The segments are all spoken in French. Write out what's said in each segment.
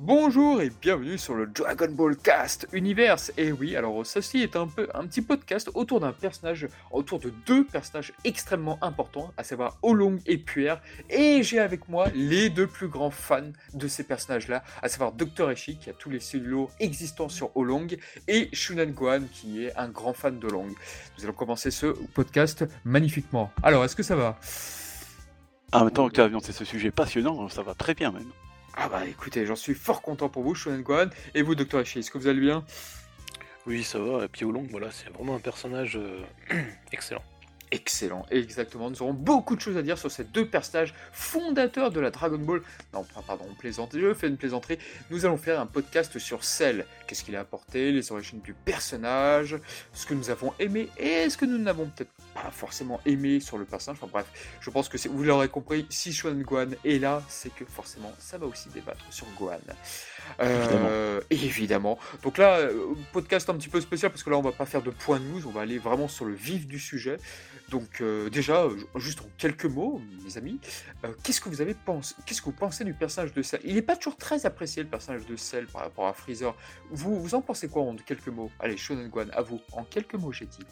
Bonjour et bienvenue sur le Dragon Ball Cast Universe. Et oui, alors ceci est un peu un petit podcast autour d'un personnage, autour de deux personnages extrêmement importants, à savoir Olong et Puer. Et j'ai avec moi les deux plus grands fans de ces personnages-là, à savoir Dr. Eshi qui a tous les cellulos existants sur Olong et Shunan Gohan qui est un grand fan de Long. Nous allons commencer ce podcast magnifiquement. Alors, est-ce que ça va? En même temps as annoncé ce sujet passionnant, ça va très bien même. Ah bah écoutez, j'en suis fort content pour vous, Shonen Gohan. Et vous, Dr. Eshi, est-ce que vous allez bien? Oui, ça va. Et Oolong, voilà, c'est vraiment un personnage euh, excellent. Excellent, exactement. Nous aurons beaucoup de choses à dire sur ces deux personnages fondateurs de la Dragon Ball. Non, pardon, on plaisante, je fais une plaisanterie. Nous allons faire un podcast sur Cell. Qu'est-ce qu'il a apporté, les origines du personnage, ce que nous avons aimé et ce que nous n'avons peut-être pas forcément aimé sur le personnage. Enfin bref, je pense que vous l'aurez compris, si Shonen Gohan est là, c'est que forcément ça va aussi débattre sur Gohan. Euh, évidemment. Donc là, euh, podcast un petit peu spécial parce que là on va pas faire de point de news, on va aller vraiment sur le vif du sujet. Donc euh, déjà, juste en quelques mots, mes amis, euh, qu'est-ce que vous avez pensé Qu'est-ce que vous pensez du personnage de Cell? Il n'est pas toujours très apprécié le personnage de Cell par rapport à Freezer. Vous, vous en pensez quoi en quelques mots? Allez, Shonen Guan, à vous. En quelques mots, j'ai dit.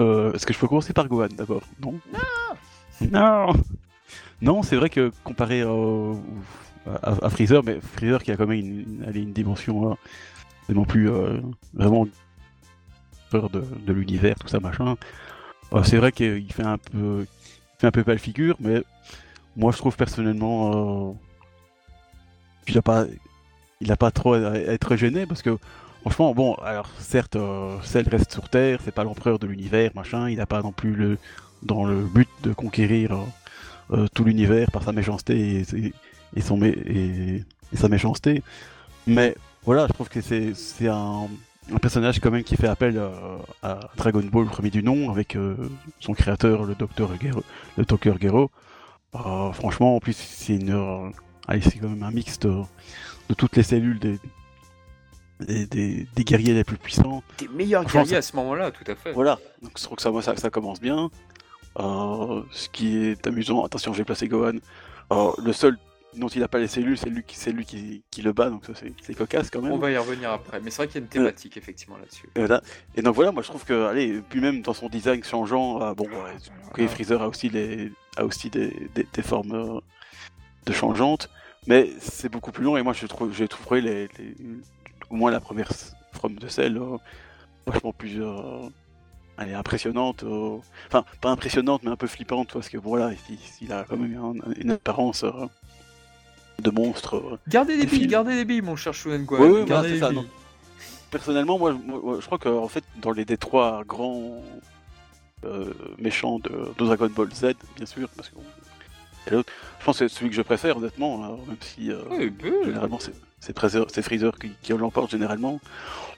Est-ce que je peux commencer par Gohan d'abord? Non Non Non Non, c'est vrai que comparé à, Freezer, mais Freezer qui a quand même une, une dimension non plus vraiment peur de, l'univers, tout ça machin. Euh, c'est vrai qu'il fait un peu, il fait un peu pas figure, mais moi je trouve personnellement, euh, qu'il a pas, pas trop à être gêné parce que franchement, bon, alors certes, euh, Cell reste sur Terre, c'est pas l'empereur de l'univers, machin, il n'a pas non plus le, dans le but de conquérir tout l'univers par sa méchanceté et, son et, sa méchanceté, mais voilà, je trouve que c'est un un personnage quand même qui fait appel euh, à, Dragon Ball premier du nom avec euh, son créateur le docteur Gero, le Gero. Euh, franchement en plus c'est une c'est quand même un mix de, toutes les cellules des, des, guerriers les plus puissants. Des meilleurs guerriers à ce moment-là, tout à fait. Voilà, donc je trouve que ça, ça, ça commence bien. ce qui est amusant, attention j'ai placé Gohan. le seul dont il n'a pas les cellules, c'est lui, qui, lui qui, qui, le bat, donc ça c'est cocasse quand même. On va y revenir après, mais c'est vrai qu'il y a une thématique effectivement là-dessus. Et, donc voilà, moi je trouve que, allez, puis même dans son design changeant, euh, bon, ouais, Freezer a aussi, les, a aussi des, des, formes euh, de changeantes, mais c'est beaucoup plus long et moi je trouve, j'ai trouvé les, au moins la première forme de celle euh, vachement plus. elle est impressionnante, enfin pas impressionnante mais un peu flippante parce que voilà, il, a quand même une apparence de monstres. Euh, gardez des billes, gardez des billes, mon cher Shuen quoi. Oui, ça. Personnellement, moi, je crois que en fait, dans les trois grands euh, méchants de, Dragon Ball Z, bien sûr, parce que je pense que c'est celui que je préfère, honnêtement, hein, même si euh, généralement c'est Freezer qui, qui l'emporte généralement.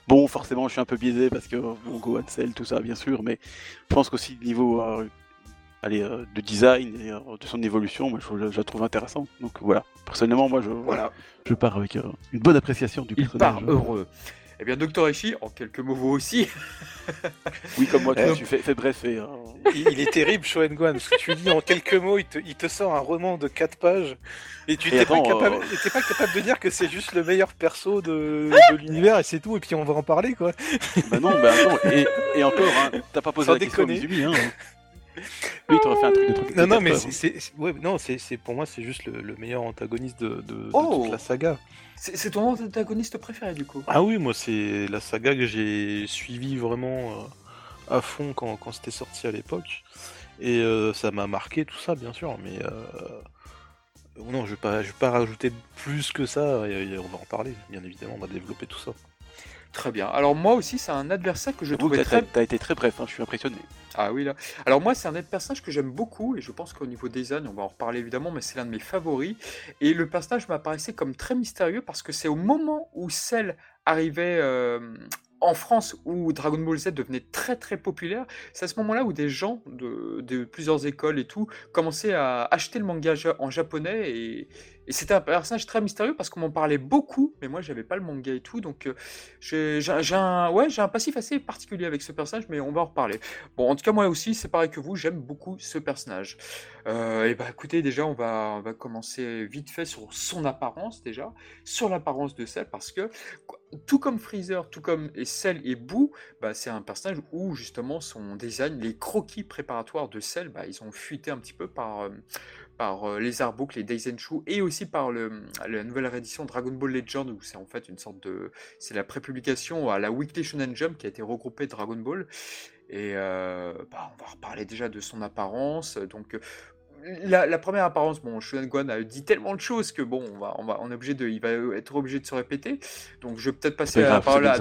Bon, forcément, je suis un peu biaisé parce que bon, Gohan, Cell, tout ça, bien sûr, mais je pense qu'aussi niveau allez, euh, de design et euh, de son évolution, moi, je, je, la trouve intéressante. Donc voilà, personnellement, moi, je, voilà. je pars avec euh, une bonne appréciation du personnage. Il part heureux. Eh bien, Docteur Eshi, en quelques mots, vous aussi. oui, comme moi, tu, fais, fais, bref. Et, il, est terrible, Shoen Guan, parce que tu dis en quelques mots, il te, il te sort un roman de 4 pages, et tu n'étais pas, capable, pas capable de dire que c'est juste le meilleur perso de, de l'univers, et c'est tout, et puis on va en parler, quoi. bah non, bah non, et, et encore, hein, t'as pas posé Sans la déconner. question à hein. Lui, t'aurais fait un truc de truc. Non, non, mais c'est, ouais, non, c'est, pour moi, c'est juste le, meilleur antagoniste de, de, oh toute la saga. C'est, ton antagoniste préféré, du coup Ah oui, moi, c'est la saga que j'ai suivi vraiment euh, à fond quand, quand c'était sorti à l'époque. Et euh, ça m'a marqué, tout ça, bien sûr, mais. Euh... Non, je vais pas, je vais pas rajouter plus que ça, on va en parler, bien évidemment, on va développer tout ça. Très bien. Alors moi aussi, c'est un adversaire que je trouve très... T'as été très bref, hein, je suis impressionné. Ah oui, là. Alors moi, c'est un personnage que j'aime beaucoup, et je pense qu'au niveau design, on va en reparler évidemment, mais c'est l'un de mes favoris. Et le personnage m'apparaissait comme très mystérieux, parce que c'est au moment où Cell arrivait euh, en France, où Dragon Ball Z devenait très très populaire, c'est à ce moment-là où des gens de, de, plusieurs écoles et tout commençaient à acheter le manga en japonais, et, Et c'était un personnage très mystérieux parce qu'on m'en parlait beaucoup, mais moi j'avais pas le manga et tout, donc euh, j'ai un, ouais, un passif assez particulier avec ce personnage, mais on va en reparler. Bon, en tout cas moi aussi, c'est pareil que vous, j'aime beaucoup ce personnage. Euh, et bah écoutez, déjà on va, on va commencer vite fait sur son apparence déjà, sur l'apparence de Cell, parce que tout comme Freezer, tout comme Cell et Boo, bah, c'est un personnage où justement son design, les croquis préparatoires de Cell, bah, ils ont fuité un petit peu par, euh, par euh, les Artbooks, les Daisenshu, et aussi par le, la nouvelle réédition Dragon Ball Legend, où c'est en fait une sorte de... C'est la prépublication à la Weekly Shonen Jump qui a été regroupée Dragon Ball. Et euh, bah, on va reparler déjà de son apparence. Donc, la, la, première apparence, bon, Shonen Guan a dit tellement de choses que bon, on va, on va, on est obligé de, il va être obligé de se répéter. Donc, je vais peut-être passer la parole à.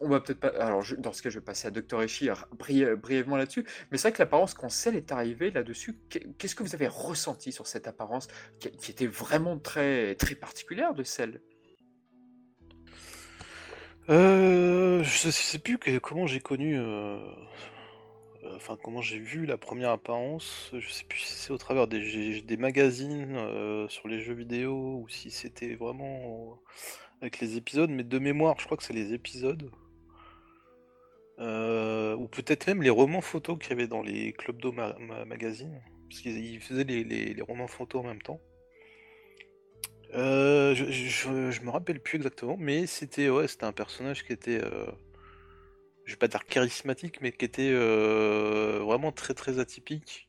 On va peut-être pas. Alors, je, dans ce cas, je vais passer à Dr. Eshi brièvement là-dessus. Mais c'est vrai que l'apparence, quand Cell est arrivé là-dessus, qu'est-ce que vous avez ressenti sur cette apparence qui, était vraiment très, très particulière de Cell euh, Je sais plus comment j'ai connu. Euh, enfin, comment j'ai vu la première apparence. Je sais plus si c'est au travers des, des magazines euh, sur les jeux vidéo ou si c'était vraiment avec les épisodes, mais de mémoire, je crois que c'est les épisodes. Euh, ou peut-être même les romans photos qu'il y avait dans les Club Do magazine, parce qu'ils faisaient les, romans photos en même temps. Euh, je, me rappelle plus exactement, mais c'était ouais, c'était un personnage qui était, euh, je vais pas dire charismatique, mais qui était vraiment très très atypique.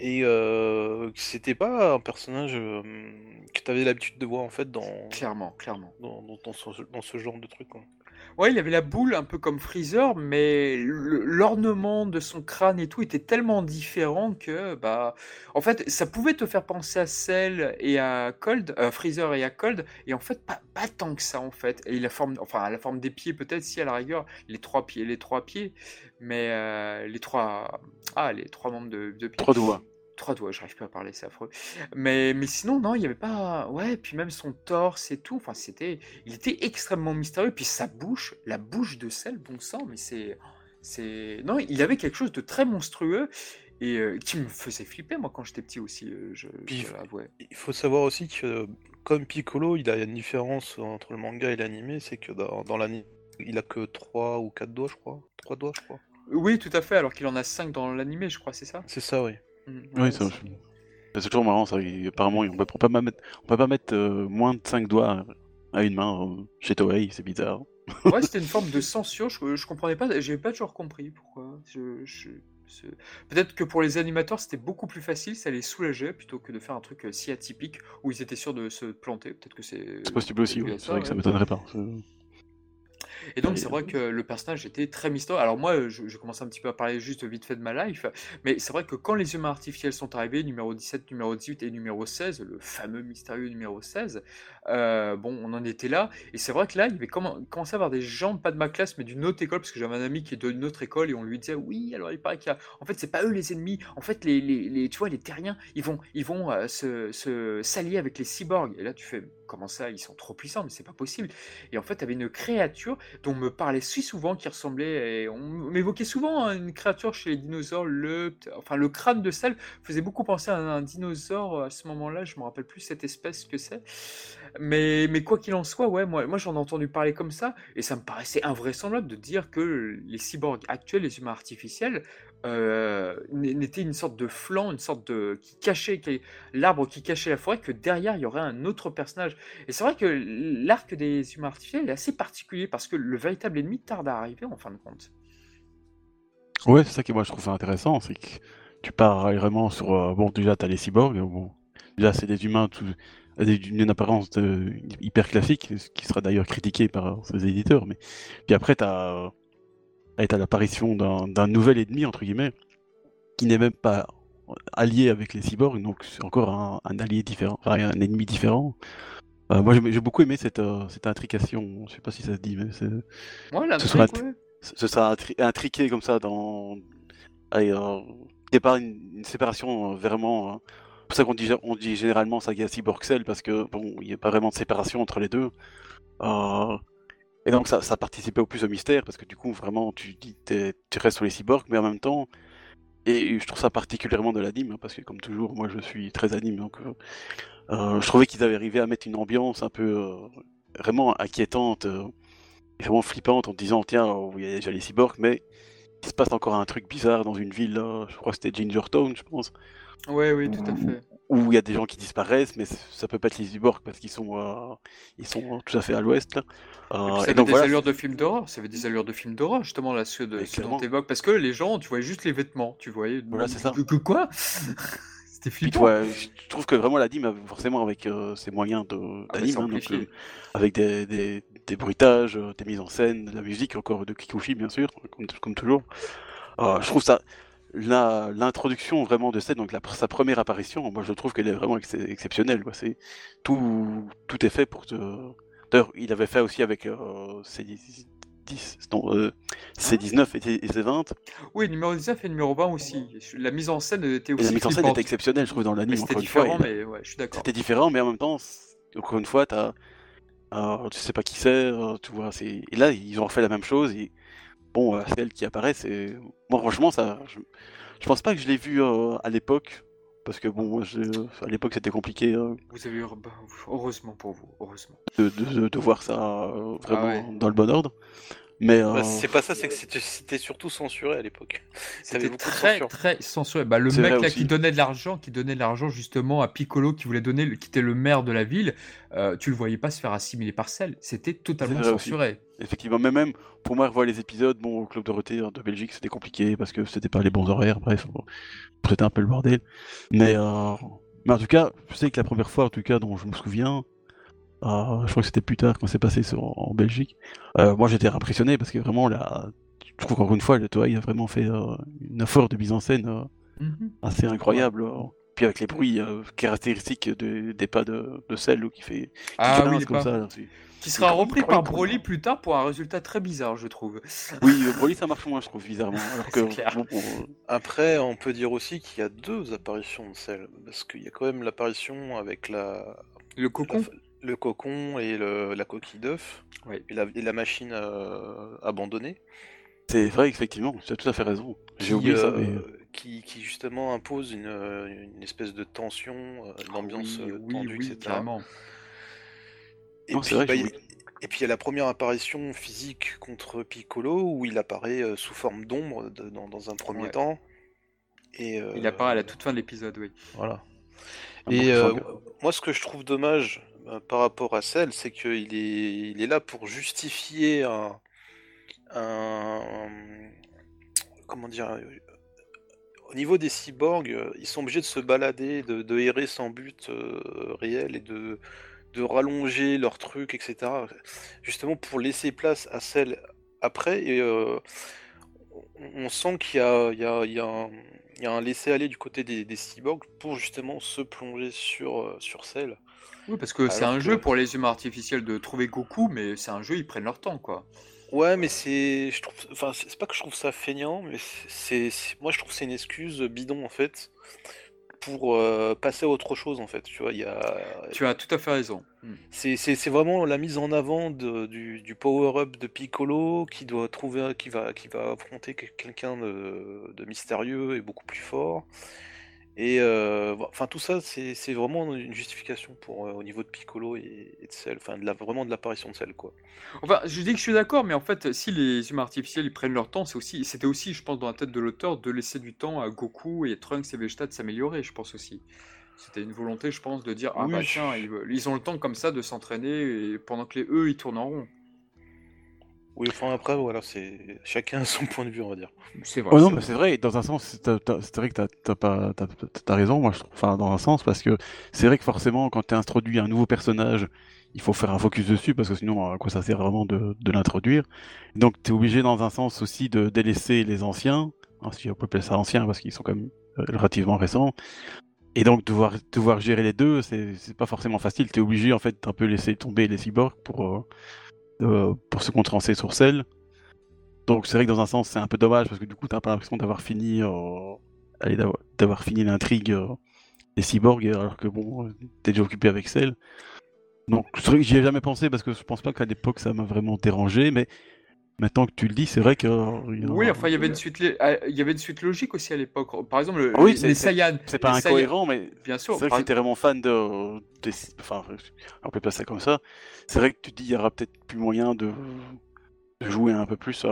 Et euh, c'était pas un personnage que tu avais l'habitude de voir en fait dans. Clairement, clairement. Dans, dans, ce, genre de truc. Quoi. Ouais, il avait la boule un peu comme Freezer, mais l'ornement de son crâne et tout était tellement différent que, bah, en fait, ça pouvait te faire penser à Cell et à Cold, euh, Freezer et à Cold, et en fait, pas, tant que ça, en fait. Et la forme, enfin, la forme des pieds, peut-être, si à la rigueur, les trois pieds, les trois pieds, mais euh, les trois, ah, les trois membres de, de pieds. Trois doigts trois doigts, j'arrive pas à parler, c'est affreux. Mais, mais sinon, non, il n'y avait pas. Ouais, puis même son torse et tout, enfin, c'était. Il était extrêmement mystérieux. Puis sa bouche, la bouche de sel, bon sang, mais c'est. c'est Non, il avait quelque chose de très monstrueux et euh, qui me faisait flipper, moi, quand j'étais petit aussi. Euh, je, puis, il faut savoir aussi que, comme Piccolo, il a une différence entre le manga et l'animé, c'est que dans, dans l'anime, il a que 3 ou 4 doigts, je crois. 3 doigts, je crois. Oui, tout à fait, alors qu'il en a 5 dans l'animé, je crois, c'est ça? C'est ça, oui. Mm, oui, c'est toujours marrant, ça. Apparemment, on peut, pas mettre, on peut pas mettre euh, moins de 5 doigts à une main euh, chez Toei, c'est bizarre. ouais, c'était une forme de censure, je, je comprenais pas, j'ai pas toujours compris pourquoi. Peut-être que pour les animateurs, c'était beaucoup plus facile, ça les soulageait plutôt que de faire un truc euh, si atypique où ils étaient sûrs de se planter. Peut-être que c'est. C'est possible aussi, c'est vrai que ça m'étonnerait pas. Et donc, c'est vrai que le personnage était très mystérieux. Alors, moi, je, je, commence un petit peu à parler juste vite fait de ma life, mais c'est vrai que quand les humains artificiels sont arrivés, numéro 17, numéro 18 et numéro 16, le fameux mystérieux numéro 16, euh, bon, on en était là. Et c'est vrai que là, il y avait commencé à avoir des gens, pas de ma classe, mais d'une autre école, parce que j'avais un ami qui est d'une autre école, et on lui disait, oui, alors il paraît qu'il y a. En fait, c'est pas eux les ennemis. En fait, les, les, les tu vois, les terriens, ils vont, ils vont euh, se, se s'allier avec les cyborgs. Et là, tu fais, comment ça, ils sont trop puissants, mais c'est pas possible. Et en fait, tu avais une créature dont on me parlait si souvent qui ressemblait, et on m'évoquait souvent hein, une créature chez les dinosaures, le, enfin, le crâne de sel faisait beaucoup penser à un, dinosaure à ce moment-là, je me rappelle plus cette espèce que c'est. Mais, mais quoi qu'il en soit, ouais, moi, j'en ai entendu parler comme ça, et ça me paraissait invraisemblable de dire que les cyborgs actuels, les humains artificiels, euh, n'était une sorte de flanc, une sorte de qui cachait l'arbre qui cachait la forêt, que derrière il y aurait un autre personnage. Et c'est vrai que l'arc des humains artificiels est assez particulier parce que le véritable ennemi tarde à arriver en fin de compte. Ouais, c'est ça qui moi je trouve intéressant, c'est que tu pars vraiment sur euh, bon déjà t'as les cyborgs, déjà c'est des humains tout d'une apparence de, hyper classique, ce qui sera d'ailleurs critiqué par ses éditeurs, mais puis après t'as est à l'apparition d'un nouvel ennemi, entre guillemets, qui n'est même pas allié avec les cyborgs, donc c'est encore un, allié différent, enfin un ennemi différent. Euh, moi j'ai beaucoup aimé cette, euh, cette intrication, je sais pas si ça se dit, mais ce, sera, ce sera intriqué comme ça dans. Allez, euh, une, séparation vraiment. Pour ça qu'on dit, on dit généralement saga cyborg cell parce que bon, il n'y a pas vraiment de séparation entre les deux. Euh, et donc ça, participait au plus au mystère, parce que du coup, vraiment, tu, tu restes sur les cyborgs, mais en même temps, Et je trouve ça particulièrement de l'anime, hein, parce que comme toujours, moi je suis très anime, donc euh, euh, je trouvais qu'ils avaient arrivé à mettre une ambiance un peu vraiment inquiétante, vraiment flippante, en disant tiens, il y a déjà les cyborgs, mais il se passe encore un truc bizarre dans une ville, je crois que c'était Ginger Town, je pense, Ouais, oui, tout à fait. où il y a des gens qui disparaissent, mais ça peut pas être les cyborgs parce qu'ils sont, euh, ils sont tout à fait à l'ouest. là. Euh, ça et avait donc des voilà, allures de film d'horreur, ça avait des allures de film d'horreur, justement, là, ce, de, ce dont t'évoques. Parce que les gens, tu voyais juste les vêtements, tu voyais. Voilà, c'est ça. Que, quoi? C'était flippant. je trouve que vraiment l'anime, a forcément avec euh, ses moyens de- Ah, d'anime, hein, donc, euh, avec des, des, des bruitages, euh, des mises en scène, de la musique encore de Kikuchi bien sûr, comme, comme toujours. Euh, je trouve ça, la- l'introduction vraiment de Seth, donc la, sa première apparition, moi je trouve qu'elle est vraiment ex- exceptionnelle. Quoi. Tout, tout est fait pour te. D'ailleurs, il avait fait aussi avec euh, C10, non, euh, C19 et, et C20. Oui, numéro 19 et numéro 20 aussi. La mise en scène était Et aussi la mise en scène était exceptionnelle, je trouve, dans l'anime. c'était fois, différent, il- mais ouais, je suis d'accord. C'était différent, mais en même temps, encore une fois, t'as, euh, tu sais pas qui c'est, euh, tu vois, et là, ils ont refait la même chose, et bon, euh, celle qui apparaît, c'est, moi, franchement, ça, je, je pense pas que je l'ai vu euh, à l'époque, parce que bon, moi, je- à l'époque, c'était compliqué euh, Vous avez eu... heureusement pour vous, heureusement. de, de, de voir ça euh, vraiment Ah ouais. dans le bon ordre, mais euh, Bah, c'est pas ça, c'est que c'était- c'était surtout censuré à l'époque. C'était très censure. très censuré. Bah, le mec là aussi. qui donnait de l'argent, qui donnait de l'argent justement à Piccolo, qui voulait donner, le- qui était le maire de la ville, euh, tu le voyais pas se faire assimiler par celle. C'était totalement aussi. Effectivement, mais même pour moi, revoir les épisodes, bon, au Club Dorothée de Belgique, c'était compliqué, parce que c'était pas les bons horaires, bref, bon, c'était un peu le bordel, mais, euh, mais en tout cas, je sais que la première fois, en tout cas, dont je me souviens, euh, je crois que c'était plus tard quand c'est passé sur, en Belgique. Euh, moi, j'étais impressionné parce que vraiment, là, je trouve qu'encore une fois, le Toei a vraiment fait une effort de mise en scène Mhm. assez incroyable. Puis avec les bruits caractéristiques de- des pas de, de sel qui fait qui Ah oui, comme pas. ça. là, Qui sera repris par Broly plus tard pour un résultat très bizarre, je trouve. Oui, euh, Broly, ça marche moins, je trouve, bizarrement. Alors que, C'est clair. bon, euh, Après, on peut dire aussi qu'il y a deux apparitions de Cell, parce qu'il y a quand même l'apparition avec la, Le cocon la- le cocon et le- la coquille d'œuf, Oui. et, la, et la machine euh, abandonnée, c'est vrai, effectivement, tu as tout à fait raison. J'ai qui, oublié ça, mais. qui, qui justement impose une, une espèce de tension, d'ambiance oui, euh, oui, tendue, oui, etc. carrément. Et Non, puis, c'est vrai, bah, il- et puis il y a la première apparition physique contre Piccolo où il apparaît euh, sous forme d'ombre dans, dans un premier Ouais. temps. Et, Il euh, apparaît à la toute fin de l'épisode, oui. Voilà. Un Et euh, moi, ce que je trouve dommage euh, par rapport à Cell, c'est qu'il est, il est là pour justifier un, un- comment dire, au niveau des cyborgs, ils sont obligés de se balader, de, de errer sans but euh, réel et de, de rallonger leurs trucs, etc. Justement pour laisser place à Cell après. Et euh, on sent qu'il y a, il y a- il y a un, il y a un laisser-aller du côté des, des cyborgs pour justement se plonger sur, euh, sur Cell. Oui, parce que c'est un que- jeu pour les humains artificiels de trouver Goku, mais c'est un jeu, ils prennent leur temps, quoi. Ouais, mais c'est, je trouve, enfin, c'est pas que je trouve ça feignant, mais c'est, moi je trouve que c'est une excuse bidon en fait pour euh, passer à autre chose en fait. Tu vois, il y a, Tu as tout à fait raison. Hmm. c'est, vraiment la mise en avant de- du, du power-up de Piccolo qui doit trouver, qui va, qui va affronter quel- quelqu'un de, de mystérieux et beaucoup plus fort. Et enfin tout ça, c'est, vraiment une justification pour au niveau de Piccolo et, et de Cell, enfin de la, vraiment de l'apparition de Cell quoi. Enfin, je dis que je suis d'accord, mais en fait, si les humains artificiels ils prennent leur temps, c'est aussi, c'était aussi, je pense, dans la tête de l'auteur de laisser du temps à Goku et Trunks et Vegeta de s'améliorer, je pense aussi. C'était une volonté, je pense, de dire ah Oui, bah je- tiens, ils, ils ont le temps comme ça de s'entraîner pendant que les eux ils tournent en rond. Oui, enfin après voilà, c'est chacun a son point de vue on va dire. C'est vrai. Ouais, non, c'est mais c'est vrai, dans un sens, c'est vrai que t'as t'as pas, t'as- raison, moi je trouve, enfin, dans un sens, parce que c'est vrai que forcément, quand tu introduit un nouveau personnage, il faut faire un focus dessus, parce que sinon, à quoi ça sert vraiment de, de l'introduire? Donc, tu es obligé, dans un sens aussi, de délaisser les anciens, hein, si on peut appeler ça anciens, parce qu'ils sont quand même euh, relativement récents. Et donc, devoir, devoir gérer les deux, c'est c'est pas forcément facile. Tu es obligé, en fait, d'un peu laisser tomber les cyborgs pour, euh, euh, pour se concentrer sur celle. Donc c'est vrai que dans un sens c'est un peu dommage parce que du coup t'as pas l'impression d'avoir fini euh, d'avoir fini l'intrigue euh, des cyborgs alors que bon t'es déjà occupé avec celle. Donc c'est vrai que j'y ai jamais pensé parce que je pense pas qu'à l'époque ça m'a vraiment dérangé mais maintenant que tu le dis, c'est vrai que. Oui, enfin, il y avait une suite, ah, il y avait une suite logique aussi à l'époque. Par exemple, le, oui, les Saiyans. C'est pas incohérent, mais bien sûr. C'est vrai que si t'es vraiment fan de, enfin, on peut pas ça comme ça. C'est vrai que tu te dis, il y aura peut-être plus moyen de jouer un peu plus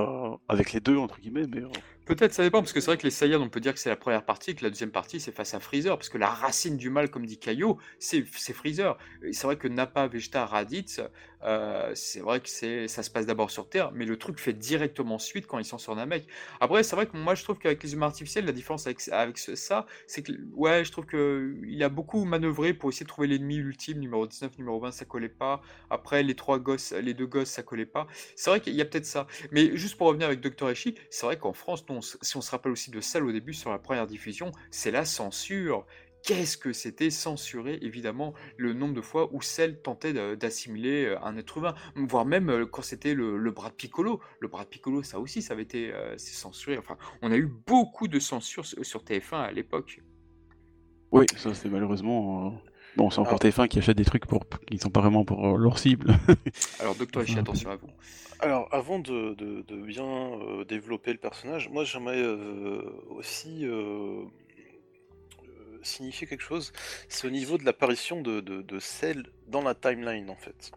avec les deux entre guillemets, mais. Peut-être, ça dépend, parce que c'est vrai que les Saiyans, on peut dire que c'est la première partie, que la deuxième partie, c'est face à Freezer, parce que la racine du mal, comme dit Kaio, c'est Freezer. C'est vrai que Nappa, Vegeta, Raditz, euh, c'est vrai que ça se passe d'abord sur Terre, mais le truc fait directement suite quand ils sont sur Namek. Après, c'est vrai que moi, je trouve qu'avec les humains artificiels, la différence avec, ça, c'est que, ouais, je trouve qu'il a beaucoup manœuvré pour essayer de trouver l'ennemi ultime, numéro 19, numéro 20, ça collait pas. Après, les trois gosses, les deux gosses, ça collait pas. C'est vrai qu'il y a peut-être ça. Mais juste pour revenir avec Dr. Eshi, c'est vrai qu'en France, si on se rappelle aussi de ça au début sur la première diffusion, c'est la censure. Qu'est-ce que c'était censurer, évidemment, le nombre de fois où celle tentait d'assimiler euh, un être humain, voire même euh, quand c'était le, bras de Piccolo. Le bras de Piccolo, ça aussi, ça avait été euh, censuré. Enfin, on a eu beaucoup de censure sur TF1 à l'époque. Oui, ça c'est malheureusement. Bon, c'est encore TF1 qui achète des trucs pour... qui ne sont pas vraiment pour leur cible. Alors, docteur Echi, attention à vous. Alors, avant de, bien euh, développer le personnage, moi j'aimerais euh, aussi euh, signifier quelque chose. C'est au niveau de l'apparition de, de, Cell dans la timeline en fait.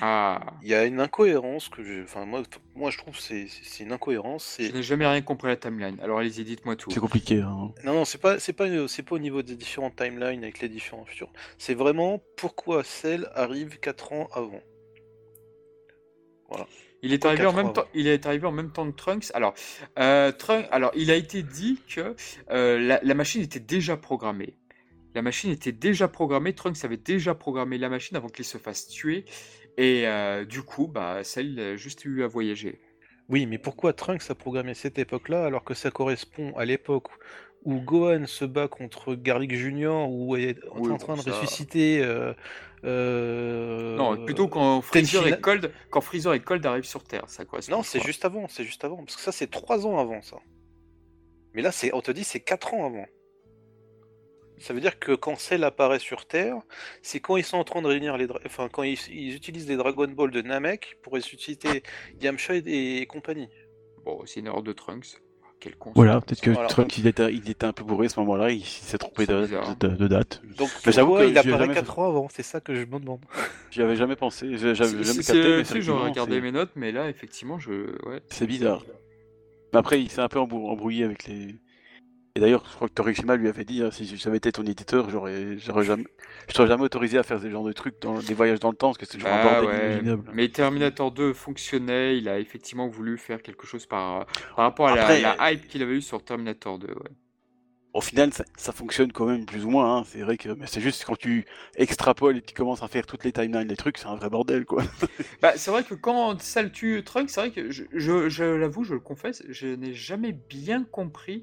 Ah. Il y a une incohérence que je. Enfin, moi, moi je trouve c'est c'est une incohérence. Je n'ai jamais rien compris à la timeline. Alors allez-y, dites-moi tout. C'est compliqué. Hein. Non, non, c'est pas, c'est pas, c'est pas au niveau des différentes timelines avec les différents futurs. C'est vraiment pourquoi Cell arrive 4 ans avant. Voilà. Il est, arrivé en même temps, il est arrivé en même temps que Trunks. Alors, euh, Trunks, alors il a été dit que euh, la, machine était déjà programmée. La machine était déjà programmée. Trunks avait déjà programmé la machine avant qu'il se fasse tuer. Et euh, du coup, bah, celle a juste eu à voyager. Oui, mais pourquoi Trunks a programmé cette époque-là alors que ça correspond à l'époque où Gohan se bat contre Garlic Junior ou est en train de ressusciter euh, non, plutôt quand Freezer, et Cold, quand Freezer et Cold arrivent sur Terre, ça quoi Non, c'est juste avant, c'est juste avant, parce que ça c'est 3 ans avant ça. Mais là, c'est, on te dit c'est 4 ans avant. Ça veut dire que quand Cell apparaît sur Terre, c'est quand ils sont en train de réunir les, enfin quand ils, utilisent les Dragon Ball de Namek pour ressusciter Yamcha et, compagnie. Bon, c'est une erreur de Trunks. Voilà, peut-être que Trunks il était, il était un peu bourré à ce moment-là, il s'est trompé de, de, date. Donc, j'avoue qu'il apparaît 4 ans avant, c'est ça que je me demande. J'y avais jamais pensé, j'avais jamais capté. Si, j'aurais regardé mes notes, mais là, effectivement, je. C'est bizarre. Après, il s'est un peu embrouillé avec les, et d'ailleurs, je crois que Torishima lui avait dit, hein, si j'avais été ton éditeur, j'aurais, j'aurais jamais, je serais jamais autorisé à faire ce genre de trucs dans des voyages dans le temps, parce que c'est toujours un bordel ah inimaginable. Mais Terminator 2 fonctionnait, il a effectivement voulu faire quelque chose par, par rapport à la, hype qu'il avait eu sur Terminator 2. Ouais. Au final, ça, fonctionne quand même plus ou moins. Hein. C'est vrai que, mais c'est juste quand tu extrapoles et tu commences à faire toutes les timelines, les trucs, c'est un vrai bordel, quoi. bah, c'est vrai que quand ça le tue Trunk, c'est vrai que je, je, je l'avoue, je le confesse, je n'ai jamais bien compris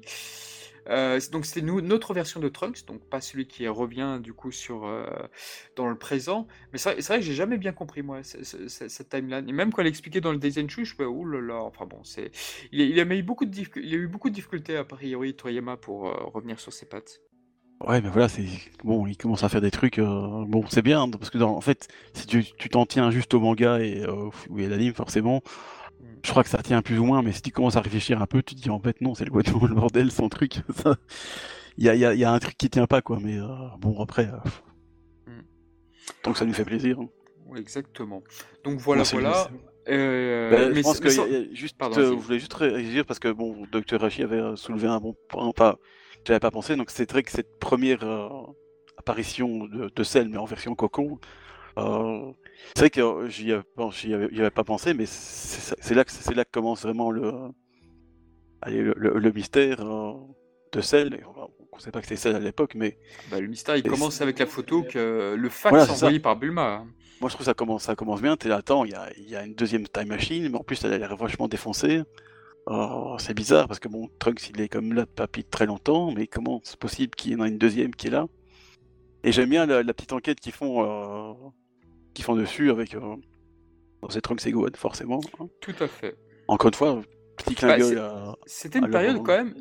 euh, donc c'était notre version de Trunks, donc pas celui qui revient du coup sur euh, dans le présent. Mais c'est vrai, que j'ai jamais bien compris moi cette timeline. Et même quand elle expliquait dans le Design Tree, je fais oh là là. Enfin bon, il, a eu beaucoup de difficultés a priori Toriyama pour euh, revenir sur ses pattes. Ouais, mais voilà, bon, il commence à faire des trucs. Bon, c'est bien parce que en fait, si tu t'en tiens juste au manga et il y a l'anime, forcément, je crois que ça tient plus ou moins, mais si tu commences à réfléchir un peu, tu te dis en fait non, c'est le, le bordel, son truc. Il y, a, y, a, un truc qui tient pas, quoi. Mais euh, bon, après, euh, mm. tant que ça nous fait plaisir. Hein. exactement. Donc voilà, voilà. Euh, ben, je pense que juste, je voulais juste réagir parce que bon, Dr. Rashi avait soulevé un bon point, pas, j'avais pas pensé. Donc c'est vrai que cette première apparition de, de Cell, mais en version cocon, euh, c'est vrai que euh, j'y avais, pas pensé, mais c'est là, que, là que commence vraiment le, allez, le, mystère euh, de Cell. On ne sait pas que c'est Cell à l'époque, mais. Bah, le mystère, il commence avec la photo que le fax envoyé par Bulma. Hein. Moi, je trouve que ça commence, ça commence bien. T'es là, attends, il y a, y a, une deuxième time machine, mais en plus, elle a l'air vachement défoncée. Oh, c'est bizarre parce que bon, Trunks, il est comme là depuis très longtemps, mais comment c'est possible qu'il y en ait une deuxième qui est là? Et j'aime bien la, petite enquête qu'ils font qui font dessus avec euh, c'est Trunks et Gohan forcément. Tout à fait. Encore une fois, Petit clin Bah, d'œil C'était une période quand même,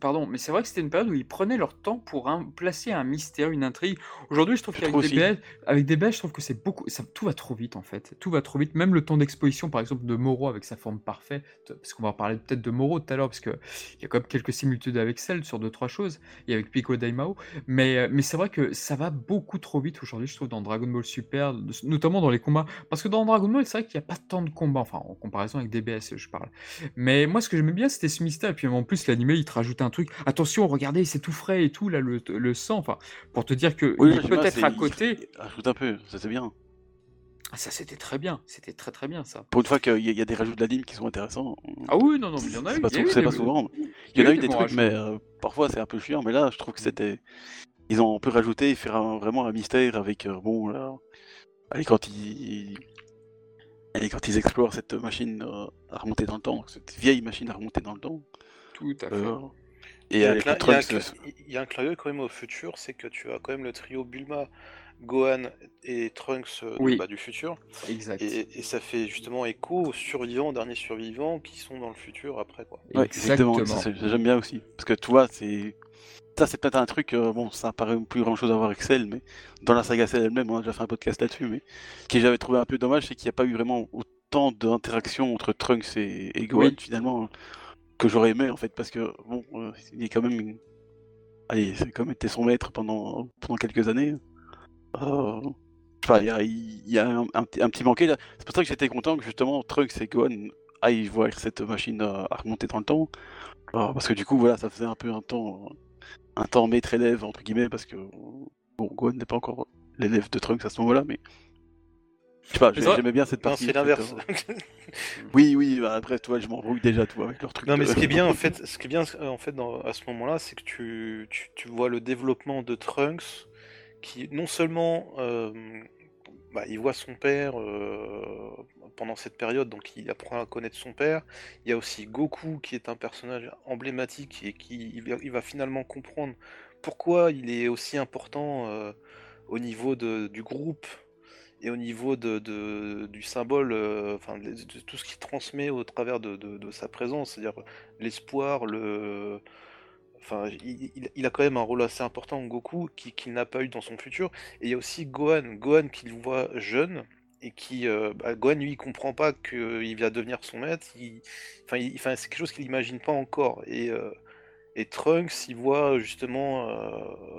pardon, mais c'est vrai que c'était une période où ils prenaient leur temps pour un- placer un mystère, une intrigue. Aujourd'hui, je trouve qu'avec trouve des aussi. BS, avec des BS, je trouve que c'est beaucoup, ça, tout va trop vite en fait. Tout va trop vite. Même le temps d'exposition, par exemple, de Moro avec sa forme parfaite, parce qu'on va parler peut-être de Moro tout à l'heure, parce que il y a quand même quelques similitudes avec Cell sur deux trois choses, et avec Pico Daimao. Mais, euh, mais c'est vrai que ça va beaucoup trop vite aujourd'hui, je trouve, dans Dragon Ball Super, notamment dans les combats. Parce que dans Dragon Ball, c'est vrai qu'il n'y a pas tant de combats, enfin en comparaison avec DBS, je parle. Mais moi, ce que j'aimais bien, c'était ce mystère. Et puis en plus, l'animé, il te rajoutait un truc. Attention, regardez, c'est tout frais et tout, là, le, le sang. Enfin, pour te dire que Oui, il peut-être à il- côté. il Rajoute un peu, ça c'est bien. Ah, ça, c'était très bien. C'était très très bien, ça. Pour une fois qu'il y, a- il y a des rajouts de l'anime qui sont intéressants. Ah oui, non, non, mais il y en a eu. il c'est des- pas souvent. il Il y en a eu des trucs, mais euh, parfois c'est un peu chiant. Mais là, je trouve que c'était. Ils ont un peu rajouté et faire un- vraiment un mystère avec. euh, bon, là. Allez, quand ils. Allez, quand ils explorent cette machine euh, à remonter dans le temps, cette vieille machine à remonter dans le temps. Tout à fait. euh, Il y, et a un il y a un il y a un d'œil quand même au futur, c'est que tu as quand même le trio Bulma, Gohan et Trunks euh, de- Oui. bah, du futur. Exact. Et, et ça fait justement écho aux survivants, derniers survivants qui sont dans le futur après. Quoi. Ouais, exactement. J'aime bien aussi. Parce que tu vois, c'est. Ça, c'est peut-être un truc, euh, bon, ça paraît plus grand chose à voir avec Cell, mais dans la saga Cell elle-même, on a déjà fait un podcast là-dessus, mais ce que j'avais trouvé un peu dommage, c'est qu'il n'y a pas eu vraiment autant d'interactions entre Trunks et, et Gohan, Oui. finalement, que j'aurais aimé, en fait, parce que, bon, euh, il est quand même. une- Allez, c'est quand même été son maître pendant, pendant quelques années. Euh, Enfin, il y a, il y a un, un petit- un petit manqué là. C'est pour ça que j'étais content que justement Trunks et Gohan aillent voir cette machine euh, à remonter dans le temps. Parce que du coup, voilà, ça faisait un peu un temps, un temps maître-élève, entre guillemets, parce que bon, Gohan n'est pas encore l'élève de Trunks à ce moment-là, mais. Je sais pas, j'aimais bien cette Non, partie. c'est l'inverse. euh. Oui, oui, bah, après, toi, je m'embrouille déjà, toi, avec leur truc. Non, mais de- ce qui est bien en fait, ce qui est bien en fait dans- à ce moment-là, c'est que tu, tu, tu vois le développement de Trunks, qui non seulement euh, bah, il voit son père euh, pendant cette période, donc il apprend à connaître son père. Il y a aussi Goku qui est un personnage emblématique et qui il va, finalement comprendre pourquoi il est aussi important euh, au niveau de- du groupe et au niveau de, de- du symbole, enfin de, de tout ce qu'il transmet au travers de sa présence, c'est-à-dire l'espoir, le, enfin il, il- il a quand même un rôle assez important Goku qui- qu'il n'a pas eu dans son futur. Et il y a aussi Gohan, Gohan qu'il voit jeune et qui, euh, bah, Gohan lui il comprend pas qu'il va devenir son maître. Il, enfin, il- enfin, c'est quelque chose qu'il imagine pas encore. Et euh, et Trunks, il voit justement euh,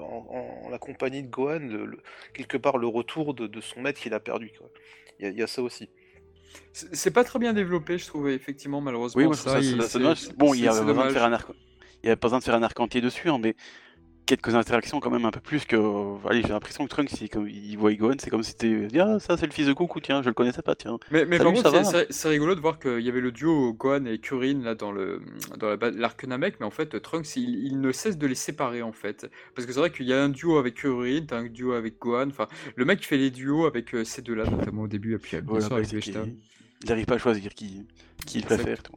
en, en la compagnie de Gohan, le- le- quelque part le retour de, de son maître qu'il a perdu. quoi. Il y, a- il y a ça aussi. C'est pas très bien développé, je trouve, effectivement, malheureusement. Oui, moi, je trouve ça, dommage. Bon, il y a besoin de faire un arc. Il y a pas besoin de faire un arc entier dessus, hein, mais quelques interactions quand même un peu plus que. Allez, j'ai l'impression que Trunks, il, comme il voit Gohan, c'est comme si c'était. Ah, ça c'est le fils de Goku, tiens, je le connaissais pas, tiens. Mais, mais Salut, par contre, c'est- c'est rigolo de voir qu'il y avait le duo Gohan et Kurin là dans le dans l'arc Namek, mais en fait Trunks il, il ne cesse de les séparer en fait. Parce que c'est vrai qu'il y a un duo avec Kurin, t'as un duo avec Gohan, enfin le mec fait les duos avec euh, ces deux-là, notamment au début, et puis euh, Voilà, avec Vegeta. Il n'arrive pas à choisir qui, qui il préfère. tout.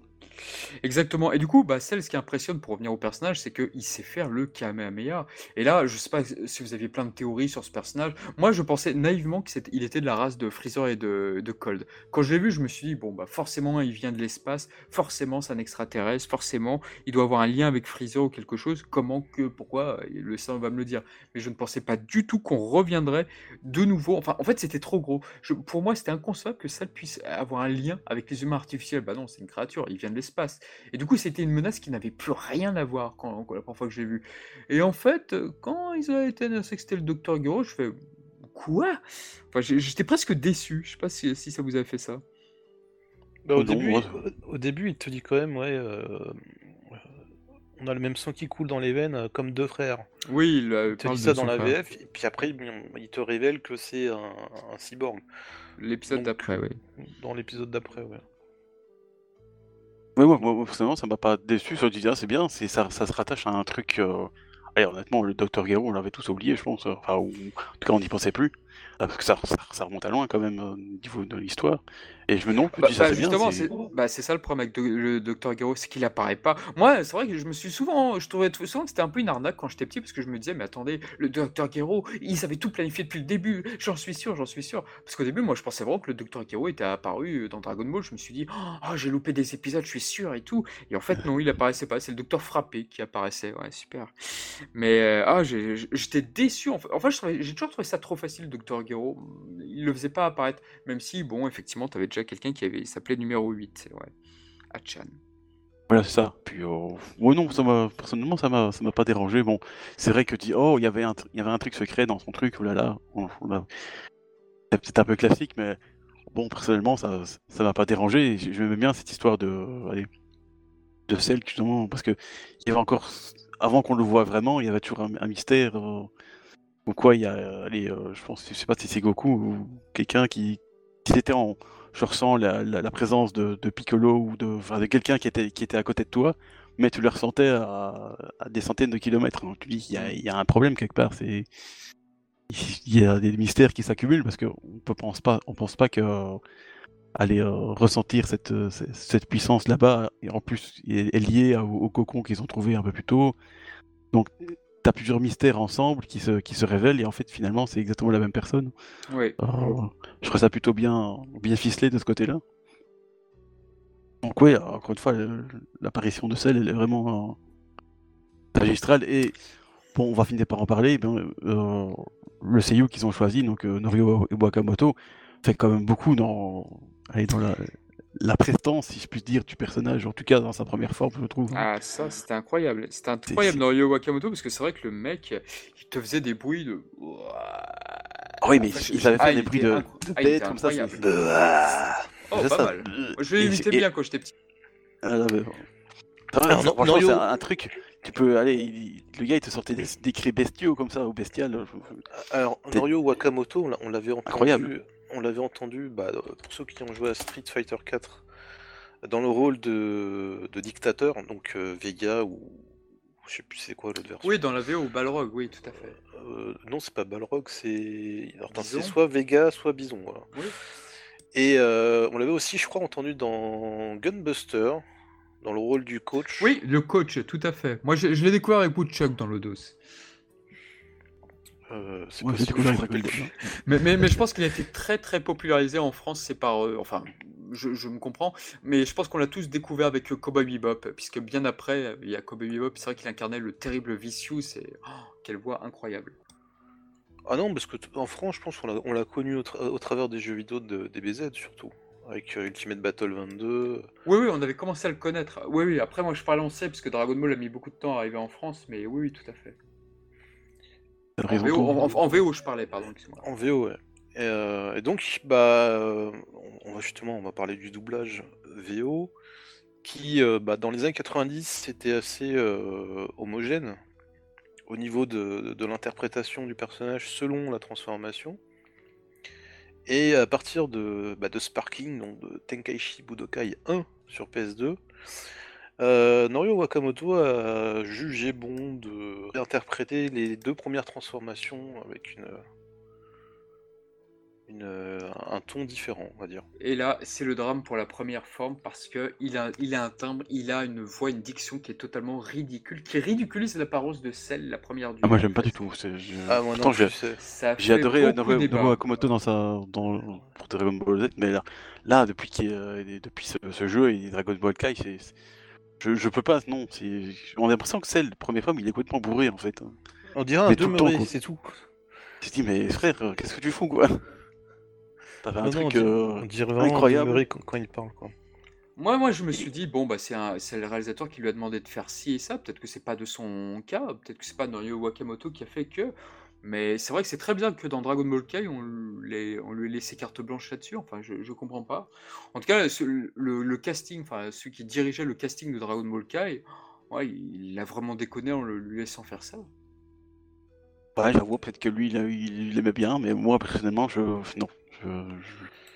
Exactement. Et du coup, bah, celle, ce qui impressionne pour revenir au personnage, c'est qu'il sait faire le Kamehameha. Et là, je sais pas si vous aviez plein de théories sur ce personnage. Moi, je pensais naïvement qu'il était de la race de Freezer et de, de Cold. Quand je l'ai vu, je me suis dit, bon, bah, forcément, il vient de l'espace. Forcément, c'est un extraterrestre. Forcément, il doit avoir un lien avec Freezer ou quelque chose. Comment, que, pourquoi Le sang va me le dire. Mais je ne pensais pas du tout qu'on reviendrait de nouveau. Enfin, en fait, c'était trop gros. Pour moi, c'était inconcevable que ça puisse avoir un lien avec les humains artificiels. Bah non, c'est une créature, il vient de l'espace. Et du coup, c'était une menace qui n'avait plus rien à voir quand, quand- la première fois que j'ai vu. Et en fait, quand ils ont été annoncé que c'était le docteur Gero, je fais quoi? Enfin, j'étais presque déçu. Je sais pas si, si ça vous a fait ça. Bah, au, Non, début, moi, au, au début, il te dit quand même, ouais, euh, on a le même sang qui coule dans les veines euh, comme deux frères. Oui, il, Il te dit ça dans la frère. VF, et puis après, il te révèle que c'est un, un cyborg. L'épisode d'après, oui. Dans l'épisode d'après, ouais. Ouais, moi, moi, personnellement, ça m'a pas déçu. Ça, je disais, c'est bien, c'est, ça, ça se rattache à un truc. euh, Allez, honnêtement, le Docteur Garo, on l'avait tous oublié, je pense. Enfin, ou... en tout cas, on n'y pensait plus. Ah, Parce que ça, ça, ça remonte à loin, quand même, euh, au niveau de l'histoire. Et je me demande, Bah, ça bah, justement, c'est- bah, c'est ça le problème avec le docteur Gero, c'est qu'il apparaît pas. Moi, c'est vrai que je me suis souvent, je trouvais souvent que c'était un peu une arnaque quand j'étais petit, parce que je me disais, mais attendez, le docteur Gero, il savait tout planifié depuis le début, j'en suis sûr, j'en suis sûr. Parce qu'au début, moi, je pensais vraiment que le docteur Gero était apparu dans Dragon Ball, je me suis dit, oh, j'ai loupé des épisodes, je suis sûr et tout. Et en fait, non, il apparaissait pas, c'est le docteur Frappé qui apparaissait, ouais, super. Mais, euh, ah, j'étais déçu, en fait, en fait je trouvais- j'ai toujours trouvé ça trop facile, le docteur Gero, il le faisait pas apparaître. Même si, bon, effectivement, tu avais quelqu'un qui avait, s'appelait numéro 8, ouais. Achan. Voilà, c'est ça. Puis, euh, ouais, non, ça m'a, personnellement, ça m'a, m'a pas dérangé. Bon, c'est vrai que tu dis, oh, il y avait un, il y avait un truc secret dans son truc, oh là là. C'est peut-être un peu classique, mais bon, personnellement, ça, m'a pas dérangé. Je- J'aimais bien cette histoire de, allez, de Cell, justement, parce que il y avait encore, avant qu'on le voit vraiment, il y avait toujours un, mystère. Euh, ou quoi, il y a, allez, euh, je pense, je sais pas si c'est Goku ou quelqu'un qui, qui était en, je ressens la, présence de, de Piccolo ou de, quelqu'un qui était, à côté de toi, mais tu le ressentais à, des centaines de kilomètres. hein. Tu dis, il y a, un problème quelque part. C'est, il y a des mystères qui s'accumulent parce qu'on ne pense pas, on pense pas que euh, aller euh, ressentir cette, euh, cette puissance là-bas, et en plus, est, est liée au, au cocon qu'ils ont trouvé un peu plus tôt. Donc, tu as plusieurs mystères ensemble qui se, qui se révèlent, et en fait, finalement, c'est exactement la même personne. Oui. Euh, je trouve ça plutôt bien, bien ficelé de ce côté-là. Donc oui, encore une fois, l'apparition de Cell, elle est vraiment euh, magistrale. Et bon, on va finir par en parler. ben, euh, le seiyuu qu'ils ont choisi, donc euh, Norio Wakamoto, fait quand même beaucoup dans, allez, dans la, la prestance, si je puis dire, du personnage. En tout cas, dans sa première forme, je trouve. Ah, ça, c'était incroyable. C'était incroyable dans Ryo Wakamoto, parce que c'est vrai que le mec, il te faisait des bruits de. Ah oui, mais En fait, il savait ah, faire il des bruits de, inc- de ah, bête comme ça. Oh, pas ça. mal. Je bien quand j'étais petit. Ah, mais. Ah, non- Norio- c'est un, un truc. Tu peux aller. il- le gars, il te sortait des, des cris bestiaux comme ça, ou bestiales. Alors, Norio Wakamoto, on l'avait entendu. Incroyable. On l'avait entendu, bah, pour ceux qui ont joué à Street Fighter 4, dans le rôle de, de dictateur, donc euh, Vega ou je sais plus c'est quoi l'autre version. Oui, dans la VO, Balrog, oui, tout à fait. Euh, non, c'est pas Balrog, c'est c'est soit Vega, soit Bison. Voilà. Oui. Et euh, on l'avait aussi, je crois, entendu dans Gunbuster, dans le rôle du coach. Oui, le coach, tout à fait. Moi, je, je l'ai découvert avec Woodchuck dans l'Odos. Euh, c'est Ouais. Mais, mais, mais je pense qu'il a été très très popularisé en France, c'est par... euh, enfin, je, je me comprends, mais je pense qu'on l'a tous découvert avec euh, Cowboy Bebop, puisque bien après, il y a Cowboy Bebop, c'est vrai qu'il incarnait le terrible Vicious, et oh, quelle voix incroyable. Ah non, parce que en France, je pense qu'on l'a on l'a connu au, tra- au travers des jeux vidéo de DBZ surtout, avec euh, Ultimate Battle 22. Oui, oui, on avait commencé à le connaître. Oui, oui, après, moi je parlais en C, parce que Dragon Ball a mis beaucoup de temps à arriver en France, mais oui, oui, tout à fait. En VO, Tom. en, en- en VO, je parlais, pardon. En VO, ouais. Et, euh, et donc, bah, euh, on- va justement, on va parler du doublage VO, qui, euh, bah, dans les années 90, c'était assez euh, homogène au niveau de, de l'interprétation du personnage selon la transformation. Et à partir de, bah, de Sparking, donc de Tenkaichi Budokai 1 sur PS2, euh, Norio Wakamoto a jugé bon de réinterpréter les deux premières transformations avec une, une, un ton différent, on va dire. Et là, c'est le drame pour la première forme, parce que il a, il a un timbre, il a une voix, une diction qui est totalement ridicule, qui ridiculise l'apparence de celle, la première du Ah, moi, j'aime pas du tout. c'est- je- Ah, moi Pourtant, non, j'ai- adoré beaucoup Norio Wakamoto dans sa, dans, pour Dragon Ball Z, mais là, là depuis, euh, depuis ce, ce jeu et Dragon Ball Kai, c'est, c'est- je, je peux pas, non. On a l'impression que c'est le premier femme, il est complètement bourré en fait. On dirait un Mais demeuré, c'est tout. Tu te dis, mais frère, qu'est-ce que tu fous quoi? T'avais un Non, non, on truc dirait, euh, on dirait vraiment incroyable. demeuré quand, quand il parle, quoi. Moi, moi, je me suis dit, bon, bah, c'est un- c'est le réalisateur qui lui a demandé de faire ci et ça. Peut-être que c'est pas de son cas, peut-être que c'est pas Norio Wakamoto qui a fait que. Mais c'est vrai que c'est très bien que dans Dragon Ball Kai, on, les- on lui laissé carte blanche là-dessus. Enfin, je, je comprends pas. En tout cas, le, le casting, enfin, celui qui dirigeait le casting de Dragon Ball Kai, ouais, il a vraiment déconné en le- lui laissant faire ça. Ouais, j'avoue, peut-être que lui, il, il, aimait bien, mais moi, personnellement, je. Non.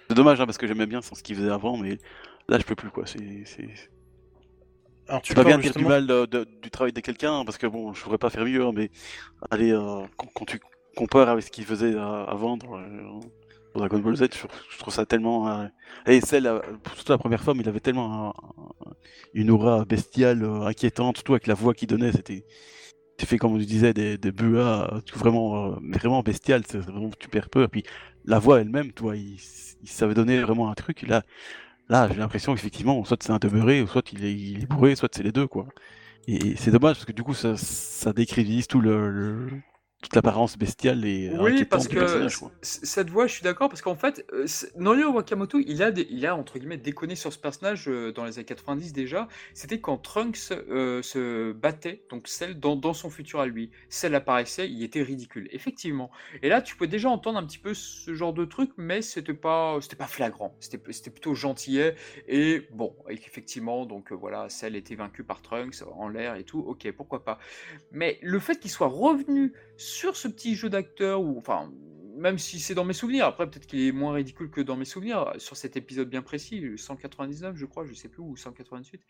C'est dommage, hein, parce que j'aimais bien ce qu'il faisait avant, mais là, je peux plus, quoi. C'est. Alors, tu C'est pas bien dire du mal de- de- du travail de quelqu'un, parce que bon, je pourrais pas faire mieux, hein, mais allez, euh, quand, quand tu compares avec ce qu'il faisait euh, avant dans, euh, pour Dragon Ball Z. Je, je trouve ça tellement. euh, Et celle, euh, surtout la première forme, il avait tellement un- un- une aura bestiale, inquiétante, surtout avec la voix qu'il donnait. C'était. Tu fais comme tu disais des, des buas vraiment, vraiment bestial, c'est vraiment tu perds peur. Puis la voix elle-même, toi, il, il savait donner vraiment un truc. Là, là, j'ai l'impression qu'effectivement, soit c'est un demeuré, soit il est, il bourré, soit c'est les deux, quoi. Et c'est dommage parce que du coup, ça, ça tout le- toute l'apparence bestiale et Oui, inquiétante parce que cette voix, je suis d'accord, parce qu'en fait, euh, Norio Wakamoto, il a, des- il a, entre guillemets, déconné sur ce personnage euh, dans les années 90 déjà. C'était quand Trunks euh, se battait, donc celle dans, dans son futur à lui. Celle apparaissait, il était ridicule, effectivement. Et là, tu peux déjà entendre un petit peu ce genre de truc, mais c'était pas, c'était pas flagrant. C'était c'était plutôt gentillet. Et bon, et qu'effectivement, donc euh, voilà, celle était vaincue par Trunks en l'air et tout, ok, pourquoi pas. Mais le fait qu'il soit revenu sur ce petit jeu d'acteur, ou enfin, même si c'est dans mes souvenirs, après peut-être qu'il est moins ridicule que dans mes souvenirs, sur cet épisode bien précis, le 199 je crois, je sais plus, ou 188.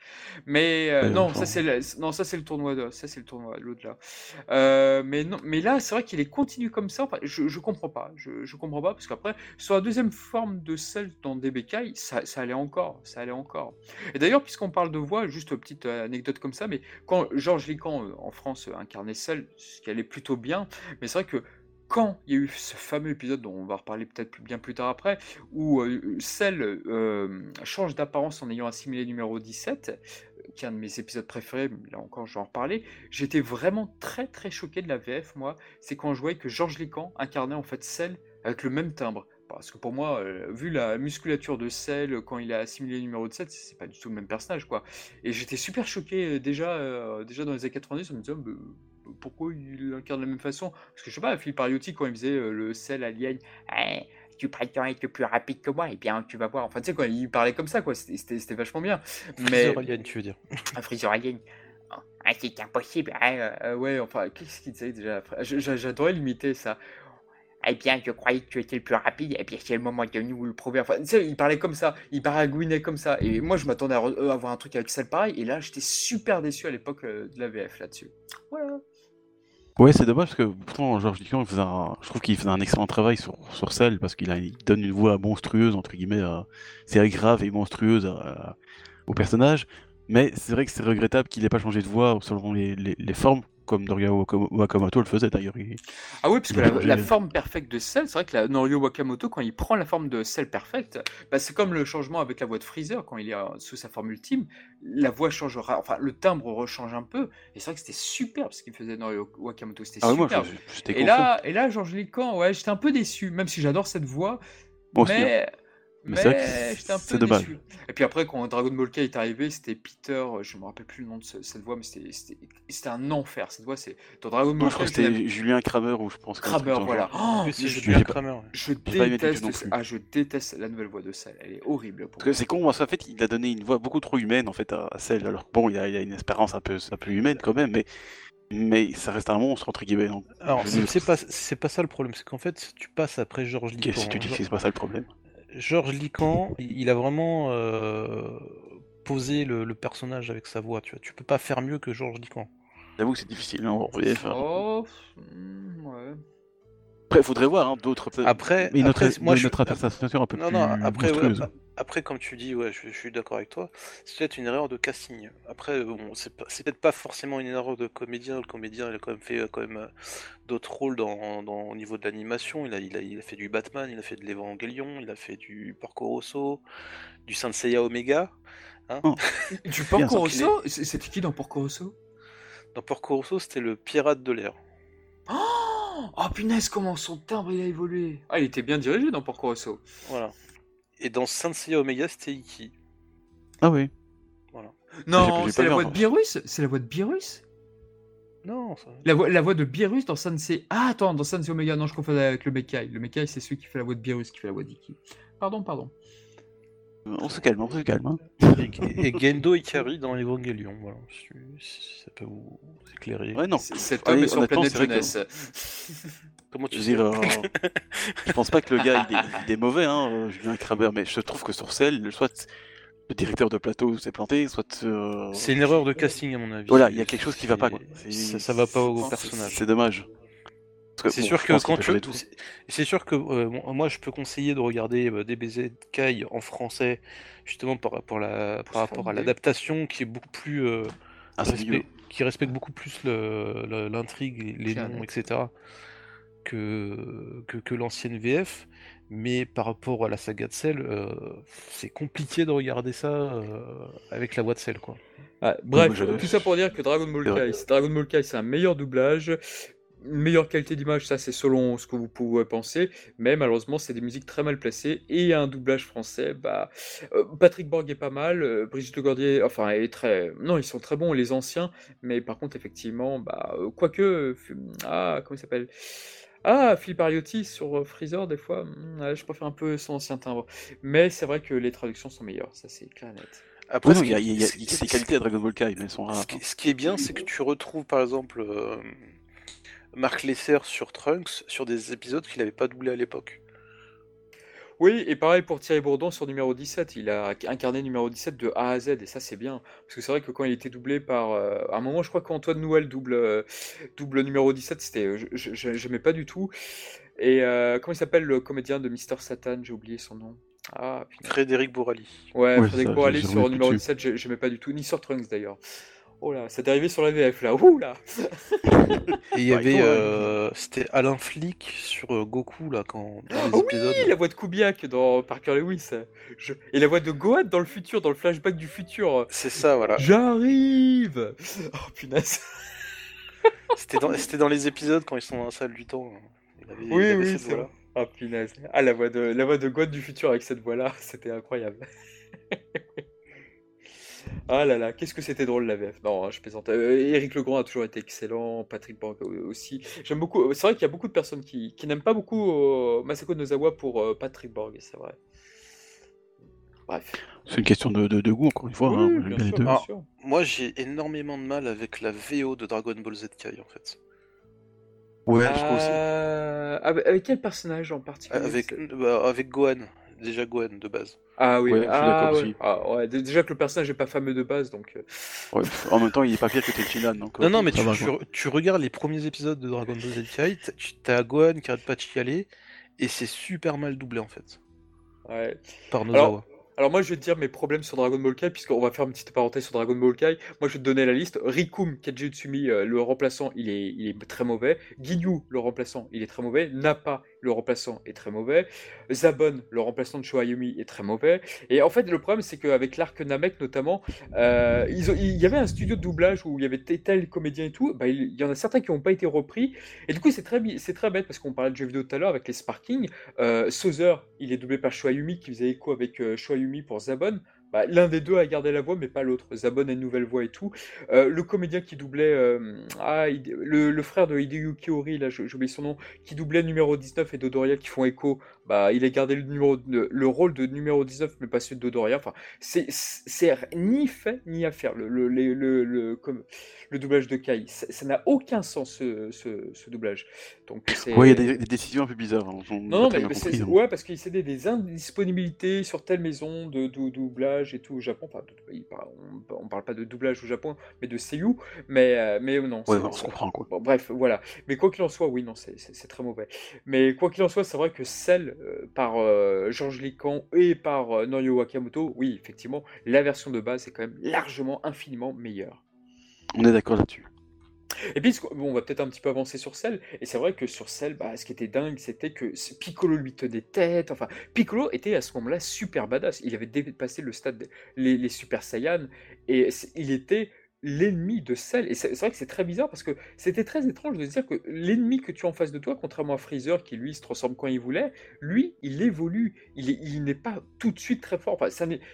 Mais euh, non, ça c'est le, non, ça c'est le tournoi de, ça c'est le tournoi l'au-delà. Euh, mais non, mais là c'est vrai qu'il est continu comme ça. enfin, je, je comprends pas, je, je comprends pas parce qu'après sur la deuxième forme de celle dans DBK, ça, ça allait encore, ça allait encore. Et d'ailleurs, puisqu'on parle de voix, juste une petite euh, anecdote comme ça, mais quand Georges Lican en France incarnait Cell, ce qui allait plutôt bien, mais c'est vrai que quand il y a eu ce fameux épisode dont on va reparler peut-être bien plus tard après, où euh, Cell euh, change d'apparence en ayant assimilé numéro 17, euh, qui est un de mes épisodes préférés, mais là encore je vais en reparler, j'étais vraiment très très choqué de la VF, moi, c'est quand je voyais que Georges Lican incarnait en fait Cell avec le même timbre. Parce que pour moi, euh, vu la musculature de Cell quand il a assimilé numéro 17, c'est pas du tout le même personnage, quoi. Et j'étais super choqué déjà, déjà dans les années 90 en me disant bah, pourquoi il incarne de la même façon? Parce que je sais pas, Philippe Ariotti, quand il faisait euh, le Cell alien, Eh, tu prétends être plus rapide que moi, et bien tu vas voir. Enfin, tu sais, quoi, il parlait comme ça, quoi. C'était- vachement bien. Mais Freezer Alien, tu veux dire. un Freezer alien. Ah, c'est impossible. Ah, euh, ouais, enfin, qu'est-ce qu'il disait déjà? J'adorais l'imiter, ça. Eh bien, je croyais que tu étais le plus rapide, et bien c'est le moment de nous le prouver. Enfin, tu sais, il parlait comme ça, il baragouinait comme ça. Et moi, je m'attendais à, euh, avoir un truc avec celle pareil, et là, j'étais super déçu à l'époque euh, de la VF là-dessus. Voilà. Ouais, c'est dommage parce que pourtant Georges Ducamp, faisait un- je trouve qu'il faisait un excellent travail sur, sur Cell parce qu'il donne une voix monstrueuse, entre guillemets, euh, c'est grave et monstrueuse à- au personnage. Mais c'est vrai que c'est regrettable qu'il n'ait pas changé de voix selon les, les, les formes, comme Norio Wakam- Wakamoto le faisait d'ailleurs. Il- Ah oui, parce que la, forme perfecte de Cell, c'est vrai que la Norio Wakamoto, quand il prend la forme de Cell perfecte, bah, c'est comme le changement avec la voix de Freezer, quand il est euh, sous sa forme ultime, la voix changera, enfin le timbre rechange un peu, et c'est vrai que c'était super ce qu'il faisait Norio Wakamoto, c'était Ah moi je- et là, et là, Georges Lican, ouais, j'étais un peu déçu, même si j'adore cette voix, aussi, hein. Mais, Mais j'étais un peu dommage. déçu. Et puis après, quand Dragon Ball K est arrivé, c'était Peter, euh, je me rappelle plus le nom de ce- cette voix, mais c'était- c'était c'était un enfer. Cette voix, c'est dans Dragon Moi Ball je crois K, que je l'avais- c'était Julien Kramer ou je pense. Kramer, truc dans le voilà. genre. Oh, mais je, Julien j'ai pas- Kramer. je pas aimé du tout déteste, non ce- plus. ah, je déteste la nouvelle voix de Cell. Elle est horrible pour Parce que c'est con, parce qu'en fait, il a donné une voix beaucoup trop humaine en fait à, à Cell. Alors bon, il a, il a une espérance un peu, un peu humaine quand même, mais mais ça reste un monstre entre guillemets. Donc, Alors, Je c'est pas, c'est pas ça le problème, c'est qu'en fait, tu passes après Georges Lican. qu'est-ce que tu dis que c'est pas ça le problème? Georges Lican, il a vraiment euh, posé le, le personnage avec sa voix, tu vois. Tu peux pas faire mieux que Georges Lican. J'avoue que c'est difficile hein, en VF. hein. Oh, hmm, ouais. Après, faudrait voir hein, d'autres. Après- mais notre, après, moi, je- notre interprétation un peu Non, plus non, après, ouais, monstrueuse. a- après, comme tu dis, ouais, je, je suis d'accord avec toi, c'est peut-être une erreur de casting. Après, bon, c'est peut-être pas forcément une erreur de comédien. Le comédien, il a quand même fait euh, quand même euh, d'autres rôles dans, dans- au niveau de l'animation. Il a, il, a, il a fait du Batman, il a fait de l'Evangelion, il a fait du Porco Rosso, du Saint Seiya Omega. Du Bien, Porco sans qu'il Rosso C'était qui dans Porco Rosso? Dans Porco Rosso, c'était le pirate de l'air. Oh, punaise, comment son timbre il a évolué Ah, il était bien dirigé dans Porco Rosso. Voilà. Et dans Saint Seiya Omega, c'était Iki. Ah oui. Non, c'est la voix de. Beerus? C'est la voix de Beerus? Non, ça... la voix, la voix de Beerus dans Sansei... Ah, attends, dans Sansei Omega, non, je confondais avec le Mekai. Le Mekai, c'est celui qui fait la voix de Beerus, qui fait la voix d'Iki. Pardon, pardon. On se calme, on se calme. hein. et, et Gendo Ikari dans Evangelion. Voilà. Si, si ça peut vous éclairer. Ouais, non. Cet Ouais, homme est sur planète jeunesse. Comment Je tu veux sais dire, euh, je pense pas que le gars il est, il est mauvais, hein, euh, Julien Kramer, mais je trouve que sur Cell, soit le directeur de plateau s'est planté, soit. euh, C'est une erreur de casting à mon avis. Voilà, il y a quelque chose qui va pas, quoi. Ça, ça va pas au personnage. C'est dommage. C'est sûr que quand tu c'est sûr que euh, moi je peux conseiller de regarder euh, DBZ Kai en français justement par rapport à la par rapport à l'adaptation qui est beaucoup plus euh, Ah, qui, respecte, beaucoup plus le- le- l'intrigue, les noms, etc. que que, que l'ancienne VF. Mais par rapport à la saga de Cell, euh, c'est compliqué de regarder ça euh, avec la voix de Cell, quoi. Ouais, bref, je- tout ça pour dire que Dragon Ball. Kai, c'est- Dragon Ball Kai, c'est un meilleur doublage, meilleure qualité d'image, ça c'est selon ce que vous pouvez penser, mais malheureusement c'est des musiques très mal placées et un doublage français, bah euh, Patrick Borg est pas mal, euh, Brigitte Lecordier, enfin est très, non ils sont très bons les anciens, mais par contre effectivement, bah euh, quoique, euh, ah comment il s'appelle? Ah, Philippe Ariotti sur euh, Freezer, des fois, hmm, je préfère un peu son ancien timbre. Mais c'est vrai que les traductions sont meilleures, ça c'est clair et net. Après, Ouais, ce non, il y a, qui- il y y a des qualités à Dragon Ball Kai, mais elles sont rares. Ce qui, ce qui est bien, c'est que tu retrouves par exemple euh, Marc Lesser sur Trunks sur des épisodes qu'il n'avait pas doublé à l'époque. Oui, et pareil pour Thierry Bourdon sur numéro 17, il a incarné numéro 17 de A à Z, et ça c'est bien. Parce que c'est vrai que quand il était doublé par... euh, à un moment, je crois qu'Antoine Nouel double, euh, double numéro 17, c'était, je- je- je- j'aimais pas du tout. Et euh, comment il s'appelle le comédien de Mister Satan? J'ai oublié son nom. Ah. Frédéric Bourali. Ouais, Ouais, Frédéric ça, Bourali sur numéro dessus. 17, j'ai- j'aimais pas du tout, ni sur Trunks d'ailleurs. Oh là, c'est arrivé sur la VF là, ouh là Et il y avait, euh, c'était Alain Flick sur euh, Goku là quand dans les Oh épisodes. oui, la voix de Kubiak dans Parker Lewis. Je- Et la voix de Gohan dans le futur, dans le flashback du futur. C'est ça, voilà. J'arrive Oh punaise C'était dans, les épisodes quand ils sont dans la salle du temps. Il avait, il Oui, avait oui, c'est vrai. Ah punaise. Ah la voix de la voix de God du futur avec cette voix-là, c'était incroyable. ah là là, qu'est-ce que c'était drôle la VF. Non, hein, je plaisante. Euh, Éric Legrand a toujours été excellent, Patrick Borg aussi. J'aime beaucoup. C'est vrai qu'il y a beaucoup de personnes qui, qui n'aiment pas beaucoup euh, Masako Nozawa pour euh, Patrick Borg, c'est vrai. Bref. C'est une question de, de, de goût, encore une fois. Oui, j'aime bien bien les sûr, deux. bien Ah. sûr. Moi j'ai énormément de mal avec la VO de Dragon Ball Z Kai en fait. Ouais, je trouve aussi. Euh, avec quel personnage en particulier Avec, bah, avec Gohan, déjà Gohan de base. Ah oui, Ouais, je suis ah, d'accord ouais. aussi. Ah, ouais, Déjà que le personnage n'est pas fameux de base, donc. euh, Ouais, En même temps, il est pas pire que Tenshinhan. Donc, Non, non, mais tu, regardes les premiers épisodes de Dragon Ball Z Kai, t'as Gohan qui arrête pas de chialer, et c'est super mal doublé en fait, ouais. par Nozawa. Alors moi je vais te dire mes problèmes sur Dragon Ball Kai, puisqu'on va faire une petite parenthèse sur Dragon Ball Kai. Moi je vais te donner la liste. Rikum Kajitsumi, euh, le remplaçant, il est, il est très mauvais. Ginyu, le remplaçant, il est très mauvais. Nappa, le remplaçant, est très mauvais. Zabon, le remplaçant de Shoayumi, est très mauvais. Et en fait le problème c'est qu'avec l'arc Namek notamment, euh, il y avait un studio de doublage où il y avait tel, comédien et tout. Bah, il, y en a certains qui n'ont pas été repris. Et du coup c'est très, très bête parce qu'on parlait de jeux vidéo tout à l'heure avec les Sparking. Euh, il est doublé par Shoayumi qui faisait écho avec euh, Shoayumi pour Zabon. Bah, L'un des deux a gardé la voix, mais pas l'autre. Zabon a une nouvelle voix et tout. Euh, le comédien qui doublait. euh, ah, le, le frère de Hideyuki Ori, là, oublié son nom, qui doublait numéro 19 et Dodoria qui font écho, bah, il a gardé le, numéro, le rôle de numéro 19, mais pas celui de Dodoria. Enfin, c'est c'est ni fait ni à faire, le, le, le, le, le- comme, le doublage de Kai. Ça n'a aucun sens, ce, ce, ce doublage. Donc. Ouais, il y a des, des décisions un peu bizarres. hein, on Non, non, mais c'est- compris, ouais, parce qu'il s'était des indisponibilités sur telle maison de, dou- doublage et tout au Japon. Enfin, on, on parle pas de doublage au Japon, mais de seiyuu. Mais, euh, mais non. Ouais, on se comprend quoi. Bon, bref, voilà. Mais quoi qu'il en soit, oui, non, c'est- très mauvais. Mais quoi qu'il en soit, c'est vrai que celle euh, par euh, Georges Lican et par euh, Norio Wakamoto, oui, effectivement, la version de base est quand même largement, infiniment meilleure. On est d'accord là-dessus. Et puis, bon, on va peut-être un petit peu avancer sur Cell. Et c'est vrai que sur Cell, bah, ce qui était dingue, c'était que Piccolo lui tenait tête. Enfin, Piccolo était à ce moment-là super badass. Il avait dépassé le stade des les, les Super Saiyans. Et il était l'ennemi de Cell. Et c'est vrai que c'est très bizarre parce que c'était très étrange de dire que l'ennemi que tu as en face de toi, contrairement à Freezer qui lui se transforme quand il voulait, lui, il évolue. Il est- il n'est pas tout de suite très fort. Enfin,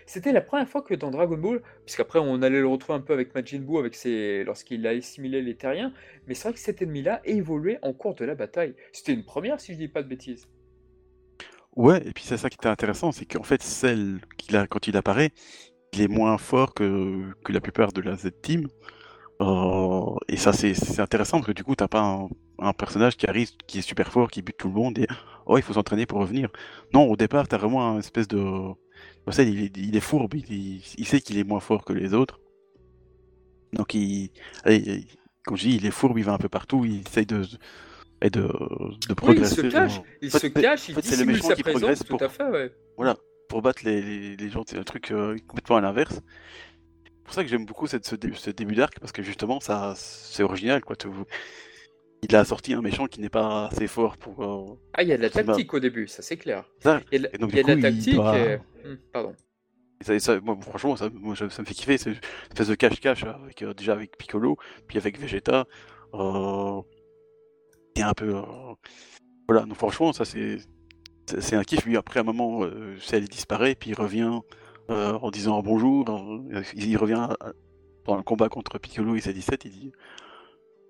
c'était la première fois que dans Dragon Ball, puisqu'après on allait le retrouver un peu avec Majin Buu avec ses... lorsqu'il a assimilé les terriens, mais c'est vrai que cet ennemi-là évoluait en cours de la bataille. C'était une première si je dis pas de bêtises. Ouais, et puis c'est ça qui était intéressant, c'est qu'en fait, celle qu'il a, quand il apparaît, il est moins fort que, que la plupart de la Z-Team. Euh, et ça, c'est intéressant parce que du coup, t'as pas un, un personnage qui arrive, qui est super fort, qui bute tout le monde et oh, il faut s'entraîner pour revenir. Non, au départ, t'as vraiment un espèce de. Il, est, il est fourbe, il, il- sait qu'il est moins fort que les autres. Donc, il, allez, comme je dis, il est fourbe, il va un peu partout, il essaye de. et de, de Oui, il progresser. se cache, il En fait, se cache, il en fait, méchants sa qui présence, progressent tout à fait, ouais. Voilà, pour battre les, les, les gens, c'est un truc euh, complètement à l'inverse. C'est pour ça que j'aime beaucoup cette, ce, dé- ce début d'arc, parce que justement, ça, c'est original, quoi. Il a sorti un méchant qui n'est pas assez fort pour. euh, Ah, il y a de la tactique au début, ça c'est clair. ça. Il y a de la, Et donc, il y a du de la coup, il tactique doit- et... Hum, Pardon. Et ça, et ça- moi, franchement, ça, moi, ça, me fait kiffer. C'est une espèce de cache-cache avec, euh, déjà avec Piccolo, puis avec Vegeta. Euh, et un peu. euh, voilà, donc franchement, ça c'est. C'est- un kiff. Lui, après un moment, euh, Cell disparaît, puis il revient euh, en disant bonjour. euh, il, revient à- dans le combat contre Piccolo et C17. Il dit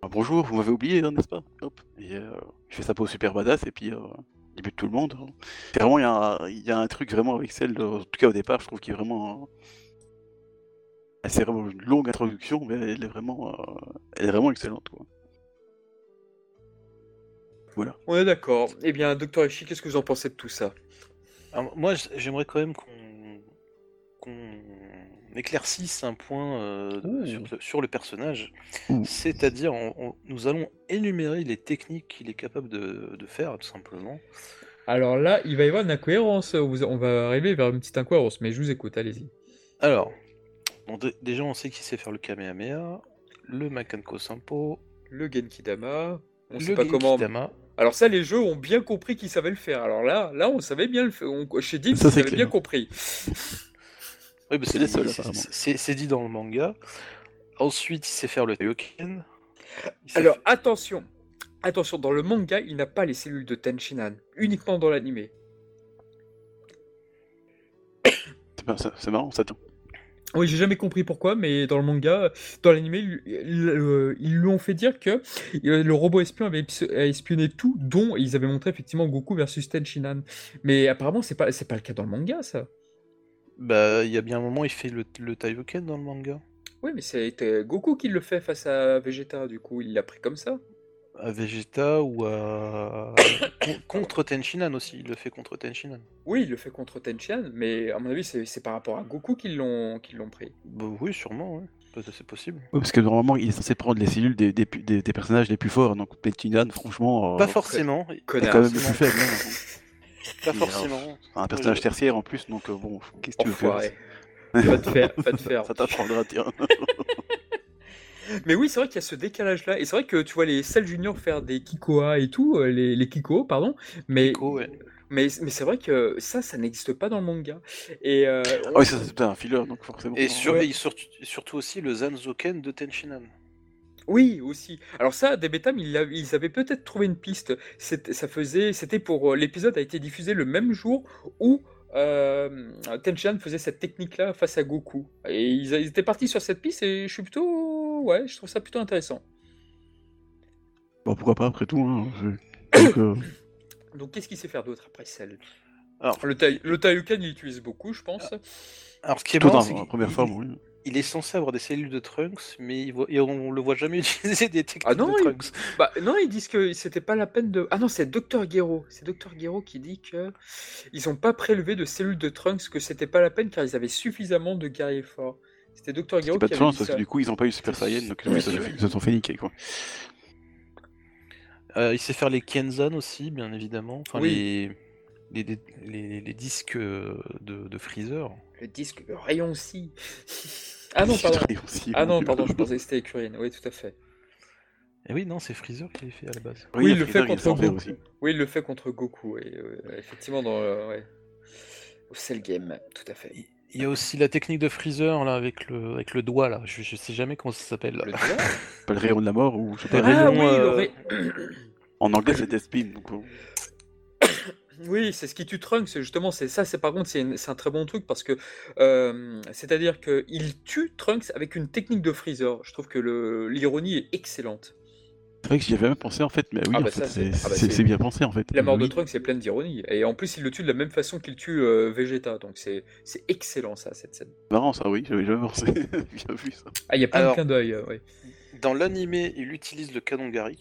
Ah, Bonjour, vous m'avez oublié, hein, n'est-ce pas? Hop. Euh, il fait sa pose super badass, et puis euh, il bute tout le monde. C'est vraiment, il y, a un- truc vraiment avec Cell, euh, en tout cas au départ, je trouve qu'il est vraiment. euh, C'est vraiment une longue introduction, mais elle est vraiment, euh, elle est vraiment excellente. Quoi. On est d'accord. Eh bien, Docteur Ishii, qu'est-ce que vous en pensez de tout ça? Alors, moi, j'aimerais quand même qu'on éclaircisse un point euh, sur, le- sur le personnage. C'est-à-dire, nous allons énumérer les techniques qu'il est capable de, de faire, tout simplement. Alors là, il va y avoir une incohérence. On va arriver vers une petite incohérence, mais je vous écoute, allez-y. Alors, bon, déjà, on sait qu'il sait faire le Kamehameha, le Makanko Sampo, Le Genkidama, on le sait pas comment. Alors ça, les jeux ont bien compris qu'ils savaient le faire. Alors là, là, on savait bien le faire. On... Chez Dim, Ça, avaient clair. bien compris. Oui, bah, C'est les seuls, c'est- dit dans le manga. Ensuite, il sait faire le Taioken. Alors attention, attention, dans le manga, il n'a pas les cellules de Tenshinhan, uniquement dans l'animé. C'est marrant, ça. tiens. Oui, j'ai jamais compris pourquoi, mais dans le manga, dans l'animé, ils, euh, lui ont fait dire que euh, le robot espion avait espionné tout, dont ils avaient montré effectivement Goku versus Tenshinhan. Mais apparemment, c'est pas c'est pas le cas dans le manga, ça. Bah, il y a bien un moment, il fait le, le dans le manga. Oui, mais c'était Goku qui le fait face à Vegeta, du coup, il l'a pris comme ça. À Vegeta ou à. Con- contre Tenshinhan aussi, il le fait contre Tenshinhan. Oui, il le fait contre Tenshinhan, mais à mon avis, c'est par rapport à Goku qu'ils l'ont qu'ils l'ont pris. Bah, oui, sûrement, ouais. Peut- C'est possible. Ouais, parce que normalement, il est censé prendre les cellules des, des, des- des personnages les plus forts. Donc, Petinan, franchement, euh, Pas forcément. est Connard. quand même le plus faible. hein. Pas Il forcément. Un personnage tertiaire en plus, donc euh, bon, qu'est-ce que tu veux faire? Va te faire, va te faire. Ça t'apprendra, tiens. Mais oui, c'est vrai qu'il y a ce décalage-là. Et c'est vrai que tu vois les Cell Junior faire des Kikoa et tout, euh, les, les Kiko, pardon. Mais, ouais. mais, mais c'est vrai que ça, ça n'existe pas dans le manga. Et euh, Ah oui, ça c'est un filler, donc forcément. Et, sur- Ouais. et surtout, surtout aussi le Zanzoken de Tenshinhan. oui, aussi. Alors ça, des Betam, ils, ils avaient peut-être trouvé une piste. Ça faisait, c'était pour euh, l'épisode a été diffusé le même jour où euh, Tenshinhan faisait cette technique-là face à Goku. Et ils étaient partis sur cette piste et je suis plutôt, ouais, je trouve ça plutôt intéressant. Bon, pourquoi pas, après tout. Hein. donc, euh, Donc qu'est-ce qu'il sait faire d'autre après Cell? Alors- le, Tai- le Taiyuken, il l'utilise beaucoup, je pense. Alors, ce qui est tout marrant, c'est la première il- forme, oui. Il est censé avoir des cellules de Trunks, mais il voit- et on le voit jamais utiliser des techniques Ah non, de il- Trunks. Bah non, ils disent que c'était pas la peine de. Ah non, c'est Dr Gero. C'est Dr Gero qui dit que ils ont pas prélevé de cellules de Trunks, que c'était pas la peine car ils avaient suffisamment de guerriers forts. C'était Dr Gero C'est pas de chance, parce que du coup, ils ont pas eu Super Saiyan, donc ils se ils se sont fait niquer, quoi. Euh, il sait faire les Kenzan aussi, bien évidemment. Enfin, Oui. les, les, les, les- les disques euh, de, de Freezer. Le disque, le rayon aussi. ah non, pardon. Aussi, Ah non, pardon, je pensais que c'était Écurine. Oui, tout à fait. Et oui, non, c'est Freezer qui l'a fait à la base. Oui, il le Freezer, fait contre Goku. aussi. Oui, il le fait contre Goku. Et, euh, effectivement, dans le, ouais. au Cell Game, tout à fait. Il y a aussi la technique de Freezer là avec le, avec le doigt là. Je, je sais jamais comment ça s'appelle. Le le rayon de la mort, ou Ah rayon, oui, le euh, En anglais, c'est Death donc bon. Oui, c'est ce qui tue Trunks, justement, c'est ça, c'est par contre, c'est un très bon truc parce que, euh, c'est-à-dire qu'il tue Trunks avec une technique de Freezer. Je trouve que l'ironie est excellente. C'est vrai que j'y avais même pensé en fait, mais oui, Ah en bah fait, ça, c'est- c'est ah bah c'est- c'est- c'est bien pensé en fait. La mort de Oui. Trunks est pleine d'ironie. Et en plus, il le tue de la même façon qu'il tue euh, Vegeta. Donc c'est c'est excellent, ça, cette scène. Marrant ça, oui, j'avais jamais pensé. bien vu ça. Ah, il y a plein Alors- de clins d'œil, euh, ouais. Dans l'animé, il utilise le canon Gary.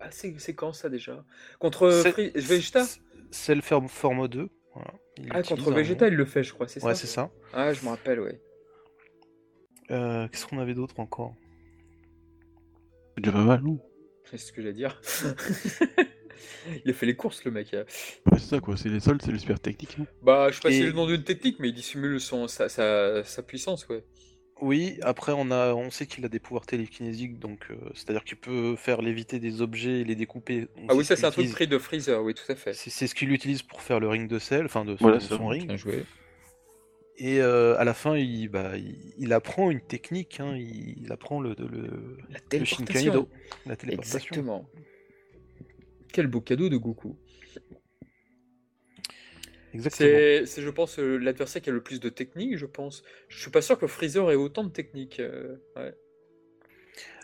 Ah, c'est c'est quand ça déjà? Contre C'est- Fri- Vegeta? c'est- C'est le forme forme 2. Voilà. Il Ah, contre un Vegeta, il le fait, je crois, c'est Ouais, ça? c'est ça. Ah, je me rappelle, ouais. Euh, Qu'est-ce qu'on avait d'autre encore? C'est déjà pas mal, non C'est ce que j'allais dire. il a fait les courses, le mec. Ouais, c'est ça quoi, c'est les sols, c'est le super technique. hein. Bah, je sais pas si Et- c'est le nom d'une technique, mais il dissimule son, sa, sa, sa puissance, ouais. Oui, après on a, on sait qu'il a des pouvoirs télékinésiques, donc euh, c'est-à-dire qu'il peut faire léviter des objets et les découper. On Ah oui, ça c'est un truc utilise- pris de Freezer, oui, tout à fait. C'est ce qu'il utilise pour faire le ring de sel, enfin de son, Voilà, de ça. son ring. Bien joué. Et euh, à la fin, il, bah, il, il apprend une technique, hein, il, il apprend le, le, La le téléportation. Shinkaido, la téléportation. Exactement. Quel beau cadeau de Goku. Exactement. C'est, c'est, je pense, euh, l'adversaire qui a le plus de technique, je pense. Je suis pas sûr que Freezer ait autant de technique. euh, ouais.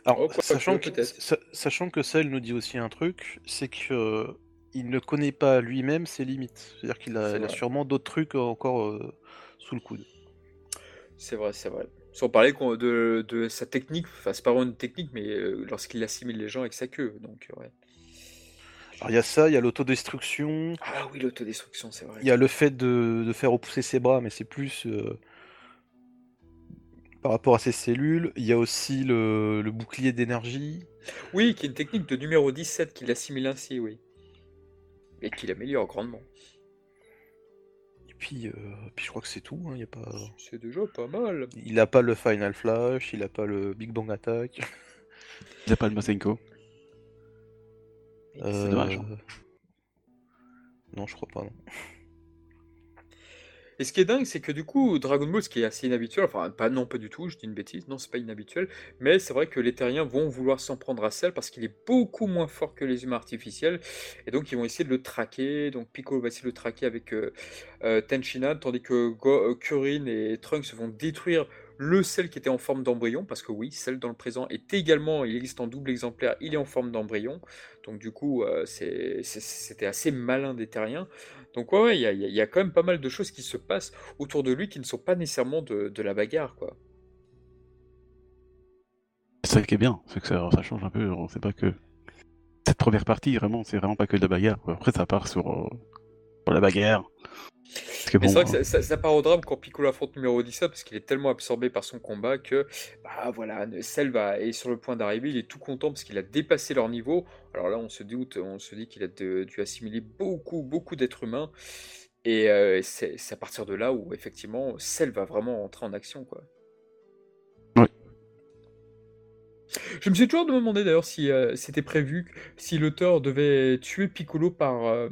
Alors, Oh, quoi sachant, que, sa- sachant que Cell nous dit aussi un truc, c'est que euh, il ne connaît pas lui-même ses limites. C'est-à-dire qu'il a, C'est il a vrai. sûrement d'autres trucs encore euh, sous le coude. C'est vrai, c'est vrai. Sans parler qu'on- de, de sa technique, enfin, c'est pas vraiment une technique, mais euh, lorsqu'il assimile les gens avec sa queue. Donc, euh, ouais. Alors il y a ça, il y a l'autodestruction, Ah oui, l'autodestruction, c'est vrai. il y a le fait de, de faire repousser ses bras, mais c'est plus euh, par rapport à ses cellules. Il y a aussi le, le bouclier d'énergie. Oui, qui est une technique de numéro 17 qu'il assimile ainsi, oui. Et qu'il améliore grandement. Et puis, euh, puis je crois que c'est tout. hein, il y a pas... C'est déjà pas mal. Il n'a pas le Final Flash, il n'a pas le Big Bang Attack. Il a pas de Masenko. Euh, dommage, hein. Non, je crois pas. Non. Et ce qui est dingue, c'est que du coup, Dragon Ball, ce qui est assez inhabituel, enfin, pas non, pas du tout, je dis une bêtise, non, c'est pas inhabituel, mais c'est vrai que les terriens vont vouloir s'en prendre à Cell parce qu'il est beaucoup moins fort que les humains artificiels, et donc ils vont essayer de le traquer. Donc Piccolo va essayer de le traquer avec euh, euh, tandis que euh, Kuririn et Trunks vont détruire le Cell qui était en forme d'embryon, parce que oui, Cell dans le présent est également, il existe en double exemplaire, il est en forme d'embryon, donc du coup, euh, c'était assez malin des terriens. Donc ouais, il y y a- quand même pas mal de choses qui se passent autour de lui qui ne sont pas nécessairement de, la bagarre, quoi. C'est ça qui est bien, c'est que ça, change un peu. On sait pas que cette première partie, vraiment, c'est vraiment pas que de la bagarre. Après, ça part sur, euh, sur la bagarre. Mais c'est vrai que hein, ça, ça- ça part au drame quand Piccolo affronte numéro 17 parce qu'il est tellement absorbé par son combat que bah voilà, Cell va, est sur le point d'arriver, il est tout content parce qu'il a dépassé leur niveau. Alors là, on se doute, on se dit qu'il a de- dû assimiler beaucoup, beaucoup d'êtres humains. Et euh, c'est à partir de là où effectivement Cell va vraiment entrer en action, quoi. Je me suis toujours demandé d'ailleurs si euh, c'était prévu, si l'auteur devait tuer Piccolo par, euh,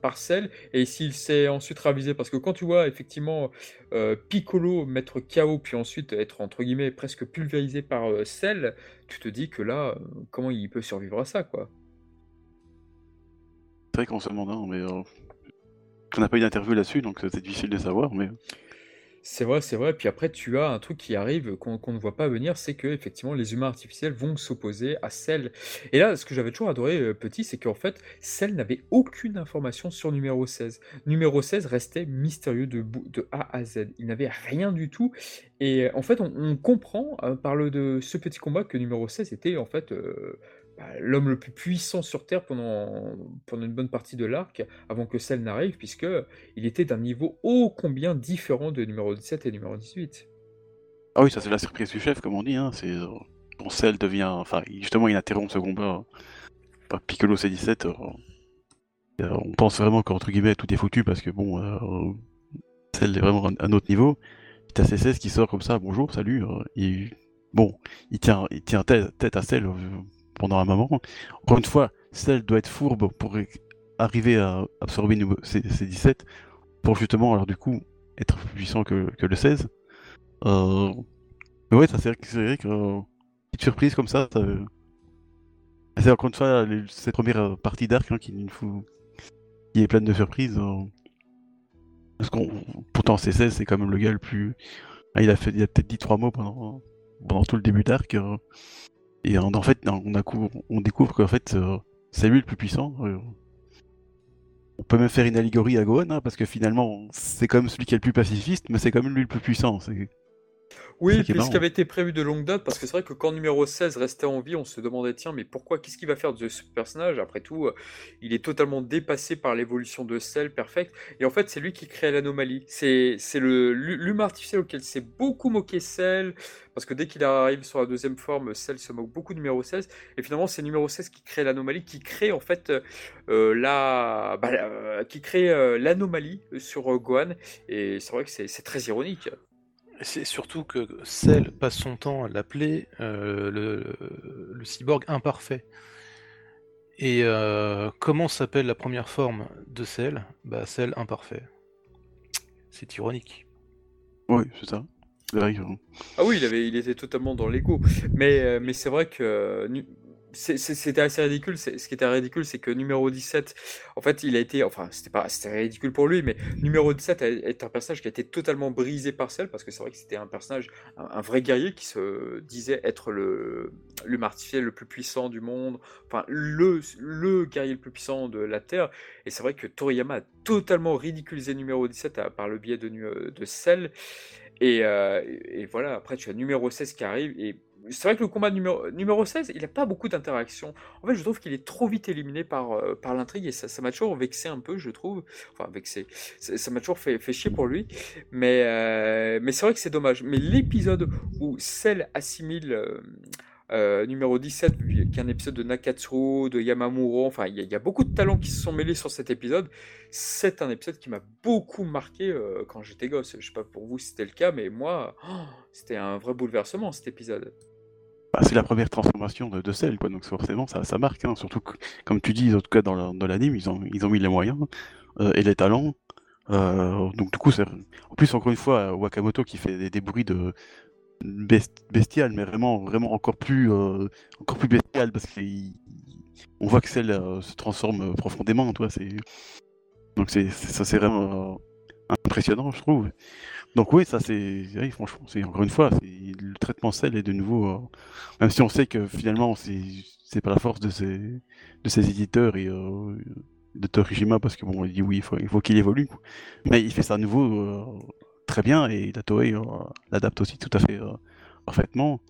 par Cell et s'il s'est ensuite ravisé. Parce que quand tu vois effectivement euh, Piccolo mettre KO puis ensuite être entre guillemets presque pulvérisé par Cell, tu te dis que là, comment il peut survivre à ça, quoi? c'est vrai qu'on se demande, mais on n'a pas eu d'interview là-dessus, donc c'est difficile de savoir. Mais C'est vrai, c'est vrai. Puis après, tu as un truc qui arrive qu'on ne voit pas venir, c'est que effectivement, les humains artificiels vont s'opposer à Cell. Et là, ce que j'avais toujours adoré euh, petit, c'est qu'en fait, Cell n'avait aucune information sur numéro 16. Numéro 16 restait mystérieux de, de A à Z. Il n'avait rien du tout. Et en fait, on, comprend euh, par de ce petit combat que numéro 16 était en fait euh, bah, l'homme le plus puissant sur Terre pendant, pendant une bonne partie de l'arc, avant que Cell n'arrive, puisque il était d'un niveau ô combien différent de numéro 17 et numéro 18. ah oui, ça c'est la surprise du chef, comme on dit. Hein, c'est euh, quand Cell devient, enfin, justement, il interrompt ce combat. euh, par Piccolo C17. euh, euh, on pense vraiment qu'entre guillemets tout est foutu parce que bon, euh, Cell est vraiment à un autre niveau. T'as C16 qui sort comme ça, bonjour, salut. euh, il- bon, il tient, il tient tête, tête à Cell euh, pendant un moment. Encore une fois, Cell doit être fourbe pour arriver à absorber nouveau- C- C17 pour justement, alors du coup, être plus puissant que, le 16. Euh, mais ouais, ça c'est vrai que c'est euh, petite surprise comme ça. ça, euh, c'est encore une fois cette première euh, partie d'arc hein, qui est pleine de surprises. parce qu'on pourtant C16 c'est quand même le gars le plus. Ah, il a fait, il a peut-être dit trois mots pendant tout le début d'arc. Euh, et en, fait, on, cou- on découvre qu'en fait euh, c'est lui le plus puissant. euh. On peut même faire une allégorie à Gohan, hein, parce que finalement, c'est quand même celui qui est le plus pacifiste, mais c'est quand même lui le plus puissant. Oui, puis ce qui avait été prévu de longue date, parce que c'est vrai que quand numéro 16 restait en vie, on se demandait, tiens, mais pourquoi, qu'est-ce qu'il va faire de ce personnage? Après tout, euh, il est totalement dépassé par l'évolution de Cell, perfect. Et en fait, c'est lui qui crée l'anomalie. C'est, c'est le, l'hu- l'humain artificiel auquel s'est beaucoup moqué Cell, parce que dès qu'il arrive sur la deuxième forme, Cell se moque beaucoup de numéro 16. Et finalement, c'est numéro 16 qui crée l'anomalie, qui crée en fait euh, euh, la, bah, qui crée euh, l'anomalie sur euh, Gohan. Et c'est vrai que c'est très ironique. C'est surtout que Cell passe son temps à l'appeler euh, le, le cyborg imparfait. Et euh, comment s'appelle la première forme de Cell? Bah Cell imparfait. C'est ironique. Oui, c'est ça. C'est vrai que- Ah oui, il, avait, il était totalement dans l'ego. Mais, euh, mais c'est vrai que euh, c'était assez ridicule. Ce qui était ridicule, c'est que numéro 17, en fait, il a été. Enfin, c'était pas, ridicule pour lui, mais numéro 17 a- est un personnage qui a été totalement brisé par Cell, parce que c'est vrai que c'était un personnage, un, vrai guerrier qui se disait être le l'humain artificiel le plus puissant du monde, enfin, le, le guerrier le plus puissant de la Terre. Et c'est vrai que Toriyama a totalement ridiculisé numéro 17 à- par le biais de, nu- de Cell. Et, euh, et voilà, après tu as numéro 16 qui arrive. Et c'est vrai que le combat numéro, numéro 16, il n'a pas beaucoup d'interaction. En fait, je trouve qu'il est trop vite éliminé par, euh, par l'intrigue et ça, m'a toujours vexé un peu, je trouve. Enfin, vexé. Ça m'a toujours fait, chier pour lui. Mais, euh, mais c'est vrai que c'est dommage. Mais l'épisode où Cell assimile. euh, euh, numéro 17, qui est épisode de Nakatsuru, de Yamamuro, enfin il y, a- beaucoup de talents qui se sont mêlés sur cet épisode. C'est un épisode qui m'a beaucoup marqué quand j'étais gosse. Je sais pas pour vous si c'était le cas, mais moi, oh, c'était un vrai bouleversement cet épisode. Bah, c'est la première transformation de, de Cell, quoi. Donc forcément, ça, ça marque. hein. Surtout que, comme tu dis, en tout cas dans la- dans l'anime, ils ont, ils ont mis les moyens euh, et les talents. Euh, en plus encore une fois, Wakamoto qui fait des, bruits de best- bestial, mais vraiment, vraiment encore plus, euh, encore bestial parce qu'on voit que Cell euh, se transforme profondément, toi. Donc c'est ça, c'est vraiment impressionnant, je trouve. Donc oui, ça c'est, oui, franchement, c'est encore une fois, le traitement Cell est de nouveau, euh, même si on sait que finalement c'est c'est pas la force de ces de ces éditeurs et euh, de Torishima parce que bon, il dit oui, il faut il faut qu'il évolue, mais il fait ça à nouveau euh, très bien et la l'adapte aussi tout à fait parfaitement.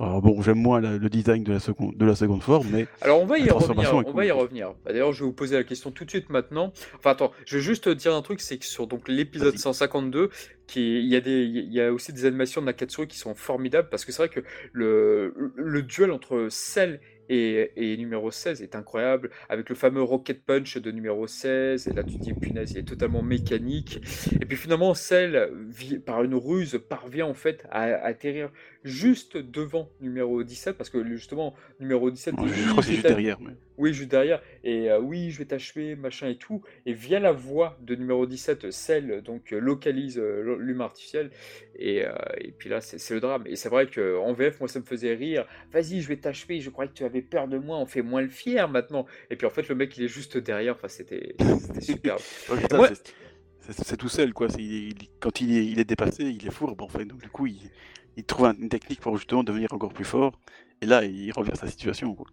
Alors bon, j'aime moins la- le design de la seconde de la seconde forme, mais Alors on va y revenir, on cool, va y revenir. Bah, D'ailleurs, je vais vous poser la question tout de suite maintenant. Enfin attends, je vais juste te dire un truc, c'est que sur donc l'épisode Vas-y. 152, qui il y a des il y a aussi des animations de Nakatsuru qui sont formidables parce que c'est vrai que le le duel entre Cell et, et numéro 16 est incroyable avec le fameux Rocket Punch de numéro 16 et là tu te dis punaise il est totalement mécanique et puis finalement Cell vi- par une ruse parvient en fait à, à atterrir juste devant numéro 17 parce que justement numéro 17 dit, je, crois que c'est juste derrière. Mais... oui, juste derrière. Et euh, oui, je vais t'achever, machin et tout. Et via la voix de numéro 17, Cell donc euh, localise euh, l'humain artificiel. Et, euh, et puis là, c'est le drame. Et c'est vrai qu'en VF, moi, ça me faisait rire. Vas-y, je vais t'achever. Je croyais que tu avais peur de moi. On fait moins le fier maintenant. Et puis en fait, le mec, il est juste derrière. Enfin, c'était superbe. Ouais. C'est- tout seul, quoi. Quand il est, dépassé, il est fourbe, en fait. Donc, du coup, il, trouve un- une technique pour justement devenir encore plus fort. Et là, il renverse la situation, quoi.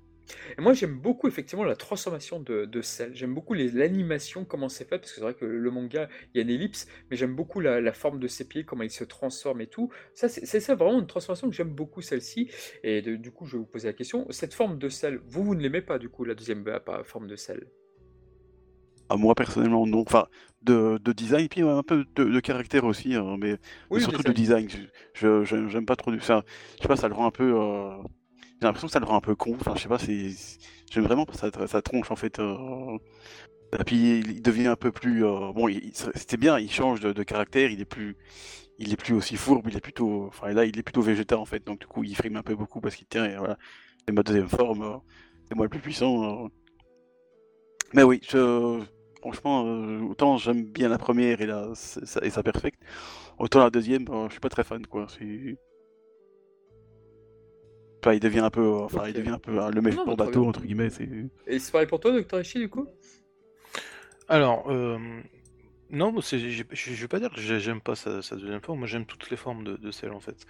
Et moi, j'aime beaucoup effectivement la transformation de, de Cell. J'aime beaucoup l'animation, comment c'est fait, parce que c'est vrai que le manga, il y a une ellipse, mais j'aime beaucoup la, forme de ses pieds, comment il se transforme et tout. Ça, c'est ça vraiment une transformation que j'aime beaucoup, celle-ci. Et du coup, je vais vous poser la question. Cette forme de Cell, vous, vous ne l'aimez pas, du coup, la deuxième bah, pas forme de Cell? À moi, personnellement, non. Enfin, de, de design, puis ouais, un peu de, de caractère aussi, hein, mais, surtout de design. Je, j'aime pas trop. du- Enfin, je sais pas, ça le rend un peu. euh, J'ai l'impression que ça le rend un peu con. Enfin, je sais pas, c'est. J'aime vraiment sa, sa tronche, en fait. euh, Et puis, il devient un peu plus. euh, Bon, il- c'était bien, il change de, de caractère, il est plus. Il est plus aussi fourbe, il est plutôt. Enfin, là, il est plutôt végétal, en fait. Donc, du coup, il frime un peu beaucoup parce qu'il tient. voilà. C'est ma deuxième forme. euh, C'est moi le plus puissant. euh. Mais oui, je. Franchement, euh, autant j'aime bien la première et, la, ça- et sa perfecte, autant la deuxième, euh, je suis pas très fan, quoi. C'est... Enfin, il devient un peu, euh, enfin, il devient un peu euh, le mais très bateau entre guillemets. C'est... Et c'est pareil pour toi, Dr. Ishii, du coup? Alors, euh, non, je vais pas dire que j'ai- j'aime pas sa, sa deuxième forme, moi j'aime toutes les formes de, de Cell en fait.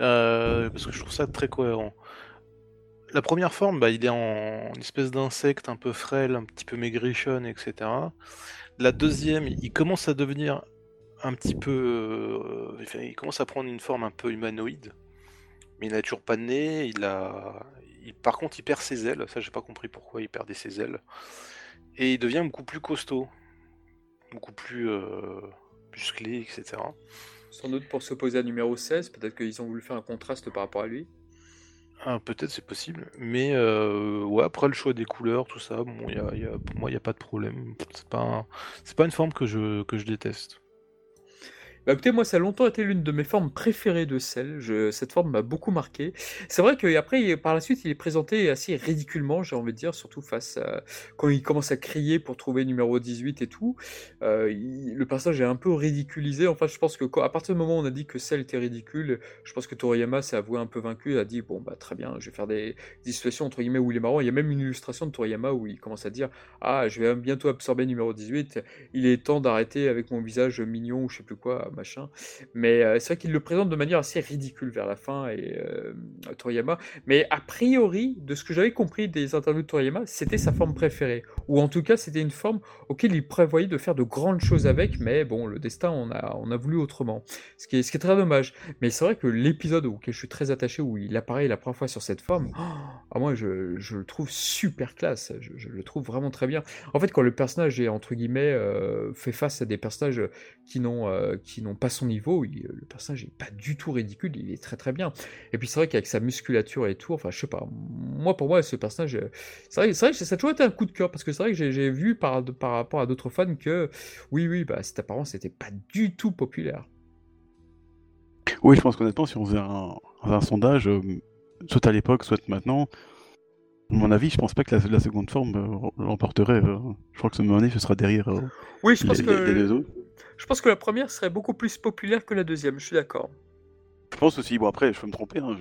Euh, parce que je trouve ça très cohérent. La première forme, bah, il est en espèce d'insecte un peu frêle, un petit peu maigrichonne, etc. La deuxième, il commence à devenir un petit peu. euh, il commence à prendre une forme un peu humanoïde. Mais il n'a toujours pas de nez. Il a. par contre, il perd ses ailes. Ça, j'ai pas compris pourquoi il perdait ses ailes. Et il devient beaucoup plus costaud. Beaucoup plus euh, musclé, etc. Sans doute pour s'opposer à numéro 16, peut-être qu'ils ont voulu faire un contraste par rapport à lui. Ah, peut-être c'est possible. Mais euh, ouais, après le choix des couleurs, tout ça, bon, y a- pour moi, il n'y a pas de problème. C'est pas, c'est pas une forme que je, que je déteste. Bah écoutez, moi ça a longtemps été l'une de mes formes préférées de sel. Cette forme m'a beaucoup marqué. C'est vrai qu'après, par la suite, il est présenté assez ridiculement, j'ai envie de dire, surtout face à quand il commence à crier pour trouver numéro 18 et tout. Euh, le personnage est un peu ridiculisé. Enfin, je pense que à partir du moment où on a dit que Cell était ridicule, je pense que Toriyama s'est avoué un peu vaincu. A dit bon bah très bien, je vais faire des, des situations entre guillemets où il est marrant. Il y a même une illustration de Toriyama où il commence à dire ah je vais bientôt absorber numéro 18. Il est temps d'arrêter avec mon visage mignon ou je sais plus quoi machin. Mais euh, c'est vrai qu'il le présente de manière assez ridicule vers la fin et euh, Toriyama. Mais a priori, de ce que j'avais compris des interviews de Toriyama, c'était sa forme préférée. Ou en tout cas, c'était une forme auquel il prévoyait de faire de grandes choses avec, mais bon, le destin, on a, on a voulu autrement. Ce qui, est, ce qui est très dommage. Mais c'est vrai que l'épisode auquel je suis très attaché, où il apparaît la première fois sur cette forme, oh, ah, moi, je, je le trouve super classe. Je, le trouve vraiment très bien. En fait, quand le personnage est, entre guillemets, euh, fait face à des personnages qui n'ont qui n'ont pas son niveau, il- le personnage est pas du tout ridicule, il est très très bien. Et puis c'est vrai qu'avec sa musculature et tout, enfin je sais pas, moi pour moi ce personnage, euh, c'est vrai, c'est vrai que ça a toujours été un coup de cœur parce que c'est vrai que j'ai- vu par, par rapport à d'autres fans que oui oui bah cette apparence n'était pas du tout populaire. Oui, je pense qu'honnêtement, si on faisait un, un sondage, euh, soit à l'époque, soit maintenant, à mon avis, je pense pas que la, la seconde forme euh, l'emporterait. euh. je crois que ce moment donné, ce sera derrière euh, Oui je pense les, que les- les deux autres. Je pense que la première serait beaucoup plus populaire que la deuxième, je suis d'accord. Je pense aussi, bon après, je peux me tromper, hein,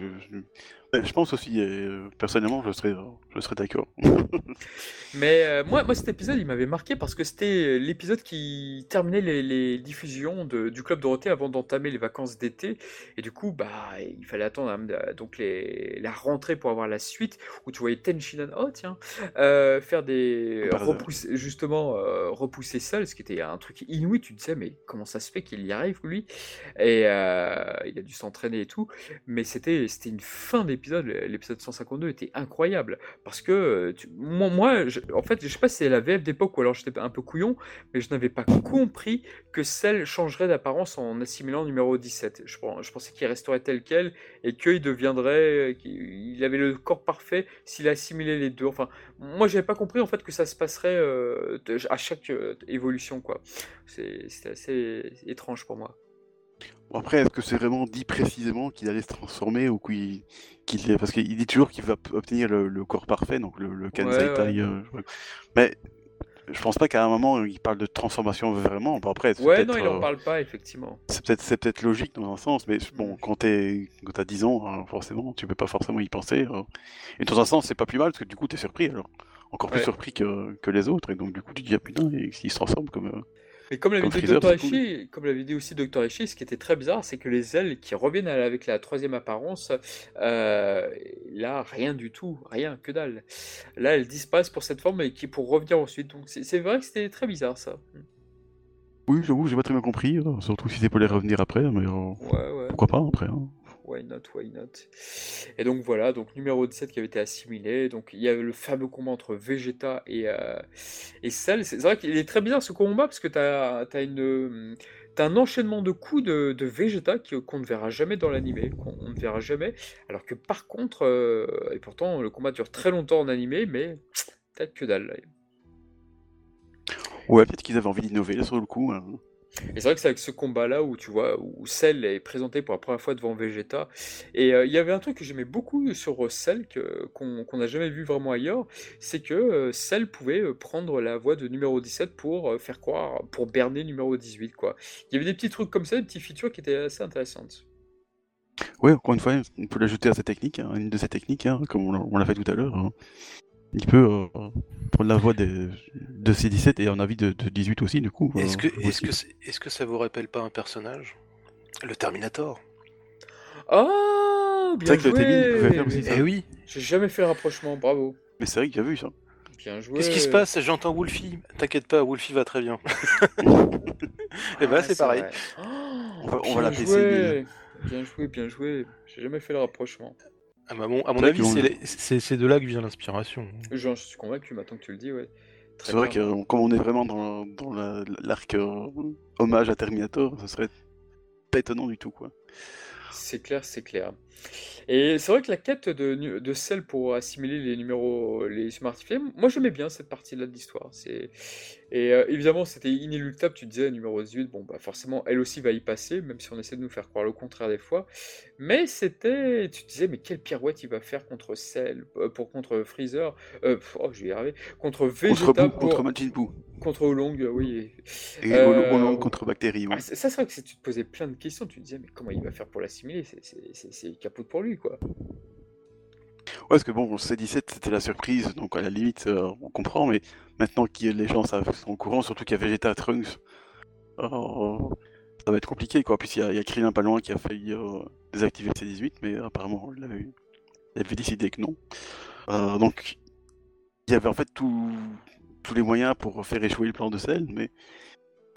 je pense aussi, euh, personnellement, je serais, je serais d'accord. Mais euh, moi, moi, cet épisode, il m'avait marqué parce que c'était l'épisode qui terminait les, les diffusions de- du Club Dorothée avant d'entamer les vacances d'été. Et du coup, bah, il fallait attendre hein, euh, donc les, la rentrée pour avoir la suite, où tu voyais Tenshinhan, oh tiens, euh, faire des... Repousser, justement, euh, repousser seul, ce qui était un truc inouï. Tu te disais, mais comment ça se fait qu'il y arrive, lui? Et euh, il a dû s'entraîner et tout. Mais c'était c'était une fin d'épisode. L'épisode 152 était incroyable. Parce que, euh, moi, en fait, je sais pas si c'est la VF d'époque ou alors j'étais un peu couillon, mais je n'avais pas compris que celle changerait d'apparence en assimilant numéro 17. Je, je pensais qu'il resterait tel quel et qu'il deviendrait. qu'il il avait le corps parfait s'il assimilait les deux. Enfin, moi, j'avais pas compris en fait que ça se passerait euh, à chaque euh, évolution, quoi. C'était assez étrange pour moi. Bon, après, est-ce que c'est vraiment dit précisément qu'il allait se transformer ou qu'il, parce qu'il dit toujours qu'il va obtenir le, le corps parfait, donc le, le Kansai Ouais, Tai, euh, mais je pense pas qu'à un moment il parle de transformation vraiment. Bon, après, Ouais, non, il en euh, parle pas, effectivement. c'est peut-être, c'est peut-être logique dans un sens, mais bon, quand t'es, quand t'as 10 ans, hein, forcément, tu peux pas forcément y penser. euh. Et dans un sens, c'est pas plus mal parce que du coup, t'es surpris alors. Encore plus Ouais. surpris que, que les autres, et donc du coup, tu te dis, ah putain, s'il se transforme comme. euh, Mais comme l'avait dit c'est Ishii, comme l'avait dit aussi Dr. Ishii, ce qui était très bizarre, c'est que les ailes qui reviennent avec la troisième apparence, euh, là, rien du tout, rien, que dalle. Là, elles disparaissent pour cette forme et qui pour revenir ensuite. Donc c'est c'est vrai que c'était très bizarre ça. Oui, j'avoue, j'ai pas très bien compris, euh, surtout si c'est pour les revenir après, mais euh, Ouais, ouais. pourquoi pas après. hein. Why not, why not. Et donc voilà, donc numéro 17 qui avait été assimilé. Donc il y avait le fameux combat entre Vegeta et, euh, et. C'est vrai qu'il est très bizarre ce combat parce que tu as, un enchaînement de coups de, de Vegeta qu'on ne verra jamais dans l'animé, ne verra jamais. Alors que par contre, euh, et pourtant le combat dure très longtemps en animé, mais peut-être que dalle. Ouais, peut-être qu'ils avaient envie d'innover sur le coup. hein. Et c'est vrai que c'est avec ce combat-là où tu vois, où Cell est présenté pour la première fois devant Vegeta. Et euh, il y avait un truc que j'aimais beaucoup sur euh, Cell, qu'on n'a jamais vu vraiment ailleurs, c'est que euh, Cell pouvait prendre la voix de numéro 17 pour faire croire, pour berner numéro 18, quoi. Il y avait des petits trucs comme ça, des petites features qui étaient assez intéressantes. Ouais, encore une fois, on peut l'ajouter à sa technique, hein, une de ses techniques, hein, comme on l'a- on l'a fait tout à l'heure. hein. Il peut euh, prendre la voix de ces 17 et en avis de, de 18 aussi, du coup. Est-ce euh, que, est-ce aussi. que, est-ce que ça vous rappelle pas un personnage? Le Terminator. Oh, C'est bien vrai que le Témi, il pouvait joué faire aussi ça. Eh oui J'ai jamais fait le rapprochement, bravo. Mais c'est vrai qu'il y a vu ça. Bien joué. Qu'est-ce qui se passe? J'entends Wolfie. T'inquiète pas, Wolfie va très bien. Et bah, Ah, c'est pareil. Oh, On va- on. Bien joué, bien joué. J'ai jamais fait le rapprochement. Ah, bah, bon, à mon avis, c'est les- c'est c'est de là que vient l'inspiration. J'en suis convaincu maintenant que tu le dis, ouais. C'est vrai que comme on est vraiment dans, dans la- l'arc euh, hommage à Terminator, ce serait pas étonnant du tout quoi. C'est clair, c'est clair. Et c'est vrai que la quête de, de sel pour assimiler les numéros, les smartifiés, moi j'aimais bien cette partie-là de l'histoire. Et euh, évidemment, c'était inéluctable, tu disais, numéro 18, bon, bah forcément, elle aussi va y passer, même si on essaie de nous faire croire le contraire des fois. Mais c'était, tu disais, mais quelle pirouette il va faire contre Cell, euh, pour contre Freezer, euh, oh, je vais y arriver, contre Contre Vegeta, Boo, pour- contre Majin Buu contre Oolong, oui. et Euh, Oolong contre Bactérie. ouais. Ah, ça, c'est vrai que tu te posais plein de questions. Tu te disais, mais comment il va faire pour l'assimiler? C'est capote pour lui, quoi. Ouais, parce que bon, C17 c'était la surprise, donc à la limite euh, on comprend, mais maintenant que les gens sont au courant, surtout qu'il y a Vegeta Trunks, euh, ça va être compliqué quoi. Puis il y a, Krillin pas loin qui a failli euh, désactiver le C18, mais apparemment il avait, décidé que non. Euh, donc il y avait en fait tout- tous les moyens pour faire échouer le plan de Cell, mais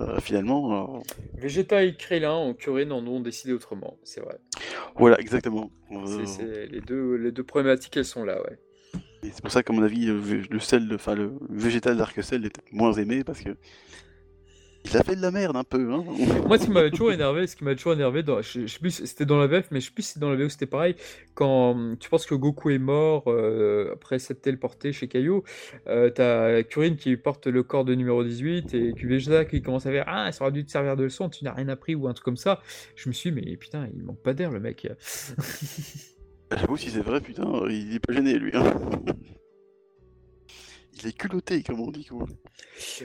euh, finalement, euh, Vegeta et Krillin en Kuririn en ont décidé autrement, c'est vrai. voilà exactement. Euh, c'est- les, deux, les deux problématiques, elles sont là, ouais. Et c'est pour ça qu'à mon avis, le, vé- le sel, enfin le végétal d'Arc Cell était moins aimé parce que il a fait de la merde un peu. Hein Moi, ce qui m'avait toujours énervé, ce qui m'a toujours énervé, dans, je, je sais plus, si c'était dans la VF, mais je sais plus si dans la VO c'était pareil. Quand tu penses que Goku est mort euh, après s'être téléporté chez Kaio, euh, t'as Kuririn qui porte le corps de numéro 18 et Vegeta qui commence à dire Ah, ça aurait dû te servir de leçon, tu n'as rien appris ou un truc comme ça. Je me suis dit, mais putain, il manque pas d'air le mec. J'avoue, si c'est vrai, putain, il est pas gêné lui. hein. Il est comme on dit.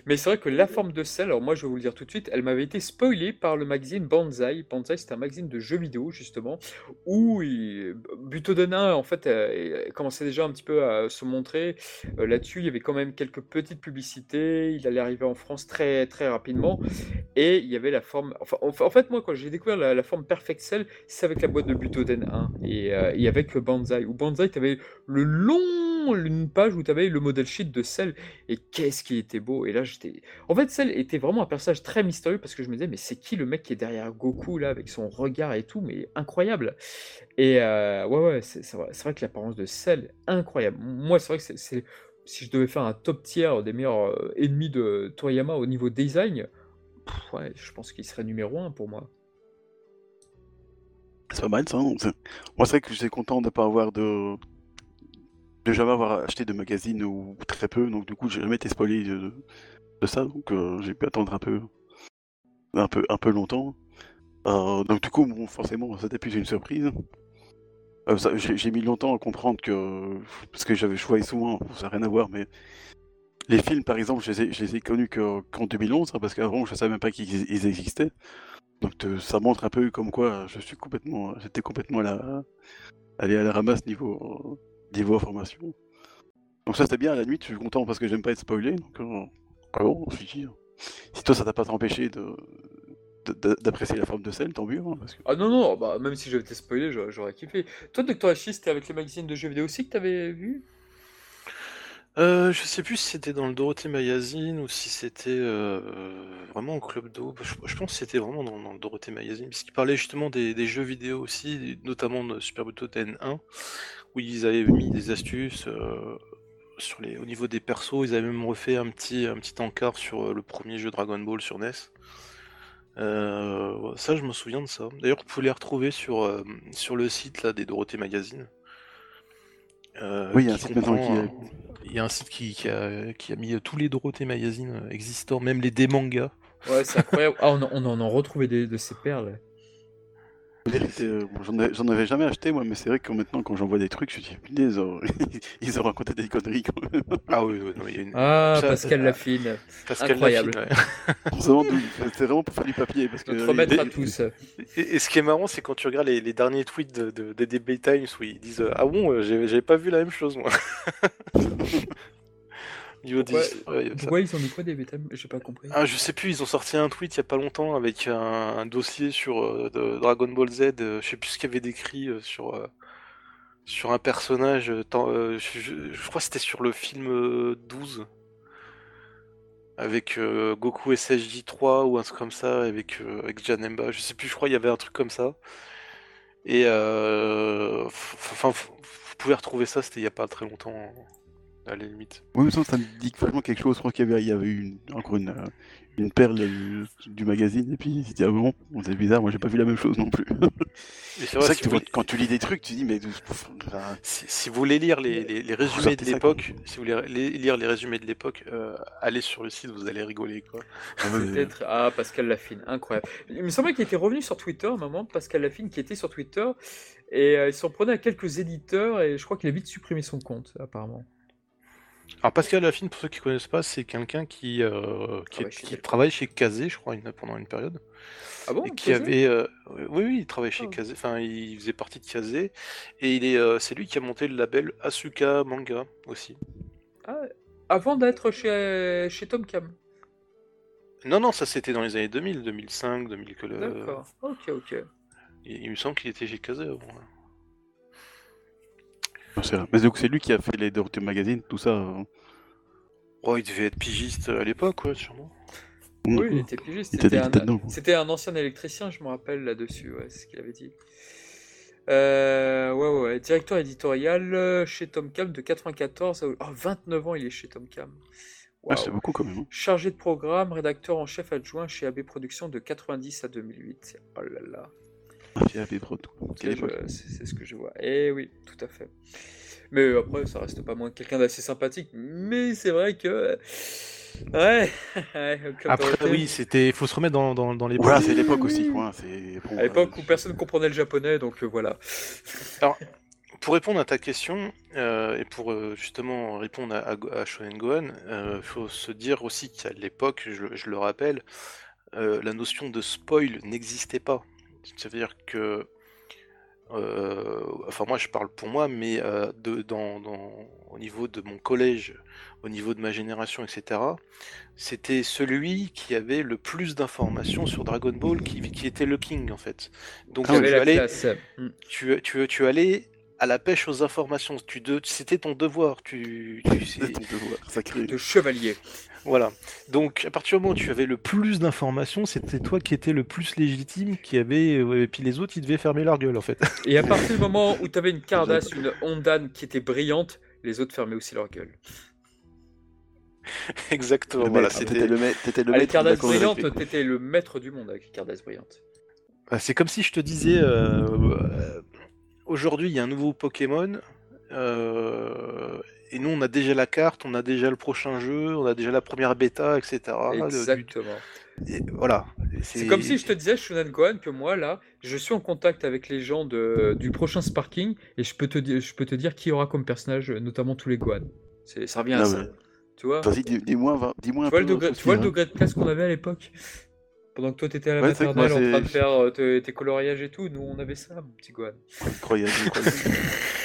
Mais c'est vrai que la forme de sel, alors moi je vais vous le dire tout de suite, elle m'avait été spoilée par le magazine Banzai. Banzai c'est un magazine de jeux vidéo justement, où il... Butoden 1 en fait euh, commençait déjà un petit peu à se montrer. Euh, Là-dessus il y avait quand même quelques petites publicités, il allait arriver en France très très rapidement, et il y avait la forme... Enfin en fait moi quand j'ai découvert la, la forme Perfect Cell, c'est avec la boîte de Butoden 1, et, euh, et avec Banzai. Où Banzai tu avais le long, une page où tu avais le modèle sheet de Cell, et qu'est-ce qui était beau. Et là, j'étais. En fait, Cell était vraiment un personnage très mystérieux parce que je me disais, mais c'est qui le mec qui est derrière Goku là, avec son regard et tout, mais incroyable. Et euh, ouais, ouais, c'est vrai, que l'apparence de Cell, incroyable. Moi, c'est vrai que c'est-. Si je devais faire un top tier des meilleurs euh, ennemis de Toriyama au niveau design, ouais, je pense qu'il serait numéro un pour moi. C'est pas mal ça. hein. Moi, c'est vrai que j'étais content de pas avoir de. De jamais avoir acheté de magazine ou très peu, donc du coup, j'ai jamais été spoilé de, ça, donc euh, j'ai pu attendre un peu. un peu, un peu longtemps. Euh, donc du coup, bon, forcément, c'était plus une surprise. Euh, j'ai mis longtemps à comprendre que. Parce que j'avais choisi souvent, ça n'a rien à voir, mais. Les films, par exemple, je les ai, je les ai connus que- qu'en 2011, hein, parce qu'avant, je savais même pas qu'ils ils existaient. Donc ça montre un peu comme quoi je suis complètement, j'étais complètement allé à la ramasse niveau, niveau information. Donc ça c'était bien, à la nuit je suis content parce que j'aime pas être spoilé. Donc euh, ah bon, dit, si toi ça t'a pas empêché de, de- de- d'apprécier la forme de scène, tant mieux. hein, parce que... Ah non, non, bah, même si j'avais été spoilé, j'aurais kiffé. Toi, Dr. Hachi, c'était avec les magazines de jeux vidéo aussi que t'avais vu? Euh, je sais plus si c'était dans le Dorothée Magazine ou si c'était euh, vraiment au Club d'eau. Je, je pense que c'était vraiment dans, dans le Dorothée Magazine, puisqu'il parlait justement des, des jeux vidéo aussi, notamment de Super Butoden 1, où ils avaient mis des astuces euh, sur les, au niveau des persos. Ils avaient même refait un petit, un petit encart sur euh, le premier jeu Dragon Ball sur NES. Euh, ça, je me souviens de ça. D'ailleurs, vous pouvez les retrouver sur, euh, sur le site là, des Dorothée Magazine. Euh, Oui, il y a un site maintenant qui euh, il y a un site qui, qui a, qui a mis tous les Dorothée Magazine existants, même les des mangas. Ouais, c'est incroyable. Ah, on, en- on en a retrouvé des, de ces perles. J'en, ai- j'en avais jamais acheté moi, mais c'est vrai que maintenant quand j'en vois des trucs, je me dis, punaise, euh, ils ont raconté des conneries quand même. Ah oui, oui, il y a une... Ah, Ça, Pascal euh, Lafine. Pascal incroyable. Lafine, ouais. C'était vraiment pour faire du papier. Parce que, Notre maître il- à tous. Et, et ce qui est marrant, c'est quand tu regardes les, les derniers tweets de, de, des DB Times où ils disent euh, Ah bon, euh, j'ai- j'avais pas vu la même chose moi. Niveau des Pourquoi- histoires, ils ont mis quoi des bêta J'ai pas compris. Ah, je sais plus, ils ont sorti un tweet il y a pas longtemps avec un, un dossier sur euh, de Dragon Ball Z. euh, je sais plus ce qu'il y avait décrit euh, sur, euh, sur un personnage. euh, tant- euh, je, je- je crois que c'était sur le film euh, 12 avec euh, Goku SSJ3 ou un truc comme ça avec euh, avec Janemba. Je sais plus. Je crois qu'il y avait un truc comme ça. Et euh, enfin, vous pouvez retrouver ça. C'était il y a pas très longtemps. À la limite. Oui, mais ça, ça me dit vraiment quelque chose. Je crois qu'il y avait, il y avait eu une- encore une, euh, une perle du, du magazine, et puis c'était ah bon, c'est bizarre, moi j'ai pas vu la même chose non plus. C'est vrai, vrai si que tu quand tu lis des trucs, tu dis, mais. enfin, si, si vous voulez lire les, les- les résumés de l'époque, si vous voulez lire les résumés de l'époque, euh, allez sur le site, vous allez rigoler quoi. Peut-être. Ah, Pascal Lafine, incroyable. Il me semblait qu'il était revenu sur Twitter à un moment, Pascal Lafine qui était sur Twitter, et euh, il s'en prenait à quelques éditeurs, et je crois qu'il a vite supprimé son compte, apparemment. Alors Pascal Lafine, pour ceux qui connaissent pas, c'est quelqu'un qui, euh, qui, Travaille est- chez qui Delcourt. travaille chez Kazé, je crois, pendant une période. Ah bon et qui avait, euh, oui, oui, il travaille chez Ah. Kazé, enfin, il faisait partie de Kazé, et il est, euh, c'est lui qui a monté le label Asuka Manga aussi. Ah, Avant d'être chez, chez Tom Cam. Non, non, ça c'était dans les années 2000, 2005, 2000 que le. D'accord. Ok, ok. Il, il me semble qu'il était chez Kazé avant. ouais. Non, c'est vrai. Mais donc c'est lui qui a fait les Dorothée Magazine, tout ça. euh. Oh, il devait être pigiste à l'époque, ouais, sûrement. Oui, il était pigiste. Il était- C'était un, dedans, quoi. c'était un ancien électricien, je me rappelle là-dessus, ouais, c'est ce qu'il avait dit. Euh, ouais, ouais, ouais. Directeur éditorial euh, chez Tom Cam de 94 à... oh, 29 ans, il est chez Tom Cam. Waouh. c'est beaucoup quand même. hein. Chargé de programme, rédacteur en chef adjoint chez AB Productions de 90 à 2008. Oh là là. Tout. C'est ce que je vois. Eh oui, tout à fait. Mais après, ça reste pas moins quelqu'un d'assez sympathique. Mais c'est vrai que. Ouais. Après, oui, c'était, faut se remettre dans, dans, dans les. Voilà, c'est l'époque aussi. quoi, À l'époque euh, où personne ne comprenait le japonais, donc euh, voilà. Pour répondre à ta question, euh, et pour euh, justement répondre à, à, à Shonen Gohan, il faut se dire aussi qu'à l'époque, je, je le rappelle, euh, la notion de spoil n'existait pas. Ça veut dire que, euh, enfin moi je parle pour moi, mais euh, de, dans, dans, au niveau de mon collège, au niveau de ma génération, etc., c'était celui qui avait le plus d'informations sur Dragon Ball qui, qui était le king en fait. Donc Ah tu allais, classe. Hmm. tu, tu, tu allais à la pêche aux informations. Tu de- C'était ton devoir. Tu, tu- c'est ton devoir sacré. de chevalier. Voilà. Donc, à partir du moment où tu avais le plus d'informations, c'était toi qui étais le plus légitime, qui avait. euh, Et puis les autres, ils devaient fermer leur gueule, en fait. Et à partir du moment où tu avais une Cardass, une Hondan qui était brillante, les autres fermaient aussi leur gueule. Exactement. Voilà, c'était. T'étais le maître. T'étais le Ah, maître Cardass récré. t'étais le maître du monde avec les Cardass brillantes. Bah, C'est comme si je te disais. euh, euh, Aujourd'hui, il y a un nouveau Pokémon. euh, Et nous, on a déjà la carte, on a déjà le prochain jeu, on a déjà la première bêta, etc. Exactement. et voilà. C'est comme si je te disais, Shunan Gohan, que moi, là, je suis en contact avec les gens de, du prochain Sparking et je peux, te, dire- je peux te dire qui aura comme personnage, notamment tous les Gohan. C'est- Ça revient à ça. Tu vois? Vas-y, dis- dis-moi va- dis-moi un Tu vois, peu. degré, tu ce vois le degré de classe qu'on avait à l'époque? Pendant que toi, t'étais à la Ouais, maternelle en train de faire euh, tes, tes coloriages et tout, nous, on avait ça, mon petit Gohan. Incroyable, incroyable.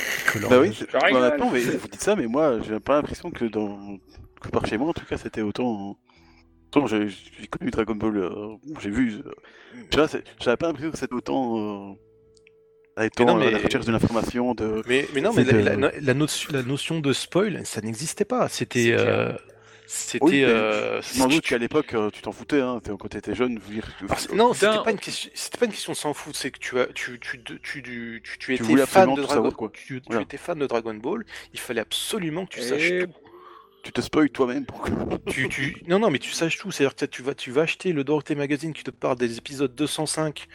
Bah oui, maintenant, mais vous dites ça, mais moi, j'ai pas l'impression que dans que par chez moi, en tout cas, c'était autant. Autant j'ai connu Dragon Ball, euh, j'ai vu. euh, tu vois, c'est- j'avais pas l'impression que c'était autant. Euh, étant non, à mais- la recherche de l'information, de. Mais, mais non, mais C'était, la, euh, la- la notion, la notion de spoil, ça n'existait pas. C'était. C'était. Oui, mais euh, Je m'en doute qu'à l'époque, euh, tu t'en foutais, hein, t'es- quand t'étais jeune, vous dire. Ah, c'est- non, c'était pas une question. C'était pas une question de s'en foutre. C'est que tu as, tu, tu, tu, tu, tu, tu, tu étais fan de Dragon, savoir, quoi. tu, tu Voilà. étais fan de Dragon Ball. Il fallait absolument que tu saches tout. Tu te spoil toi-même pour que. tu, tu... Non, non, mais tu saches tout. C'est-à-dire que tu vas, tu vas acheter le Dorothée Magazine qui te parle des épisodes 205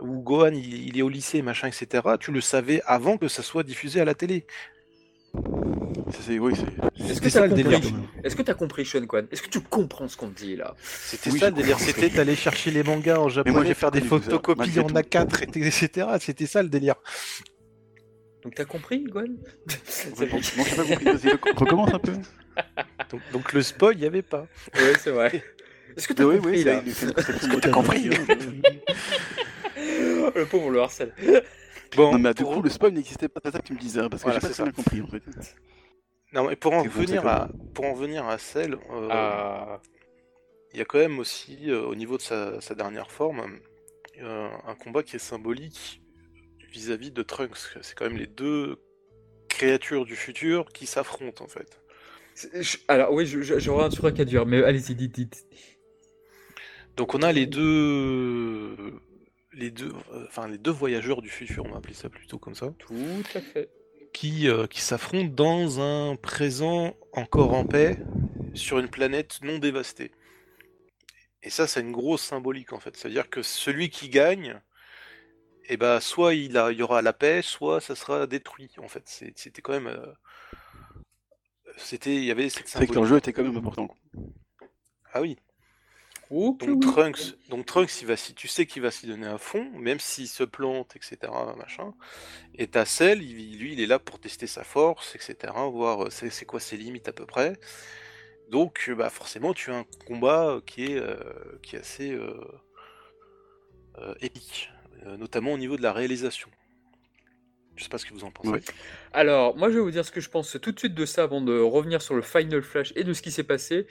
où Gohan il, il est au lycée, machin, etc. Tu le savais avant que ça soit diffusé à la télé. C'est- oui, c'est. Est-ce que t'as ça le délire. compris Est-ce que t'as compris, Sean Gohan Est-ce que tu comprends ce qu'on te dit là? C'était Oui, ça le délire. C'était d'aller chercher les mangas en japonais, j'ai faire des photocopies en tout. A4, et- etc. C'était ça le délire. Donc t'as compris, Non, j'ai pas compris, vas-y, rec- recommence un peu. Donc, donc le spoil, il n'y avait pas. Ouais, c'est vrai. Est-ce que t'as Oui, compris oui, là? conception que t'as compris? Le pauvre, le harcèle. Bon, Non, mais du coup, le spoil n'existait pas, c'est ça que tu me disais, hein, parce que Voilà, j'ai pas très bien compris en fait. non, mais pour en c'est à, pour en revenir à celle, euh, Ah, il y a quand même aussi, euh, au niveau de sa, sa dernière forme, euh, un combat qui est symbolique vis-à-vis de Trunks. C'est quand même les deux créatures du futur qui s'affrontent en fait. Alors oui, j'aurais un truc à dire, mais allez-y, dites, dites. Donc on a les deux, les deux, enfin les deux voyageurs du futur, on va appeler ça plutôt comme ça. Tout à fait. Qui, euh, qui s'affrontent dans un présent encore en paix sur une planète non dévastée. Et ça, c'est une grosse symbolique en fait. C'est-à-dire que celui qui gagne, eh ben, soit il, a, il y aura la paix, soit ça sera détruit. En fait, c'était quand même, euh, c'était, il y avait cette symbolique. C'est que l'enjeu était quand même important. Ah oui donc, Trunks, donc Trunks, il va, si tu sais qu'il va s'y donner à fond, même s'il se plante, etc. Machin. Et ta Cell, lui, il est là pour tester sa force, etc. Voir euh, c'est quoi ses limites à peu près. Donc, euh, bah, forcément, tu as un combat qui est, euh, qui est assez épique, notamment au niveau de la réalisation. Je sais pas ce que vous en pensez. Alors, moi, je vais vous dire ce que je pense tout de suite de ça avant de revenir sur le Final Flash et de ce qui s'est passé.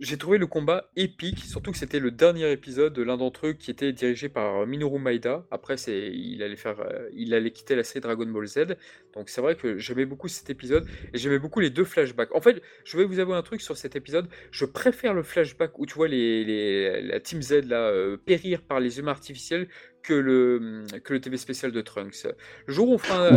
J'ai trouvé le combat épique, surtout que c'était le dernier épisode de l'un d'entre eux qui était dirigé par euh, Minoru Maeda. Après, c'est, il allait faire, euh, il allait quitter la série Dragon Ball Z. Donc c'est vrai que j'aimais beaucoup cet épisode et j'aimais beaucoup les deux flashbacks. En fait, je vais vous avouer un truc sur cet épisode. Je préfère le flashback où tu vois les, les la Team Z là euh, périr par les humains artificiels que le, que le TV spécial de Trunks. Le jour où on fera,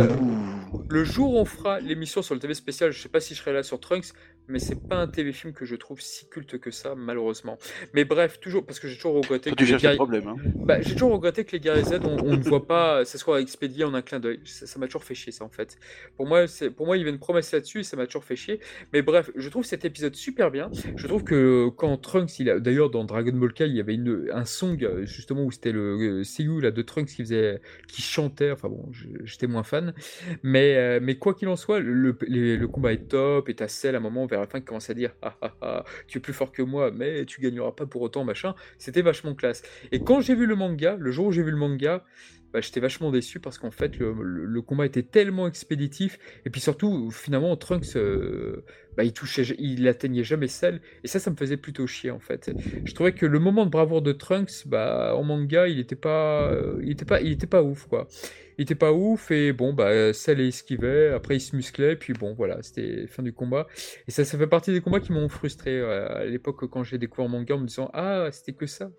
le jour où on fera l'émission sur le TV spécial, je sais pas si je serai là sur Trunks, mais c'est pas un TV film que je trouve si culte que ça, malheureusement. Mais bref, toujours, parce que j'ai toujours regretté que. les guerriers... problème, hein. bah, j'ai toujours regretté que les guerriers Z, on, ne voit pas, ça soit expédié en un clin d'œil. Ça m'a toujours fait chier, ça, en fait. Pour moi, pour moi il y avait une promesse là-dessus et ça m'a toujours fait chier. Mais bref, je trouve cet épisode super bien. Je trouve que quand Trunks, il a, d'ailleurs, dans Dragon Ball Kai, il y avait une, un song, justement, où c'était le là, de Trunks qui faisait, qui chantait. Enfin bon, j'étais moins fan. Mais, euh, mais quoi qu'il en soit, le, le, combat est top. Et ta celle à un moment vers la fin qui commence à dire ah, ah, ah, tu es plus fort que moi, mais tu gagneras pas pour autant, machin. C'était vachement classe. Et quand j'ai vu le manga, le jour où j'ai vu le manga, bah, j'étais vachement déçu parce qu'en fait le, combat était tellement expéditif. Et puis surtout finalement Trunks euh, bah, il touchait il atteignait jamais celle. Et ça ça me faisait plutôt chier en fait. Je trouvais que le moment de bravoure de Trunks bah en manga il était pas euh, il était pas il était pas ouf quoi. Il était pas ouf et bon bah celle esquivait après il se musclait puis bon voilà c'était fin du combat. Et ça ça fait partie des combats qui m'ont frustré euh, à l'époque quand j'ai découvert manga en me disant ah c'était que ça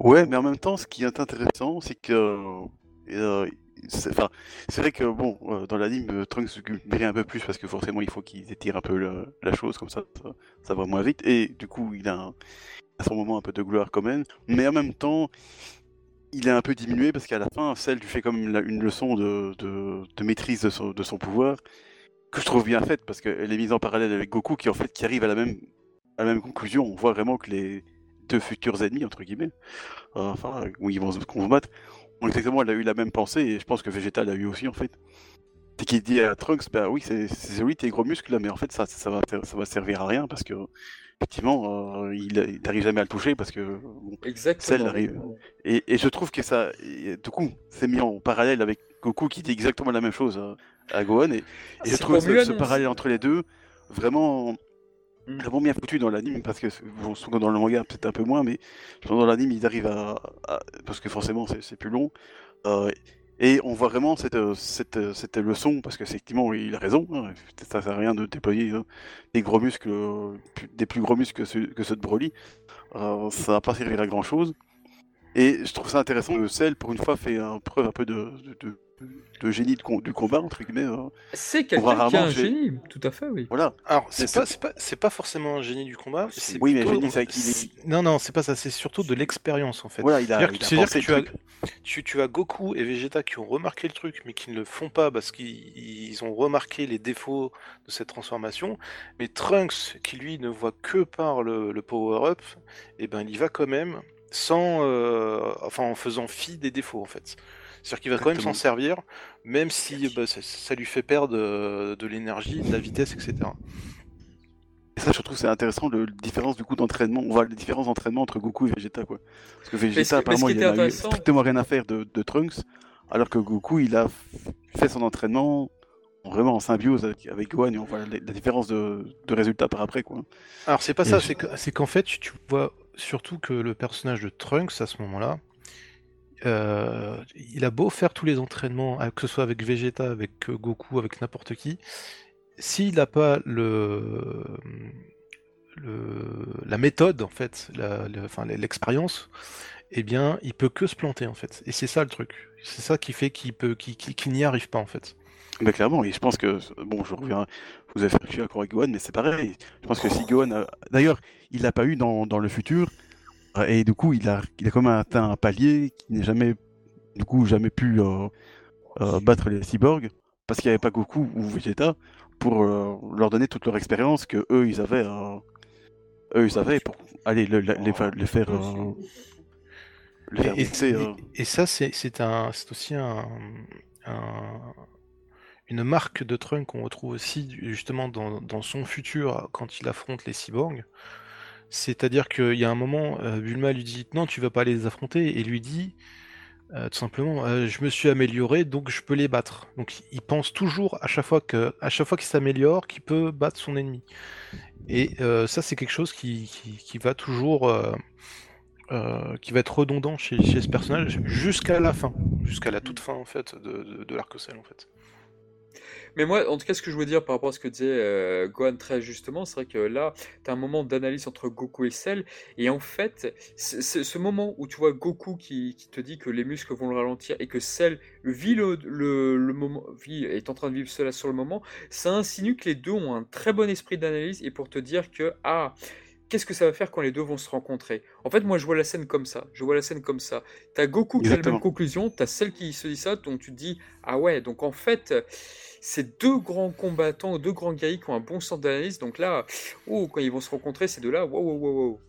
Ouais, mais en même temps, ce qui est intéressant, c'est que. Euh, c'est vrai que, bon, euh, dans l'anime, euh, Trunks brille un peu plus parce que forcément, il faut qu'il étire un peu la chose, comme ça, ça, va moins vite. Et du coup, il a, son moment un peu de gloire quand même. Mais en même temps, il est un peu diminué parce qu'à la fin, celle lui fait comme une, leçon de, maîtrise de son, pouvoir que je trouve bien faite parce qu'elle est mise en parallèle avec Goku qui en fait qui arrive à à la même conclusion. On voit vraiment que les deux futurs ennemis, entre guillemets, enfin, où ils vont se combattre, ont exactement elle a eu la même pensée, et je pense que Vegeta l'a eu aussi, en fait. C'est qu'il dit à Trunks, bah oui, c'est oui, tes gros muscles, là, mais en fait, ça, ça, va, ça va servir à rien, parce que, effectivement, euh, il n'arrive jamais à le toucher, parce que, bon, Exactement. arrive. Et, et, je trouve que ça, du coup, c'est mis en parallèle avec Goku qui dit exactement la même chose à, Gohan, et, et je trouve ce, ce parallèle entre les deux vraiment. Vraiment bien foutu dans l'anime parce que dans le manga peut-être un peu moins mais dans l'anime ils arrivent à, parce que forcément c'est plus long euh, et on voit vraiment cette, cette, cette leçon parce que effectivement il a raison hein, ça sert à rien de déployer hein, des gros muscles des plus gros muscles que ceux, que ceux de Broly. Euh, ça va pas servir à grand chose et je trouve ça intéressant que Cell pour une fois fait un preuve un peu de génie du combat, entre guillemets. Hein. C'est quelqu'un qui a un génie, tout à fait, oui. Voilà. Alors, c'est pas, pas, pas, forcément un génie du combat. Oui, mais génie, c'est qu'il Non, non, c'est pas ça, c'est surtout de l'expérience, en fait. Voilà, il a, il dire que tu as, tu, tu, as Goku et Vegeta qui ont remarqué le truc, mais qui ne le font pas parce qu'ils ont remarqué les défauts de cette transformation. Mais Trunks, qui lui ne voit que par le, le power-up, et eh ben, il y va quand même sans, euh, enfin, en faisant fi des défauts, en fait. C'est-à-dire qu'il va quand même s'en servir, même si bah, ça, lui fait perdre euh, de l'énergie, de la vitesse, etc. Et ça, je trouve c'est intéressant, le, différence du coup d'entraînement. On voit les différences d'entraînement entre Goku et Vegeta, quoi. Parce que Vegeta, apparemment, il a eu strictement rien à faire de, Trunks, alors que Goku, il a fait son entraînement vraiment en symbiose avec, Gohan et on voit la, différence de, résultats par après, quoi. Alors, c'est pas ça, c'est qu'en fait, tu vois surtout que le personnage de Trunks, à ce moment-là, euh, il a beau faire tous les entraînements, que ce soit avec Vegeta, avec Goku, avec n'importe qui, s'il n'a pas le, la méthode, en fait, l'expérience, eh bien, il peut que se planter, en fait. Et c'est ça le truc. C'est ça qui fait qu'il peut, qu'il n'y arrive pas, en fait. Mais clairement, et je pense que, bon, je vous avez fait, d'accord avec Gohan, mais c'est pareil. Je pense que si d'ailleurs, il l'a pas eu dans le futur, et du coup, il a, il a quand même atteint un palier qui n'est jamais, du coup, jamais pu euh, euh, battre les cyborgs, parce qu'il n'y avait pas Goku ou Vegeta pour euh, leur donner toute leur expérience que eux, ils avaient, eux, ils avaient pour aller les, les, faire. et, et, ça, c'est un, aussi un, une marque de Trunk qu'on retrouve aussi justement dans, dans, son futur quand il affronte les cyborgs. C'est-à-dire qu'il y a un moment, euh, Bulma lui dit non, tu vas pas les affronter, et lui dit euh, tout simplement, euh, je me suis amélioré, donc je peux les battre. Donc il pense toujours à chaque fois que, à chaque fois qu'il s'améliore, qu'il peut battre son ennemi. Et ça, c'est quelque chose qui, va toujours, qui va être redondant chez, ce personnage jusqu'à la fin, jusqu'à la toute fin en fait de, de, en fait. Mais moi, en tout cas, ce que je veux dire par rapport à ce que disait euh, Gohan très justement, c'est vrai que là, tu as un moment d'analyse entre Goku et Cell, et en fait, ce moment où tu vois Goku qui, te dit que les muscles vont le ralentir et que Cell vit le, le, moment, vit, est en train de vivre cela sur le moment, ça insinue que les deux ont un très bon esprit d'analyse et pour te dire que, ah, qu'est-ce que ça va faire quand les deux vont se rencontrer? En fait, moi, je vois la scène comme ça. Je vois la scène comme ça. T'as Goku qui a la même conclusion, t'as celle qui se dit ça, donc tu te dis, ah ouais, donc en fait, c'est deux grands combattants, deux grands guerriers qui ont un bon sens d'analyse. Donc là, oh, quand ils vont se rencontrer, ces deux-là, wow, wow, wow, wow.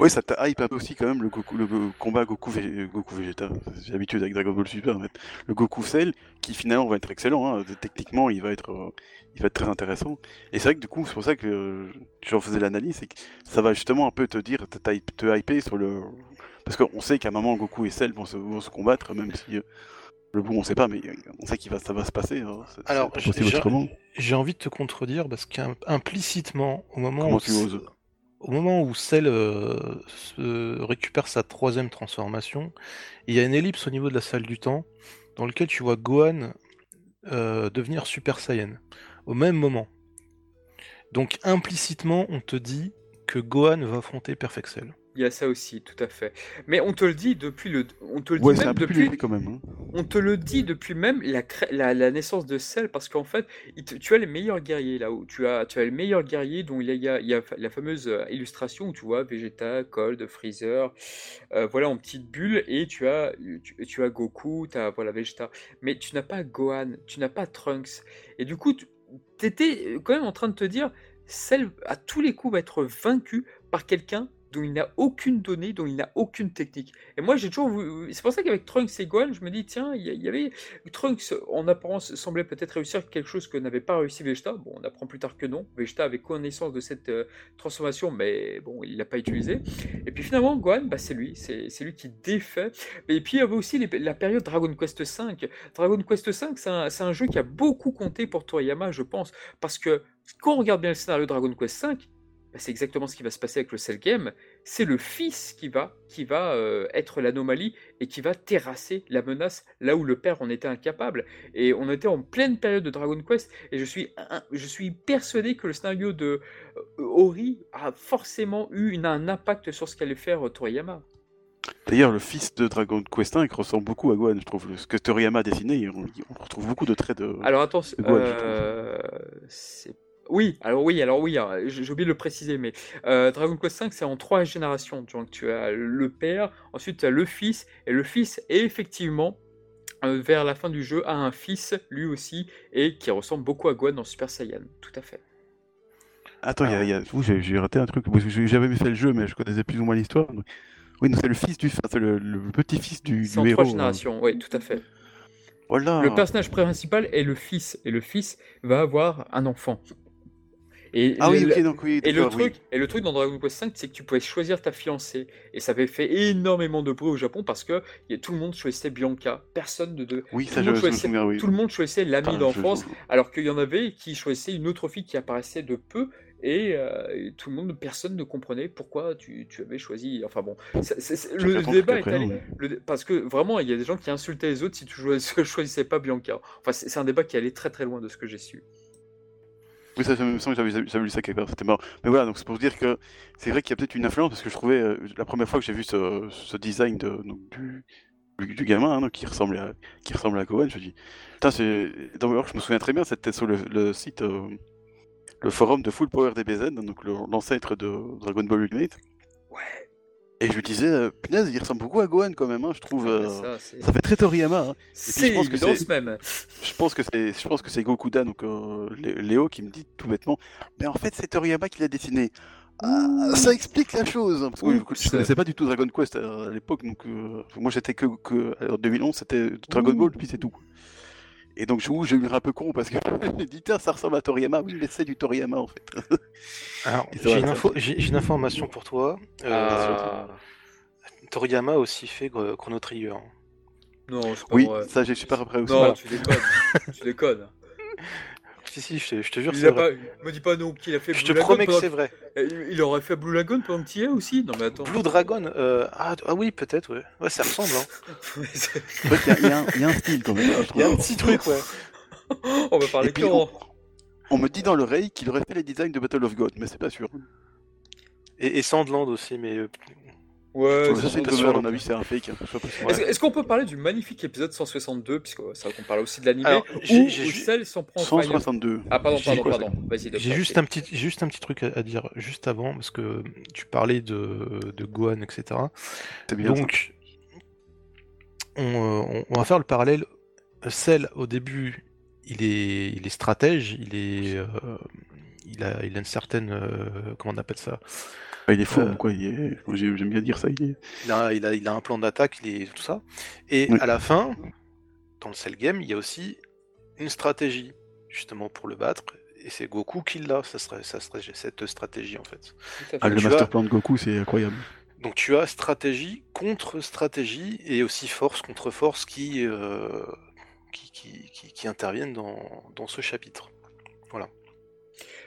Oui, ça t'a hype un peu aussi quand même le, combat Goku, Goku Vegeta. J'ai l'habitude avec Dragon Ball Super. En fait. Le Goku Cell, qui finalement va être excellent. Hein. Techniquement, il va être, euh, il va être très intéressant. Et c'est vrai que du coup, c'est pour ça que j'en faisais l'analyse, c'est que ça va justement un peu te dire, te hyper sur le. Parce qu'on sait qu'à un moment, Goku et Cell vont se, vont se combattre, même si. Le bout, on sait pas, mais on sait que ça va se passer. Hein. Alors, j'ai envie de te contredire parce qu'implicitement, au moment où, au moment où Cell euh, récupère sa troisième transformation, il y a une ellipse au niveau de la salle du temps dans lequel tu vois Gohan euh, devenir Super Saiyan au même moment. Donc implicitement, on te dit que Gohan va affronter Perfect Cell. Il y a ça aussi, tout à fait. Mais on te le dit depuis le, on te le dit même depuis, quand même. Hein. on te le dit depuis même la, la, la naissance de Cell, parce qu'en fait, tu as les meilleurs guerriers là où tu as, tu as le meilleur guerrier dont il y a, il y a la fameuse euh, illustration où tu vois Vegeta, Cold, Freezer, euh, voilà en petite bulle, et tu as, tu, as Goku, tu as voilà Vegeta, mais tu n'as pas Gohan, tu n'as pas Trunks, et du coup, tu étais quand même en train de te dire, Cell à tous les coups va être vaincu par quelqu'un dont il n'a aucune donnée, dont il n'a aucune technique. Et moi, j'ai toujours. C'est pour ça qu'avec Trunks et Gohan, je me dis, tiens, il y, avait. Trunks, en apparence, semblait peut-être réussir quelque chose que n'avait pas réussi Vegeta. Bon, on apprend plus tard que non. Vegeta avait connaissance de cette euh, transformation, mais bon, il l'a pas utilisé. Et puis finalement, Gohan, bah, c'est lui. C'est lui qui défait. Et puis il y avait aussi la période Dragon Quest V. Dragon Quest V, c'est un, un, jeu qui a beaucoup compté pour Toriyama, je pense. Parce que quand on regarde bien le scénario Dragon Quest V, bah, c'est exactement ce qui va se passer avec le Cell Game. C'est le fils qui va, qui va euh, être l'anomalie et qui va terrasser la menace là où le père en était incapable. Et on était en pleine période de Dragon Quest et je suis, je suis persuadé que le scénario de euh, Ori a forcément eu un impact sur ce qu'allait faire euh, Toriyama. D'ailleurs, le fils de Dragon Quest 1 ressemble beaucoup à Gohan, je trouve. Ce que Toriyama a dessiné, on, retrouve beaucoup de traits de. Alors c'est oui, alors oui, alors oui, hein, j'ai oublié de le préciser, mais euh, Dragon Quest V, c'est en trois générations. Donc tu as le père, ensuite tu as le fils, et le fils est effectivement, euh, vers la fin du jeu, a un fils, lui aussi, et qui ressemble beaucoup à Gohan dans Super Saiyan, tout à fait. Attends, j'ai raté un truc, j'avais fait le jeu, mais je connaissais plus ou moins l'histoire. Oui, c'est le fils du, c'est le, petit-fils du, C'est en trois hein. générations, oui, tout à fait. Voilà. Le personnage principal est le fils, et le fils va avoir un enfant. Et ah oui, donc oui. Et le, truc, et le truc dans Dragon Quest V, c'est que tu pouvais choisir ta fiancée. Et ça avait fait énormément de bruit au Japon parce que y a, tout le monde choisissait Bianca. Personne de. Oui, ça, tout, je, choisissait, tout le monde choisissait l'ami d'enfance, alors qu'il y en avait qui choisissaient une autre fille qui apparaissait de peu et, euh, et tout le monde, personne ne comprenait pourquoi tu, tu avais choisi. Enfin bon, le débat est allé. le parce que vraiment, il y a des gens qui insultaient les autres si tu choisissais, choisissais pas Bianca. Enfin, c'est c'est un débat qui allait très très loin de ce que j'ai su. Oui, ça, me semble que j'avais lu ça quelque part, c'était marrant. Mais voilà, donc c'est pour dire que c'est vrai qu'il y a peut-être une influence, parce que je trouvais, euh, la première fois que j'ai vu ce, design de, du, du, gamin, hein, qui ressemblait à, qui ressemble à Gohan, je dis, putain, c'est, je me souviens très bien, c'était sur le, site, euh, le forum de Full Power DBZ, donc l'ancêtre de Dragon Ball Ultimate. Ouais. Et je me disais, euh, punaise, il ressemble beaucoup à Gohan quand même, hein, je trouve, Ah, euh, ça, fait très Toriyama, hein. c'est je pense que évidence c'est- même. Je pense que c'est, je pense que c'est Gokuda, donc euh, Lé- Léo, qui me dit tout bêtement, mais en fait c'est Toriyama qui l'a dessiné. Ah, ça explique la chose. Parce que Ouh, je ça- connaissais pas du tout Dragon Quest à, à l'époque, donc euh, moi j'étais que, que en 2011, c'était Dragon Ouh. Ball, puis c'est tout. Et donc j'ai eu un peu con parce que j'ai dit ça ressemble à Toriyama, oui mais c'est du Toriyama en fait. Alors, j'ai une, info- information pour toi. Euh, Ah. Toriyama a aussi fait Chrono Trigger. Non, c'est pas Oui, vrai. ça j'ai super après aussi. Non, voilà. tu déconnes. tu déconnes. Si, si, je te, je te jure, Il c'est a vrai. pas... Me dis pas non qu'il a fait Je Blue te Lagoon promets que pendant c'est vrai. Il il aurait fait Blue Lagoon pendant que tu y es aussi Non mais attends. Blue Dragon, euh, ah, ah oui, peut-être, ouais. Ouais, ça ressemble. Hein. C'est- En fait, il y, y y a un style quand même. Il y a un petit truc, ouais. On va parler puis, Coran. On me dit dans l'oreille qu'il aurait fait les designs de Battle of God, mais c'est pas sûr. Et, et Sandland aussi, mais euh, Ouais, ça c'est c'est une pas sûr à mon avis c'est un fake. hein, je Est-ce qu'on peut parler du magnifique épisode 162, puisque vrai qu'on parle aussi de l'animé, Alors, où j'ai- j'ai ju- Cell s'en prend en final 162. Ah pardon, j'ai- pardon, quoi, pardon. Vas-y, j'ai juste un petit, juste un petit truc à, dire juste avant parce que tu parlais de, de Gohan, etc. C'est bien. ça. Donc, on, euh, on- on va faire le parallèle. Cell, au début, il est, il est stratège, il est, euh, il a, il a une certaine, euh, comment on appelle ça? Il est fou, Euh, quoi. il est- J'aime bien dire ça. Il est... il a, il a, il a un plan d'attaque, il est tout ça. Et Oui. à la fin, dans le Cell game, il y a aussi une stratégie justement pour le battre. Et c'est Goku qui l'a, ça serait, ça serait cette stratégie en fait. Fait. Ah, le master as- plan de Goku, c'est incroyable. Donc tu as stratégie contre stratégie et aussi force contre force qui, euh, qui, qui, qui, qui interviennent dans, dans ce chapitre.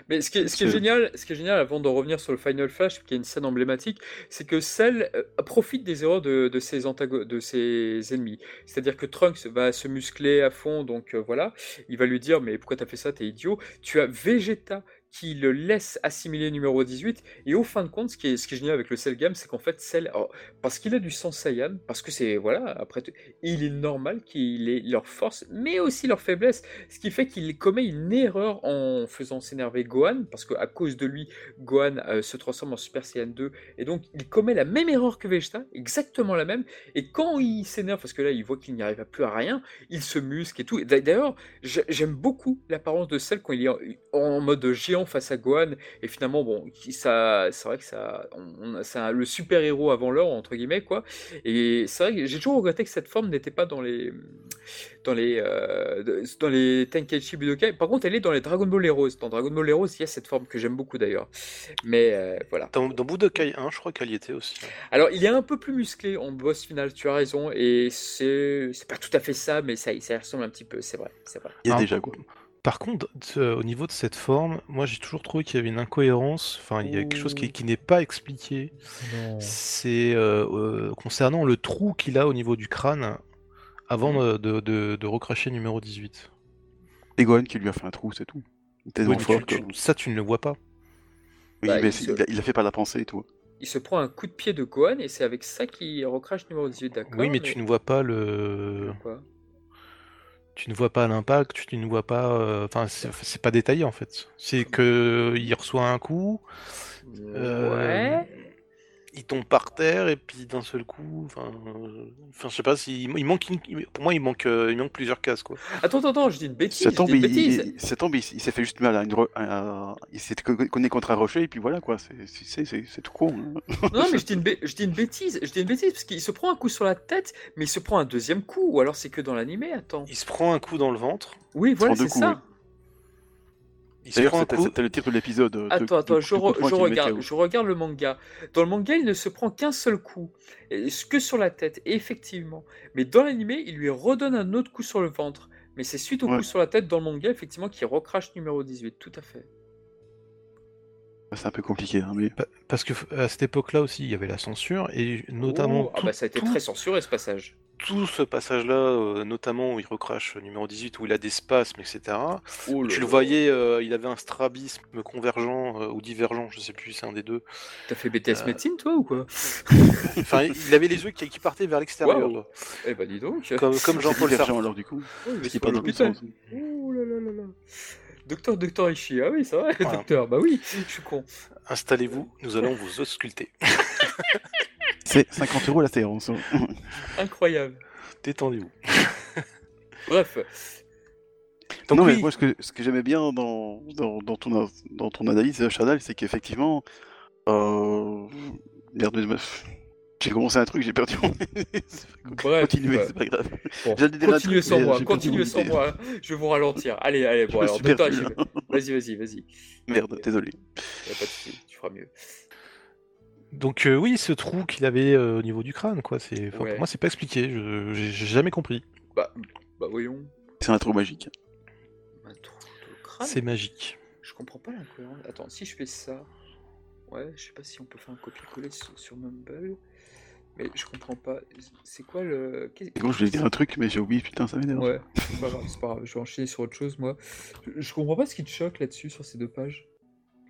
Mais ce qui est, ce qui est C'est- génial, ce qui est génial, avant de revenir sur le Final Flash, qui est une scène emblématique, c'est que Cell euh, profite des erreurs de, de ses de ses ennemis. C'est-à-dire que Trunks va se muscler à fond, donc euh, voilà, il va lui dire mais pourquoi t'as fait ça, t'es idiot? Tu as Vegeta qui le laisse assimiler numéro 18, et au fin de compte, ce qui est, ce qui est génial avec le Cell Game, c'est qu'en fait Cell, alors, parce qu'il a du sang Saiyan, parce que c'est voilà, après tout, il est normal qu'il ait leur force, mais aussi leur faiblesse. Ce qui fait qu'il commet une erreur en faisant s'énerver Gohan, parce qu'à cause de lui, Gohan euh, se transforme en Super Saiyan 2, et donc il commet la même erreur que Vegeta, exactement la même, et quand il s'énerve, parce que là il voit qu'il n'y arrive plus à rien, il se muscle et tout. D'ailleurs, j'ai- j'aime beaucoup l'apparence de celle quand il est en mode géant face à Gohan, et finalement, bon, ça, c'est vrai que ça, on, un- le super-héros avant l'heure, entre guillemets, quoi, et c'est vrai que j'ai toujours regretté que cette forme n'était pas dans les dans les, euh, dans les Tenkaichi Budokai. Par contre, elle est dans les Dragon Ball Heroes. Dans Dragon Ball Heroes, il y a cette forme que j'aime beaucoup d'ailleurs. Mais euh, voilà. Dans, dans Budokai 1, je crois qu'elle y était aussi. Alors, il est un peu plus musclé en boss final, tu as raison. Et c'est c'est pas tout à fait ça, mais ça, ça ressemble un petit peu, c'est vrai. C'est vrai. Il y a Ah. déjà, quoi. Par contre, au niveau de cette forme, moi j'ai toujours trouvé qu'il y avait une incohérence, enfin il y a quelque chose qui, n'est pas expliqué. C'est euh, euh, concernant le trou qu'il a au niveau du crâne avant de, de, de- de recracher numéro 18. Et Gohan qui lui a fait un trou, c'est tout. Il était Oui, tellement mais fort tu- que- tu- ça tu ne le vois pas. Oui, Bah, mais il c'est- se- il, a, il a fait par la pensée et tout. Il se prend un coup de pied de Gohan et c'est avec ça qu'il recrache numéro 18, d'accord Oui, mais tu ne vois pas le, Quoi tu ne vois pas l'impact, tu ne vois pas, euh, enfin c'est pas détaillé en fait. C'est que il reçoit un coup, euh, Ouais. Il tombe par terre et puis d'un seul coup, enfin, euh, enfin je sais pas si il manque, une- pour moi il manque, euh, il manque plusieurs cases quoi. Attends, attends, attends, je dis une bêtise. Ça tombe, il, bêtise. il- ça tombe, il, s- il s'est fait juste mal à une. ro- à- à- il s'est co- cogné contre un rocher et puis voilà quoi. C'est- C'est c'est- c'est tout con. hein. Non, mais je dis, une bé- je dis une bêtise, je dis une bêtise, parce qu'il se prend un coup sur la tête, mais il se prend un deuxième coup, ou alors c'est que dans l'animé, attends. Il se prend un coup dans le ventre. Oui, voilà, c'est ça. D'ailleurs, c'était le titre de l'épisode. euh, Attends, de- attends, de je, re- regarde, je regarde le manga. Dans le manga, il ne se prend qu'un seul coup, que sur la tête, effectivement. Mais dans l'animé, il lui redonne un autre coup sur le ventre. Mais c'est suite au Ouais. coup sur la tête dans le manga, effectivement, qu'il recrache numéro 18, tout à fait. C'est un peu compliqué, hein, mais... Pa- Parce que à cette époque-là aussi, il y avait la censure, et notamment Oh, ah bah ça a été tout- très censuré ce passage. Tout ce passage-là, euh, notamment où il recrache numéro 18, où il a des spasmes, etc. Oh Tu le voyais, euh, il avait un strabisme convergent euh, ou divergent, je sais plus, c'est un des deux. T'as fait BTS Euh, médecine toi ou quoi? Enfin, il avait les yeux qui, qui partaient vers l'extérieur, Wow. Eh bah dis donc. comme, comme Jean-Paul Sartre. alors du coup. Oui, mais Parce c'est pas dans le l'hôpital. sens. Oh là là là là. Docteur, docteur Ishii, ah oui, c'est vrai, Voilà. docteur, bah oui, je suis con. Installez-vous, nous allons vous ausculter. C'est 50 euros la séance. hein. Incroyable. Détendez-vous. Bref, Donc non, mais oui, moi, ce que, ce que j'aimais bien dans, dans, dans, ton, dans ton analyse, euh, Chanel, c'est qu'effectivement. Euh... Merde, mais- j'ai commencé un truc, j'ai perdu mon. bref. Continuez, c'est pas grave. Bon, continuez sans moi, continuez sans moi. Je vais vous ralentir. Allez, allez, bon alors, Ishii, vas-y, vas-y, vas-y. Merde, désolé. Y a pas de souci, tu feras mieux. Donc euh, oui, ce trou qu'il avait euh, au niveau du crâne, quoi. C'est, enfin, Ouais. pour moi, c'est pas expliqué. Je, j'ai j'ai jamais compris. Bah, bah voyons. C'est un trou magique. Un trou de crâne? C'est magique. Je comprends pas l'incohérence. Attends, si je fais ça. Ouais, je sais pas si on peut faire un copier-coller sur, sur Mumble. Mais je comprends pas. C'est quoi le. qu'est- Et quand je voulais dire un truc, mais j'ai oublié, putain, ça m'énerve. Ouais, c'est pas grave, c'est pas grave. Je vais enchaîner sur autre chose, moi. Je, je comprends pas ce qui te choque là-dessus, sur ces deux pages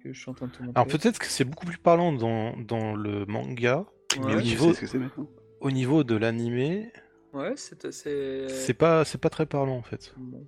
que je suis en train de te montrer. Alors peut-être que c'est beaucoup plus parlant dans, dans le manga. Ouais. Mais oui, je niveau- sais ce que c'est maintenant. Au niveau de l'animé, Ouais, c'est assez. c'est pas, c'est pas très parlant en fait. Bon.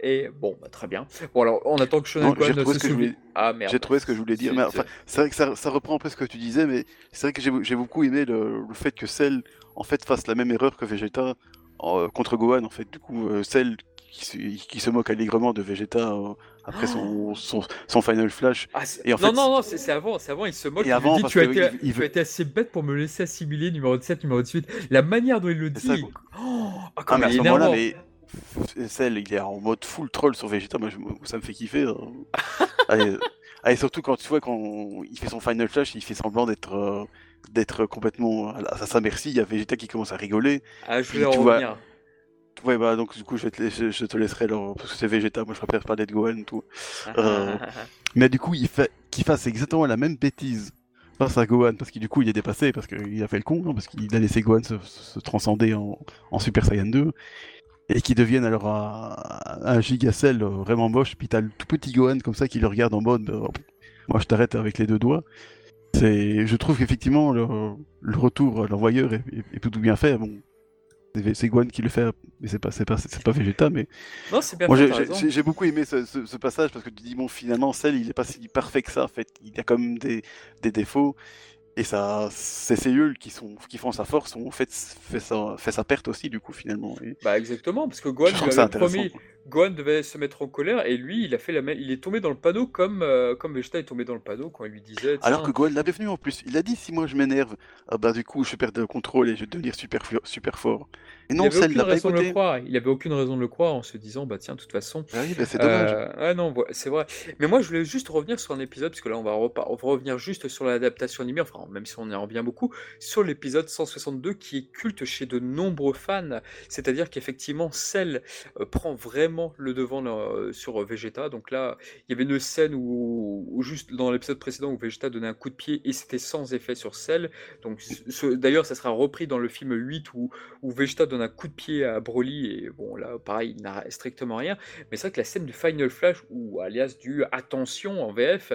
Et bon, bah, très bien. Bon, alors, on attend que Shonen Non, j'ai se ce que je voulais- Ah merde. J'ai trouvé ce que je voulais dire. Mais Zut. enfin, c'est vrai que ça, ça reprend un peu ce que tu disais, mais c'est vrai que j'ai j'ai beaucoup aimé le, le fait que Cell en fait fasse la même erreur que Vegeta euh, contre Gohan. En fait, du coup, euh, Cell qui se, qui se moque allègrement de Vegeta euh, après son, son, son Final Flash. Ah, Et en non, fait, non, non, c'est avant, c'est avant, il se moque. Et il avant, dit, parce tu, as été, il- il tu veut- as été assez bête pour me laisser assimiler numéro 17, numéro 18. La manière dont il le ça, dit. Oh, ah, Ah, comme mais à il ce est moment-là, mais Cell, il est en mode full troll sur Vegeta. Moi, je- ça me fait kiffer. hein. Allez, allez, surtout quand tu vois quand il fait son Final Flash, il fait semblant d'être euh, d'être complètement à, sa merci. Il y a Vegeta qui commence à rigoler. Ah, je vais en vois- revenir. Ouais, bah donc du coup, je, vais te, laisser- je te laisserai alors, parce que c'est Vegeta. Moi, je préfère parler de Gohan et tout. Euh, Mais du coup, il fait qu'il fasse exactement la même bêtise face à Gohan, parce que du coup, il est dépassé, parce qu'il a fait le con, hein, parce qu'il a laissé Gohan se, se transcender en, en Super Saiyan 2, et qu'il devienne alors un, un gigacell euh, vraiment moche, puis t'as le tout petit Gohan comme ça qui le regarde en mode, euh, moi je t'arrête avec les deux doigts. C'est, je trouve qu'effectivement le, le retour à l'envoyeur est, est- est plutôt bien fait. Bon, c'est- Gohan qui le fait, mais c'est pas, c'est pas, c'est pas Vegeta, mais Non, c'est bien moi, j'ai- j'ai beaucoup aimé ce, ce- ce passage parce que tu dis, bon, finalement, Cell, il est pas si parfait que ça, en fait. Il a quand même des, des défauts. Et ça, ses cellules qui, sont, qui font sa force, ont fait, fait, sa, fait sa perte aussi, du coup, finalement. Et Bah exactement, parce que trouve lui avait promis, Gohan devait se mettre en colère et lui, il a fait la même, il est tombé dans le panneau comme euh, comme Vegeta est tombé dans le panneau quand il lui disait. Alors que Gohan l'avait venu en plus. Il a dit, si moi je m'énerve, ah bah, du coup, je perds le contrôle et je vais devenir super, fort. Et il non, avait Cell aucune raison de le croire. Il avait aucune raison de le croire en se disant bah tiens, de toute façon. Ah oui, bah, c'est dommage. Euh, ah non, c'est vrai. Mais moi, je voulais juste revenir sur un épisode, parce que là, on va, repa- on va revenir juste sur l'adaptation animée, enfin, même si on y revient beaucoup, sur l'épisode 162 qui est culte chez de nombreux fans. C'est-à-dire qu'effectivement, Cell euh, prend vraiment le devant euh, sur euh, Vegeta. Donc là, il y avait une scène où, juste dans l'épisode précédent, où Vegeta donnait un coup de pied et c'était sans effet sur Cell. Donc, d'ailleurs, ça sera repris dans le film 8 où, où Vegeta donne un coup de pied à Broly et bon, là, pareil, il n'a strictement rien. Mais c'est vrai que la scène du Final Flash, ou alias du Attention en VF,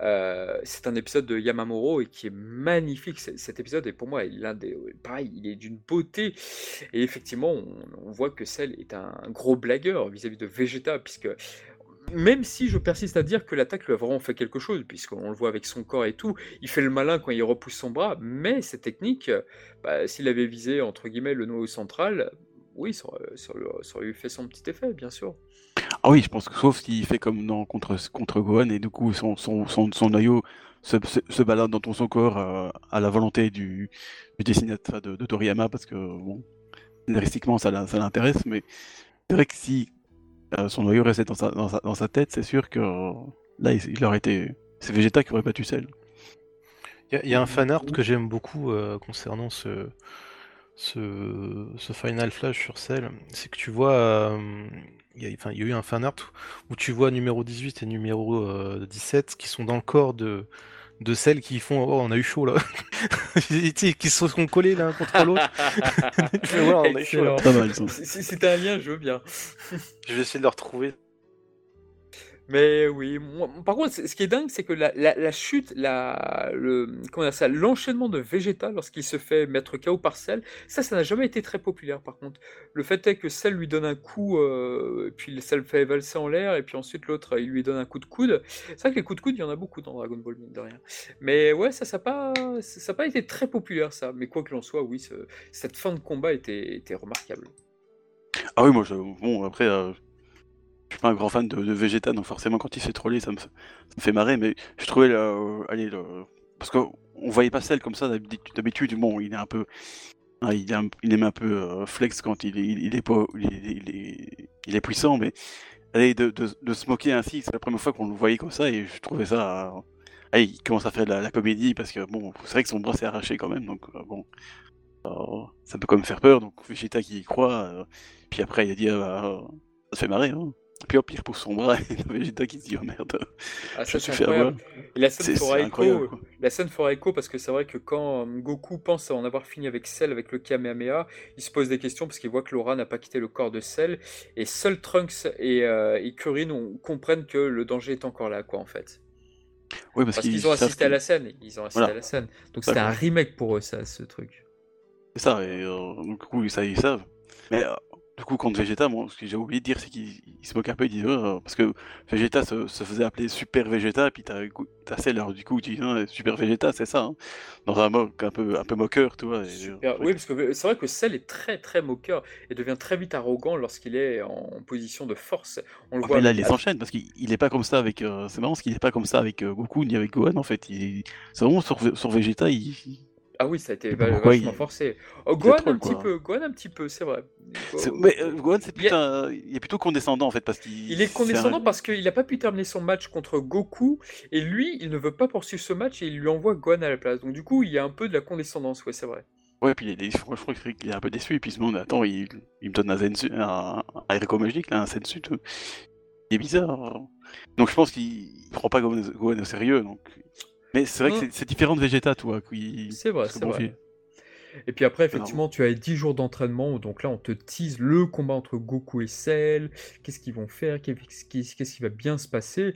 euh, c'est un épisode de Yamamuro et qui est magnifique. Cet épisode est pour moi l'un des. Pareil, il est d'une beauté. Et effectivement, on, on voit que Cell est un gros blagueur vis-à-vis de Vegeta, puisque. Même si je persiste à dire que l'attaque lui a vraiment fait quelque chose, puisqu'on le voit avec son corps et tout, il fait le malin quand il repousse son bras, mais cette technique, bah, s'il avait visé entre guillemets le noyau central, oui, ça aurait, ça fait son petit effet, bien sûr. Ah oui, je pense que sauf s'il fait comme dans contre, contre Gohan et du coup son, son, son, noyau se, se, balade dans ton son corps euh, à la volonté du, dessinateur de, Toriyama parce que bon, scénaristiquement ça, l'in- ça l'intéresse, mais c'est vrai que si son noyau restait dans sa, dans sa, dans sa tête, c'est sûr que euh, là il, il aurait été. C'est Vegeta qui aurait battu Cell. Il y, a- il y a un fan art que j'aime beaucoup euh, concernant ce, ce, ce Final Flash sur Cell, c'est que tu vois, euh, il y, a, enfin, il y a eu un fan art où tu vois numéro 18 et numéro 17 qui sont dans le corps de, de celles qui font oh on a eu chaud là. Qui se sont collés l'un contre l'autre. C'était un lien je veux bien. Je vais essayer de le retrouver mais oui, par contre, ce qui est dingue, c'est que la, chute, la, le, comment ça, l'enchaînement de Vegeta lorsqu'il se fait mettre KO par Cell, ça, ça n'a jamais été très populaire. Par contre, le fait est que Cell lui donne un coup, euh, puis Cell fait valser en l'air, et puis ensuite l'autre, il lui donne un coup de coude. C'est vrai que les coups de coude, il y en a beaucoup dans Dragon Ball, mine de rien. Mais ouais, ça, n'a pas, ça, pas été très populaire, ça. Mais quoi qu'il en soit, oui, cette fin de combat était, était remarquable. Ah oui, moi, bon, après. Euh, suis pas un grand fan de, Vegeta, donc forcément quand il s'est trollé, ça me, fait marrer, mais je trouvais, euh, allez, parce qu'on voyait pas celle comme ça d'habitude. Bon, il est un peu, hein, il, est il aime un peu euh, flex quand il est, il, est pas, il est, puissant, mais allez, de, se moquer ainsi, c'est la première fois qu'on le voyait comme ça, et je trouvais ça, allez, il commence à faire de la, comédie parce que bon, c'est vrai que son bras s'est arraché quand même, donc euh, bon. ça peut quand même faire peur, donc Vegeta qui y croit, puis après il a dit, ah, bah, ça fait marrer, hein. Puis au pire pour son bras, et Vegeta qui se dit oh merde. Ah, ça c'est incroyable. Et la scène fera écho, la scène parce que c'est vrai que quand euh, Goku pense en avoir fini avec Cell avec le Kamehameha, il se pose des questions parce qu'il voit que Laura n'a pas quitté le corps de Cell et seuls Trunks et, euh, et Kuririn comprennent que le danger est encore là quoi en fait. Oui, parce, qu'ils ont assisté à la scène, ils ont assisté à la scène. Donc c'était un remake pour eux ça, ce truc. C'est ça, et euh, du coup ça ils savent. Mais du coup, contre Vegeta, moi, ce que j'ai oublié de dire, c'est qu'il se moque un peu, il dit, oh, parce que Vegeta se, faisait appeler Super Vegeta, et puis t'as Cell, alors du coup, tu dis, Super Vegeta, c'est ça, hein, dans un moque un peu, un peu moqueur, tu vois. Oui, parce que c'est vrai que Cell est très, très moqueur, et devient très vite arrogant lorsqu'il est en position de force. On le ah, voit. Mais là, il les enchaîne, parce qu'il est pas comme ça avec. Euh, c'est marrant, parce qu'il est pas comme ça avec euh, Goku, ni avec Gohan, en fait. C'est vraiment sur, sur Vegeta, il ah oui, ça a été vachement forcé. Oh, Gohan, un petit peu, Gohan un petit peu, c'est vrai. Mais euh, Gohan, c'est plutôt, il est plutôt condescendant en fait parce qu'il. Il est condescendant parce qu'il n'a pas pu terminer son match contre Goku et lui, il ne veut pas poursuivre ce match et il lui envoie Gohan à la place. Donc du coup, il y a un peu de la condescendance, ouais, c'est vrai. Ouais, puis il est, je crois qu'il est un peu déçu et puis il se demande, attends, il, il me donne un Zensu, un, un magique là, un Sensu. Il est bizarre. Donc je pense qu'il prend pas Gohan au sérieux, donc mais c'est vrai que hein c'est différent de Vegeta, toi. C'est vrai, c'est vrai. Et puis après, effectivement, tu as 10 jours d'entraînement, donc là, on te tease le combat entre Goku et Cell, qu'est-ce qu'ils vont faire, qu'est-ce qui va bien se passer.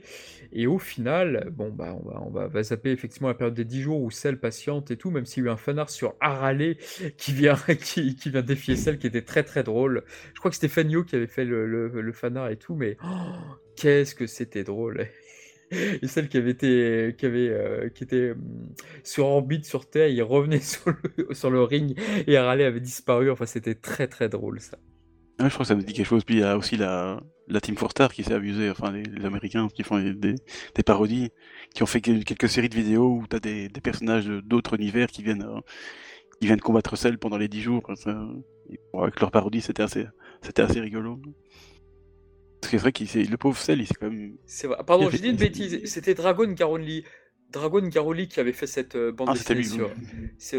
Et au final, bon, bah, on va, on va, zapper effectivement la période des 10 jours où Cell patiente et tout, même s'il y a eu un fanart sur Harale qui vient, qui, qui, vient défier Cell, qui était très très drôle. Je crois que c'était Fanyo qui avait fait le, le, fanart et tout, mais oh, qu'est-ce que c'était drôle et celle qui avait été, qui avait, euh, qui était hum, sur orbite sur Terre, il revenait sur le, ring et Harley avait disparu. Enfin, c'était très très drôle ça. je crois que ça me dit quelque chose. Puis il y a aussi la, la Team Star qui s'est amusée, enfin les, Américains qui font des, parodies, qui ont fait quelques séries de vidéos où tu as des, personnages d'autres univers qui viennent, euh, qui viennent combattre Cell pendant les 10 jours. avec leur parodie, c'était assez, c'était assez rigolo. Parce que c'est vrai que le pauvre Cell, il s'est quand même. C'est vrai. Pardon, j'ai dit une bêtise. C'était Dragon Garoli. Dragon Garoli qui avait fait cette euh, bande ah, dessinée sur,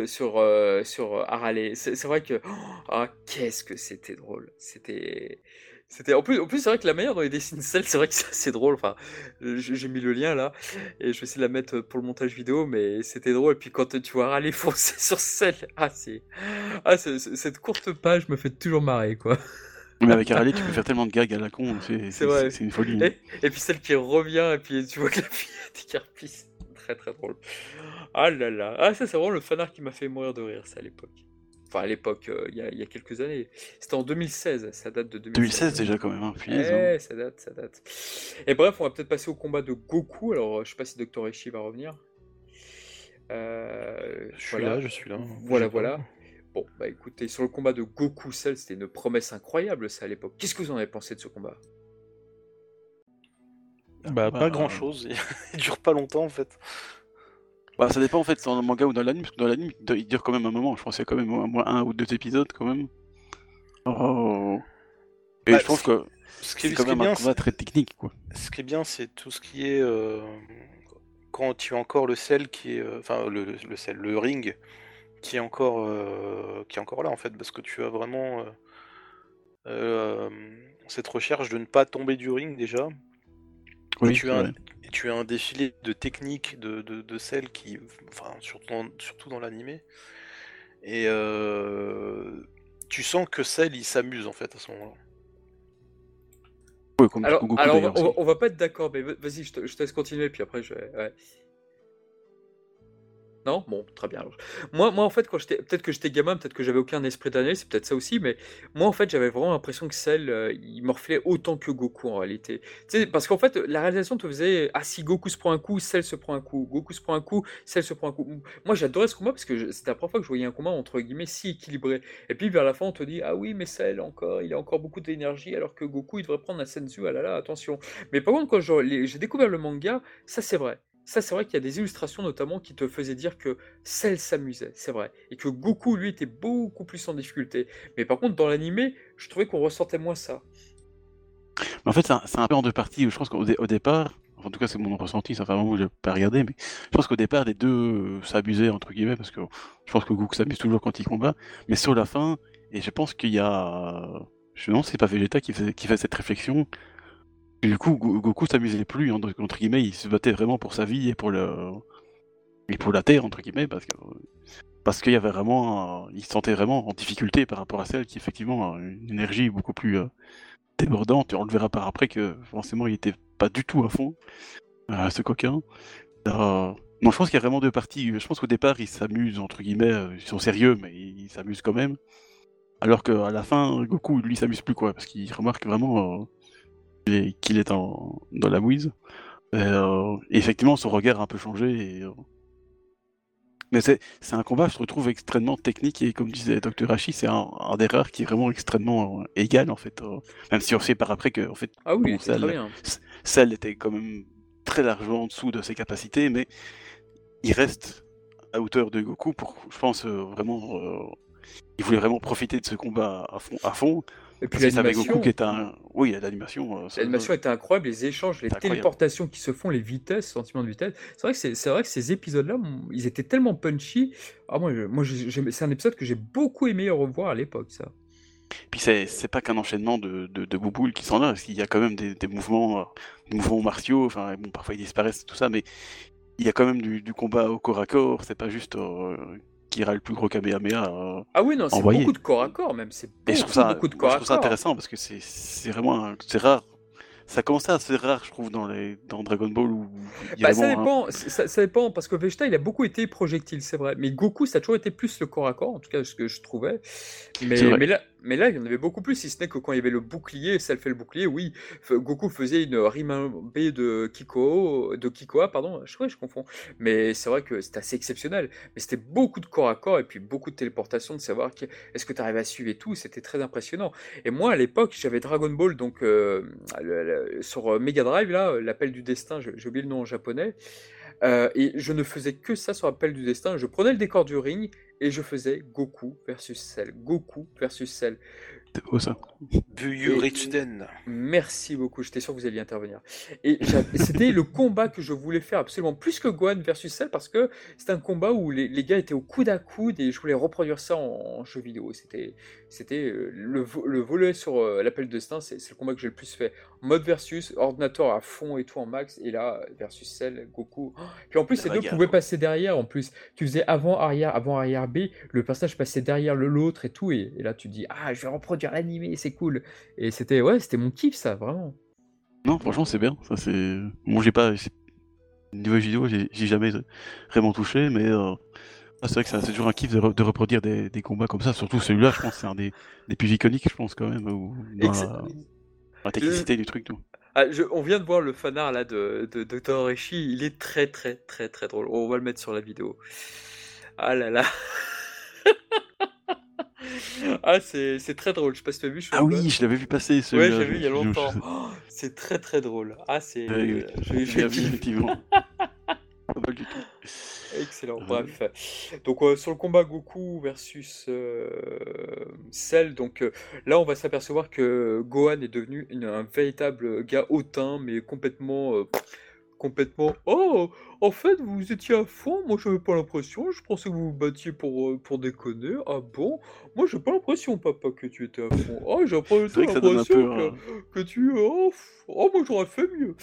sur, euh, sur, euh, Harale. C'est vrai que. Ah, qu'est-ce que c'était drôle. C'était. C'était en plus, en plus c'est vrai que la manière dont il dessine Cell, c'est vrai que c'est assez drôle. Enfin, j'ai mis le lien là et je vais essayer de la mettre pour le montage vidéo, mais c'était drôle. Et puis quand tu vois Harale foncer sur Cell, ah c'est, ah cette courte page me fait toujours marrer quoi. Mais avec Harley, tu peux faire tellement de gags à la con, c'est une folie. Et, puis celle qui revient, et puis tu vois que la fille est Très très drôle. Ah là là. Ah, ça, c'est vraiment le fanart qui m'a fait mourir de rire, ça à l'époque. Enfin, à l'époque, euh, il y, a quelques années. C'était en 2016, ça date de 2016. 2016 déjà, quand même, hein, hein. ça date, ça date. Et bref, on va peut-être passer au combat de Goku. Alors, je sais pas si Dr. Eshi va revenir. Euh, je suis là, je suis là. Voilà, voilà. Bon, bah écoutez, sur le combat de Goku Cell, c'était une promesse incroyable ça à l'époque. Qu'est-ce que vous en avez pensé de ce combat? Bah, pas bah, grand chose, il dure pas longtemps en fait. Bah, ça dépend en fait, dans le manga ou dans l'anime, parce que dans l'anime, il dure quand même un moment. Je pense qu'il y a quand même au moins un ou deux épisodes quand même. Oh. Et bah, je pense que c'est quand même un combat très technique quoi. Ce qui est bien, c'est tout ce qui est. Euh, quand tu as encore le sel qui est. Euh, enfin, le, le, sel, le ring qui est encore euh, qui est encore là en fait parce que tu as vraiment euh, euh, cette recherche de ne pas tomber du ring déjà et, Oui, tu c'est as un, et tu as un défilé de techniques de, de, de celles qui enfin surtout dans, surtout dans l'animé et euh, tu sens que Cell il s'amuse en fait à ce moment-là comme Alors, Goku alors on, on va- pas être d'accord, mais va- vas-y, je te, je te laisse continuer, puis après je vais. ouais. Non? Bon, très bien. Moi, moi, en fait, quand j'étais. Peut-être que j'étais gamin, peut-être que j'avais aucun esprit d'année, c'est peut-être ça aussi, mais moi, en fait, j'avais vraiment l'impression que Cell, euh, il morflait autant que Goku en réalité. Tu sais, parce qu'en fait, la réalisation te faisait Ah, si Goku se prend un coup, Cell se prend un coup. Goku se prend un coup, Cell se prend un coup. Moi, j'adorais ce combat parce que c'était la première fois que je voyais un combat entre guillemets si équilibré. Et puis, vers la fin, on te dit Ah oui, mais Cell, encore, il a encore beaucoup d'énergie, alors que Goku, il devrait prendre un Senzu. Ah là là, attention. Mais par contre, quand j'ai découvert le manga, ça c'est vrai. Ça c'est vrai qu'il y a des illustrations notamment qui te faisaient dire que Cell s'amusait, c'est vrai. Et que Goku, lui, était beaucoup plus en difficulté. Mais par contre, dans l'animé, je trouvais qu'on ressentait moins ça. En fait, c'est un, peu en deux parties. Je pense qu'au dé- au départ, en tout cas, c'est mon ressenti, ça fait un moment que je n'ai pas regardé, mais je pense qu'au départ, les deux euh, s'abusaient, entre guillemets, parce que je pense que Goku s'amuse toujours quand il combat, mais sur la fin, et je pense qu'il y a. Je non, c'est pas Vegeta qui fait cette réflexion. Et du coup, Go- Goku s'amusait plus, entre, guillemets, il se battait vraiment pour sa vie et pour le. Et pour la Terre, entre guillemets, parce que. Qu'il y avait vraiment. Il se sentait vraiment en difficulté par rapport à celle qui, effectivement, a une énergie beaucoup plus. euh, débordante, et on le verra par après que forcément il était pas du tout à fond, euh, ce coquin. Euh, je pense qu'il y a vraiment deux parties. Je pense qu'au départ, ils s'amusent, entre guillemets, ils sont sérieux, mais ils s'amusent quand même. Alors qu'à la fin, Goku, lui, s'amuse plus, quoi, parce qu'il remarque vraiment qu'il est, en- dans la mouise. Euh, effectivement, son regard a un peu changé. Et, euh, Mais c'est c'est un combat, je trouve, extrêmement technique, et comme disait Dr. Hachi, c'est un, un des rares qui est vraiment extrêmement euh, égal, en fait. euh, même si on sait par après que, en fait, Ah oui, Bon, c'est Cell, très bien. Cell était quand même très largement en dessous de ses capacités, mais il reste à hauteur de Goku pour, je pense, vraiment. il voulait vraiment profiter de ce combat à fond. À fond Et puis l'animation, est un. Oui, l'animation. euh, l'animation était incroyable, les échanges, les téléportations qui se font, les vitesses, le sentiment de vitesse. C'est vrai que c'est vrai que ces épisodes-là, ils étaient tellement punchy. Ah moi, je- moi, c'est un épisode que j'ai beaucoup aimé revoir à l'époque, ça. Puis c'est pas qu'un enchaînement de, de, de bouboules qui sont là, parce qu'il y a quand même des, des mouvements, euh, des mouvements martiaux. Enfin, bon, parfois ils disparaissent, tout ça, mais il y a quand même du, du combat au corps à corps. C'est pas juste euh, qui ira le plus gros Kamehameha. euh, Ah oui, non, c'est beaucoup de corps à corps même. C'est beaucoup, trouve ça, beaucoup de moi, corps je à trouve ça corps. intéressant parce que c'est vraiment c'est rare. Ça commence à assez rare, je trouve, dans les dans Dragon Ball où Bah, ça un- dépend, ça, ça dépend, parce que Vegeta, il a beaucoup été projectile, c'est vrai. Mais Goku, ça a toujours été plus le corps à corps, en tout cas, ce que je trouvais. Mais, mais, là, mais là, il y en avait beaucoup plus, si ce n'est que quand il y avait le bouclier, Cell fait le bouclier, oui, Goku faisait une Rimambe de Kiko, de Kikoa, pardon, je crois que je confonds. Mais c'est vrai que c'était assez exceptionnel. Mais c'était beaucoup de corps à corps et puis beaucoup de téléportation, de savoir est-ce que tu arrives à suivre et tout, c'était très impressionnant. Et moi, à l'époque, j'avais Dragon Ball, donc euh, le- le- sur euh, Mega Drive, là, l'appel du destin, j'ai oublié le nom en japonais. Euh, et je ne faisais que ça sur Appel du Destin. Je prenais le décor du ring et je faisais Goku versus Cell. Goku versus Cell. C'est beau ça. Buyu Et- Ritsuden. Merci beaucoup, j'étais sûr que vous alliez intervenir. Et c'était le combat que je voulais faire absolument plus que Gohan versus Cell parce que c'était un combat où les, les gars étaient au coude à coude et je voulais reproduire ça en, en jeu vidéo. C'était c'était euh, le, le volet sur euh, l'appel de destin, c'est le combat que j'ai le plus fait. Mode versus, ordinateur à fond et tout en max, et là versus Cell, Goku. Oh, Puis en plus, ces deux pouvaient passer derrière. En plus, tu faisais avant arrière, avant arrière B, le personnage passait derrière l'autre et tout, et, et là tu dis ah je vais reproduire l'animé, c'est cool. Et c'était ouais, c'était mon kiff ça, vraiment. Non, franchement, c'est bien. Ça c'est. Bon, j'ai pas. Niveau vidéo, j'ai jamais vraiment touché, mais euh, ah, c'est vrai que ça- c'est toujours un kiff de, re- de reproduire des, des combats comme ça. Surtout celui-là, je pense, c'est un des, des plus iconiques, je pense quand même, où- dans la, la technicité du truc, tout. Ah, je- on vient de voir le fanart là de, de, de Dr. Rishi, il est très très très très drôle. On va le mettre sur la vidéo. Ah là là. ah c'est très drôle, je sais pas si tu as vu. je Ah oui, je l'avais vu passer celui-là. Ouais, j'ai vu il y a longtemps. Oh, c'est très très drôle. Ah c'est... Ouais, je- je- vu, effectivement. Pas du tout. Excellent, Euh. bref. Donc euh, sur le combat Goku versus euh, Cell, donc euh, là on va s'apercevoir que Gohan est devenu une- un véritable gars hautain, mais complètement, euh, complètement Oh, en fait, vous étiez à fond, moi j'avais pas l'impression, je pensais que vous vous battiez pour, euh, pour déconner. Ah bon? Moi j'ai pas l'impression, papa, que tu étais à fond. Ah, j'ai pas l'impression que, que tu. Oh, pff, oh, moi j'aurais fait mieux.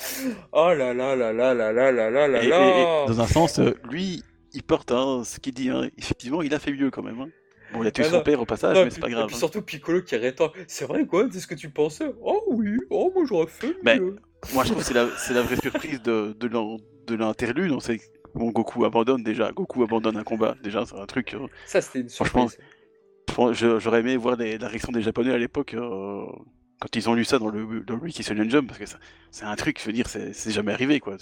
Ah là là là là là là là là là là. dans un sens, euh, lui, il porte hein, ce qu'il dit. hein. Effectivement, il a fait mieux quand même. hein. Bon, il a tué Ah son non, père au passage, non, et mais c'est puis, pas et grave. puis hein. surtout Piccolo qui rétend. C'est vrai quoi? C'est ce que tu pensais? Oh oui, oh moi j'aurais fait Mais mieux. moi, je trouve que c'est la, la vraie surprise de, de l'in- de l'interlude. on sait Bon, Goku abandonne déjà. Goku abandonne un combat. Déjà, c'est un truc. euh, Ça c'était une surprise. J'aurais aimé voir les- la réaction des Japonais à l'époque euh, quand ils ont lu ça dans le, dans le Shonen Jump parce que c'est un truc, je veux dire, c'est jamais arrivé quoi.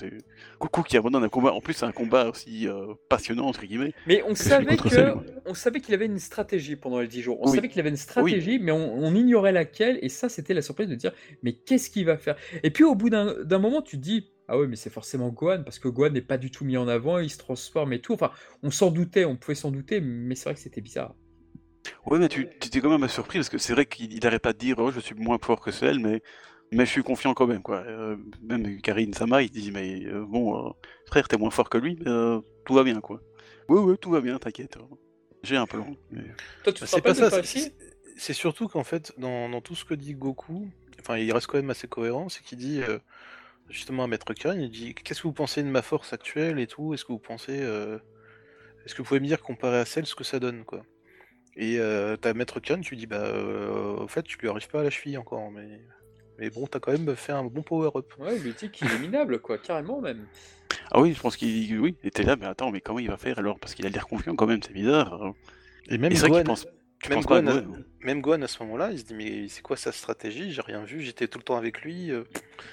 Goku qui abandonne un combat. En plus, c'est un combat aussi euh, passionnant entre guillemets. Mais on savait que, on savait qu'il avait une stratégie pendant les 10 jours. On Oui. savait qu'il avait une stratégie, mais on, on ignorait laquelle. Et ça, c'était la surprise de dire, mais qu'est-ce qu'il va faire? Et puis au bout d'un d'un moment, tu te dis, ah ouais, mais c'est forcément Gohan parce que Gohan n'est pas du tout mis en avant, il se transforme et tout. Enfin, on s'en doutait, on pouvait s'en douter, mais c'est vrai que c'était bizarre. Ouais, mais tu tu étais quand même surpris parce que c'est vrai qu'il il arrête pas de dire oh, je suis moins fort que celle, mais mais je suis confiant quand même quoi. Euh, même Karine Sama, il dit mais euh, bon euh, frère, t'es moins fort que lui, mais euh, tout va bien quoi. Ouais ouais, tout va bien, t'inquiète. J'ai un peu long. mais- Toi, tu Bah, pas ça. c'est- aussi? c'est- C'est surtout qu'en fait, dans, dans tout ce que dit Goku, enfin, il reste quand même assez cohérent, c'est qu'il dit euh, justement à Maître Karen, il dit qu'est-ce que vous pensez de ma force actuelle et tout? Est-ce que vous pensez, euh, est-ce que vous pouvez me dire comparé à celle ce que ça donne quoi? Et euh, t'as Maître Karen, tu lui dis bah euh, en fait tu lui arrives pas à la cheville encore, mais mais bon t'as quand même fait un bon power up. Ouais, il lui dit qu'il est minable, quoi, carrément même. Ah oui, je pense qu'il oui, il était là, mais attends, mais comment il va faire alors? Parce qu'il a l'air confiant quand même, c'est bizarre. Et même Et pense, tu même à Gohan, même Gohan à ce moment-là, il se dit mais c'est quoi sa stratégie? J'ai rien vu, j'étais tout le temps avec lui. euh.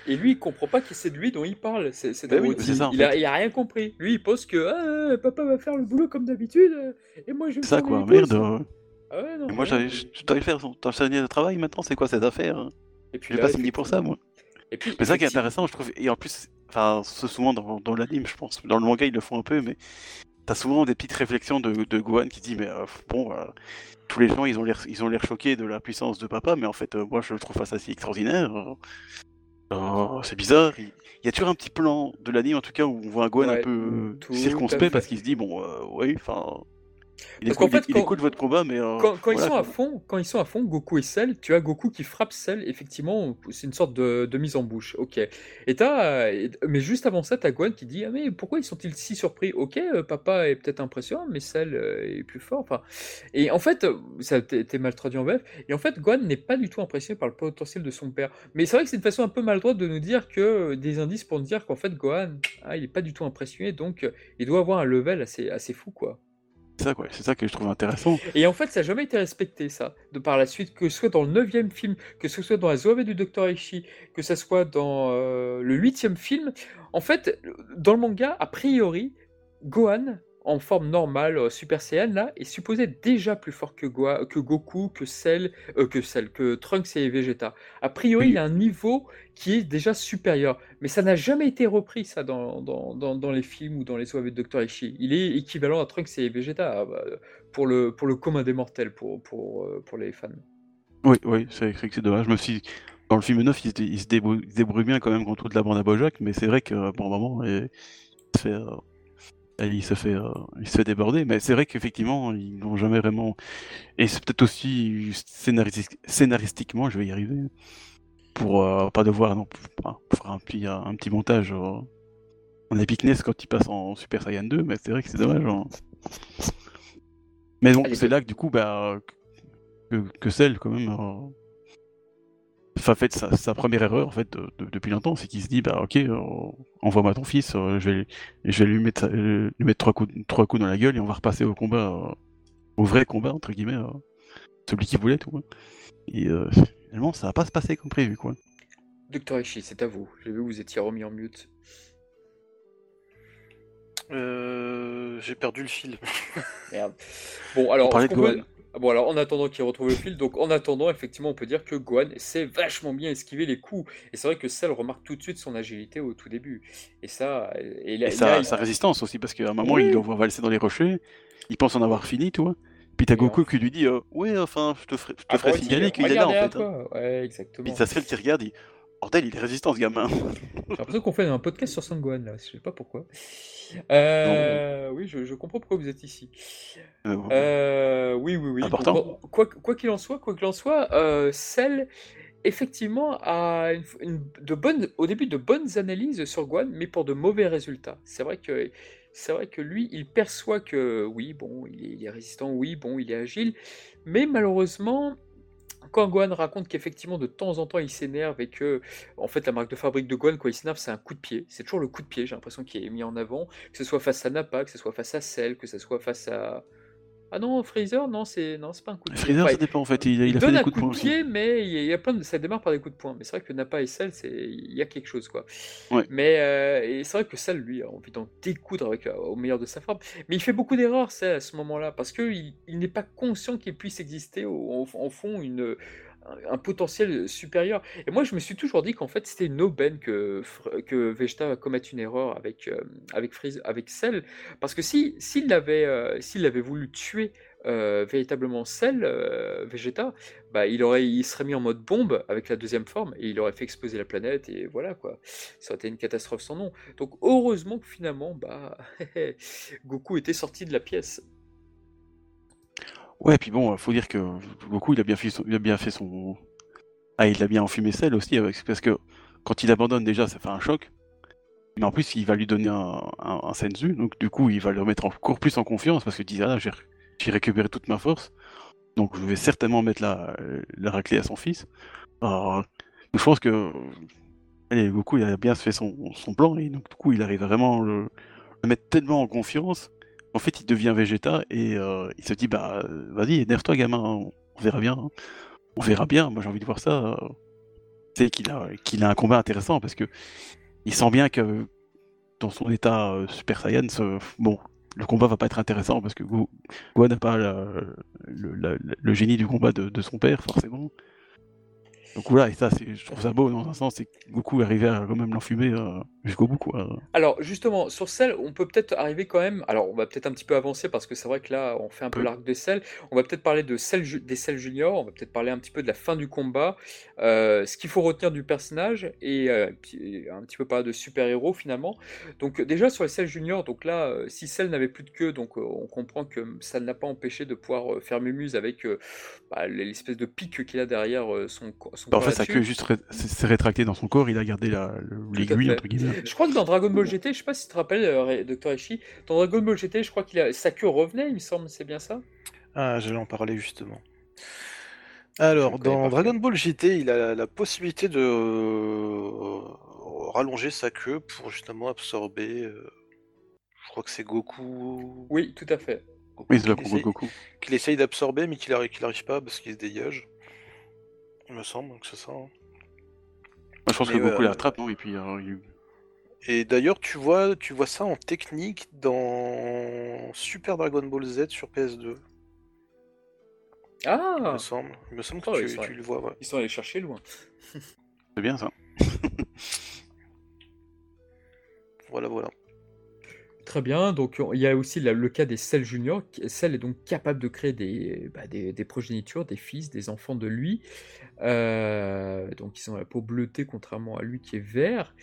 Et lui, il comprend pas que c'est de lui dont il parle. C'est c'est Bah oui, c'est ça, il, a, il rien compris. Lui, il pense que ah, papa va faire le boulot comme d'habitude euh, et moi je vais C'est ça faire quoi, merde. euh. Ah ouais, non, Et moi, j'avais- je ton ton signé de travail maintenant, c'est quoi cette affaire? Et puis là, pas signé pour ça, moi. Et puis, Mais ça qui est intéressant, je trouve, et en plus, enfin, c'est souvent dans, dans l'anime, je pense, dans le manga, ils le font un peu, mais t'as souvent des petites réflexions de, de Gohan qui dit, mais euh, bon, euh, tous les gens, ils ont l'air, ils ont l'air choqués de la puissance de papa, mais en fait, euh, moi, je le trouve pas ça si extraordinaire. euh. Euh, c'est bizarre. Il, y a toujours un petit plan de l'anime, en tout cas, où on voit un Gohan Ouais, un peu circonspect parce qu'il se dit, bon, oui, enfin. Il, Parce écoute, fait, il quand- écoute votre combat, mais. euh, Quand, quand ils sont à fond, quand ils sont à fond, Goku et Cell, tu as Goku qui frappe Cell, effectivement, c'est une sorte de, de mise en bouche, ok. Et t'as, mais juste avant ça, t'as Gohan qui dit, ah mais pourquoi ils sont-ils si surpris? Ok, euh, papa est peut-être impressionnant, mais Cell euh, est plus fort. Enfin, et en fait, ça a été été mal traduit en VF. Et en fait, Gohan n'est pas du tout impressionné par le potentiel de son père. Mais c'est vrai que c'est une façon un peu maladroite de nous dire que des indices pour nous dire qu'en fait Gohan, ah, il est pas du tout impressionné, donc il doit avoir un level assez, assez fou, quoi. C'est ça, quoi. C'est ça que je trouve intéressant. Et en fait, ça n'a jamais été respecté, ça, de par la suite, que ce soit dans le neuvième film, que ce soit dans la Zoé du Docteur Aishi, que ce soit dans euh, le huitième film. En fait, dans le manga, a priori, Gohan, en forme normale, euh, Super Saiyan, là, est supposé être déjà plus fort que, Goa- que Goku, que Cell, euh, que Cell, que Trunks et Vegeta. A priori, Oui. il a un niveau qui est déjà supérieur. Mais ça n'a jamais été repris, ça, dans, dans, dans, dans les films ou dans les OAV de Dr. Ishii. Il est équivalent à Trunks et Vegeta bah, pour, le, pour le commun des mortels, pour, pour, euh, pour les fans. Oui, oui, c'est vrai que c'est dommage. Je me suis... Dans le film 9, il se, dé- il se débrouille, il se débrouille bien quand même contre toute la bande à Bojack, mais c'est vrai que bon moment, il se fait, euh, il se fait, euh, il se fait déborder. Mais c'est vrai qu'effectivement, ils n'ont jamais vraiment. Et c'est peut-être aussi scénaristique- scénaristiquement, je vais y arriver, pour euh, pas devoir non, pour, pour faire un petit, un petit montage euh, en epicness quand il passe en Super Saiyan 2, mais c'est vrai que c'est dommage. hein. Mais bon, c'est là que du coup, bah, que, que celle quand même. Enfin, fait, sa, sa première erreur, en fait, de- de- depuis longtemps, c'est qu'il se dit, bah, ok, euh, envoie-moi ton fils, euh, je vais, je vais lui mettre, euh, lui mettre trois coups, trois coups dans la gueule et on va repasser au combat, euh, au vrai combat, entre guillemets, euh, celui qui voulait, tout. hein. Et euh, finalement, ça va pas se passer comme prévu, quoi. Dr. Ishii, c'est à vous. J'ai vu que vous étiez remis en mute. Euh, J'ai perdu le fil. Merde. Bon, alors, On parlait de peut- Bon, alors en attendant qu'il retrouve le fil, donc en attendant, effectivement, on peut dire que Gohan sait vachement bien esquiver les coups. Et c'est vrai que Cell remarque tout de suite son agilité au tout début. Et ça, et, là, Et là, sa, il- sa résistance aussi, parce qu'à un moment, Oui. il le voit valser dans les rochers, il pense en avoir fini, tu vois. Puis t'as Goku qui lui dit, euh, ouais, enfin, je te ferai, je te Ah, ferai signaler il- qu'il est là, en fait. hein. peu. Ouais, exactement. Puis t'as Cell qui regarde, il Bordel, il est résistant ce gamin. J'ai l'impression qu'on fait un podcast sur Sangohan là, je sais pas pourquoi. Euh, oui, je, je comprends pourquoi vous êtes ici. Euh. Euh, oui, oui, oui. Important. Quoi quoi qu'il en soit, quoi qu'il en soit, euh, Cell effectivement a une, une- de bonnes, au début de bonnes analyses sur Guan, mais pour de mauvais résultats. C'est vrai que c'est vrai que lui, il perçoit que oui, bon, il est, il est résistant, oui, bon, il est agile, mais malheureusement. Quand Gohan raconte qu'effectivement de temps en temps il s'énerve et que en fait la marque de fabrique de Gohan quand il s'énerve c'est un coup de pied, c'est toujours le coup de pied j'ai l'impression qui est mis en avant, que ce soit face à Nappa, que ce soit face à Cell, que ce soit face à ah non, Freezer, non, c'est non, c'est pas un coup de pied. Freezer, Enfin, ça dépend en fait. Il, il il a fait des un coups de coup poing de aussi. pied, mais il y a, plein de, ça démarre par des coups de poing. Mais c'est vrai que Nappa et Cell, c'est il y a quelque chose quoi. Ouais. Mais euh, et c'est vrai que Cell, lui, a envie d'en découdre avec euh, au meilleur de sa forme. Mais il fait beaucoup d'erreurs, Cell, à ce moment-là, parce que il, il n'est pas conscient qu'il puisse exister au, au- en fond une un, potentiel supérieur. Et moi, je me suis toujours dit qu'en fait, c'était une aubaine que que Vegeta va commettre une erreur avec euh, avec Freeze, avec Cell, parce que si s'il avait euh, s'il voulu tuer euh, véritablement Cell, Vegeta, bah, il aurait, il serait mis en mode bombe avec la deuxième forme et il aurait fait exploser la planète et voilà quoi. Ça aurait été une catastrophe sans nom. Donc heureusement que finalement, bah, Goku était sorti de la pièce. Ouais, puis bon, faut dire que Goku, il a bien fait son, a bien fait ah, il a bien enfumé Cell aussi, avec... parce que quand il abandonne déjà, ça fait un choc. Mais en plus, il va lui donner un, un, Senzu, donc du coup, il va le remettre encore plus en confiance parce qu'il dit ah là, j'ai récupéré toute ma force, donc je vais certainement mettre la, raclée à son fils. Alors, je pense que allez, Goku, il a bien fait son, plan et donc du coup, il arrive vraiment le, le mettre tellement en confiance en fait, il devient Vegeta et euh, il se dit bah euh, vas-y, énerve-toi gamin, on, verra bien, hein. on verra bien. Moi j'ai envie de voir ça. euh. C'est qu'il a qu'il a un combat intéressant parce que il sent bien que dans son état euh, Super Saiyan, ce- bon, le combat va pas être intéressant parce que Go- Gohan n'a pas le, génie du combat de, son père forcément. Donc voilà, et ça, je trouve ça beau dans un sens, c'est que Goku arrivé à quand même l'enfumer euh, jusqu'au bout quoi. Alors justement, sur Cell, on peut peut-être arriver quand même. Alors on va peut-être un petit peu avancer parce que c'est vrai que là, on fait un peu l'arc de Cell. On va peut-être parler de Cell, ju- des Cell Junior. On va peut-être parler un petit peu de la fin du combat, euh, ce qu'il faut retenir du personnage et euh, un petit peu parler de super héros finalement. Donc déjà sur les Cell Junior, donc là, euh, si Cell n'avait plus de queue, donc euh, on comprend que ça ne l'a pas empêché de pouvoir faire mémuse avec euh, bah, l'espèce de pic qu'il a derrière son, son Bah, en corps fait, ça là-dessus. que juste ré- s'est s'est rétracté dans son corps, il a gardé la- l'aiguille fait. entre guillemets. Je crois que dans Dragon Ball GT, je sais pas si tu te rappelles, euh, Dr. Eshi, dans Dragon Ball GT, je crois qu'il a sa queue revenait, il me semble, c'est bien ça? Ah, j'allais en parler justement. Alors, dans. Dragon Ball GT, il a la, la possibilité de euh, rallonger sa queue pour justement absorber. euh, je crois que c'est Goku. Oui, tout à fait. Goku Oui, c'est là qu'il essaye, Goku. qu'il essaye d'absorber, mais qu'il n'arrive pas parce qu'il se dégage. Il me semble que c'est ça. hein. Moi, je pense Mais que Goku ouais, la rattrape, non Et puis, euh, il- Et d'ailleurs, tu vois, tu vois ça en technique dans Super Dragon Ball Z sur PS2. Il Ah me semble. Il me semble que Oh, tu, ils sont- tu le vois. ouais. Ils sont allés chercher loin. c'est bien ça. Voilà, voilà. Très bien, donc il y a aussi la- le cas des Cell Junior. Cell est donc capable de créer des, bah, des, des progénitures, des fils, des enfants de lui. Euh, donc ils ont la peau bleutée, contrairement à lui qui est vert.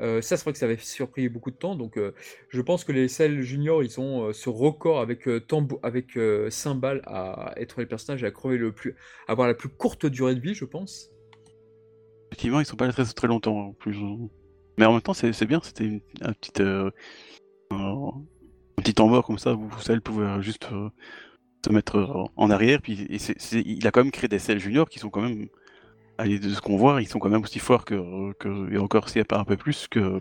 Euh, ça, c'est vrai que ça avait surpris beaucoup de temps. Donc euh, je pense que les Cell Junior, ils ont euh, ce record avec, euh, Tambo- avec euh, Cymbal à être les personnages à crever le plus, avoir la plus courte durée de vie, je pense. Effectivement, ils sont pas là très, longtemps en plus. hein. Mais en même temps, c'est bien, c'était un petit, un, petit temps comme ça où Cell pouvait juste se mettre en arrière. Puis il a quand même créé des Cell juniors qui sont quand même, allez, de ce qu'on voit, ils sont quand même aussi forts que, que et encore s'il n'y a pas un peu plus que,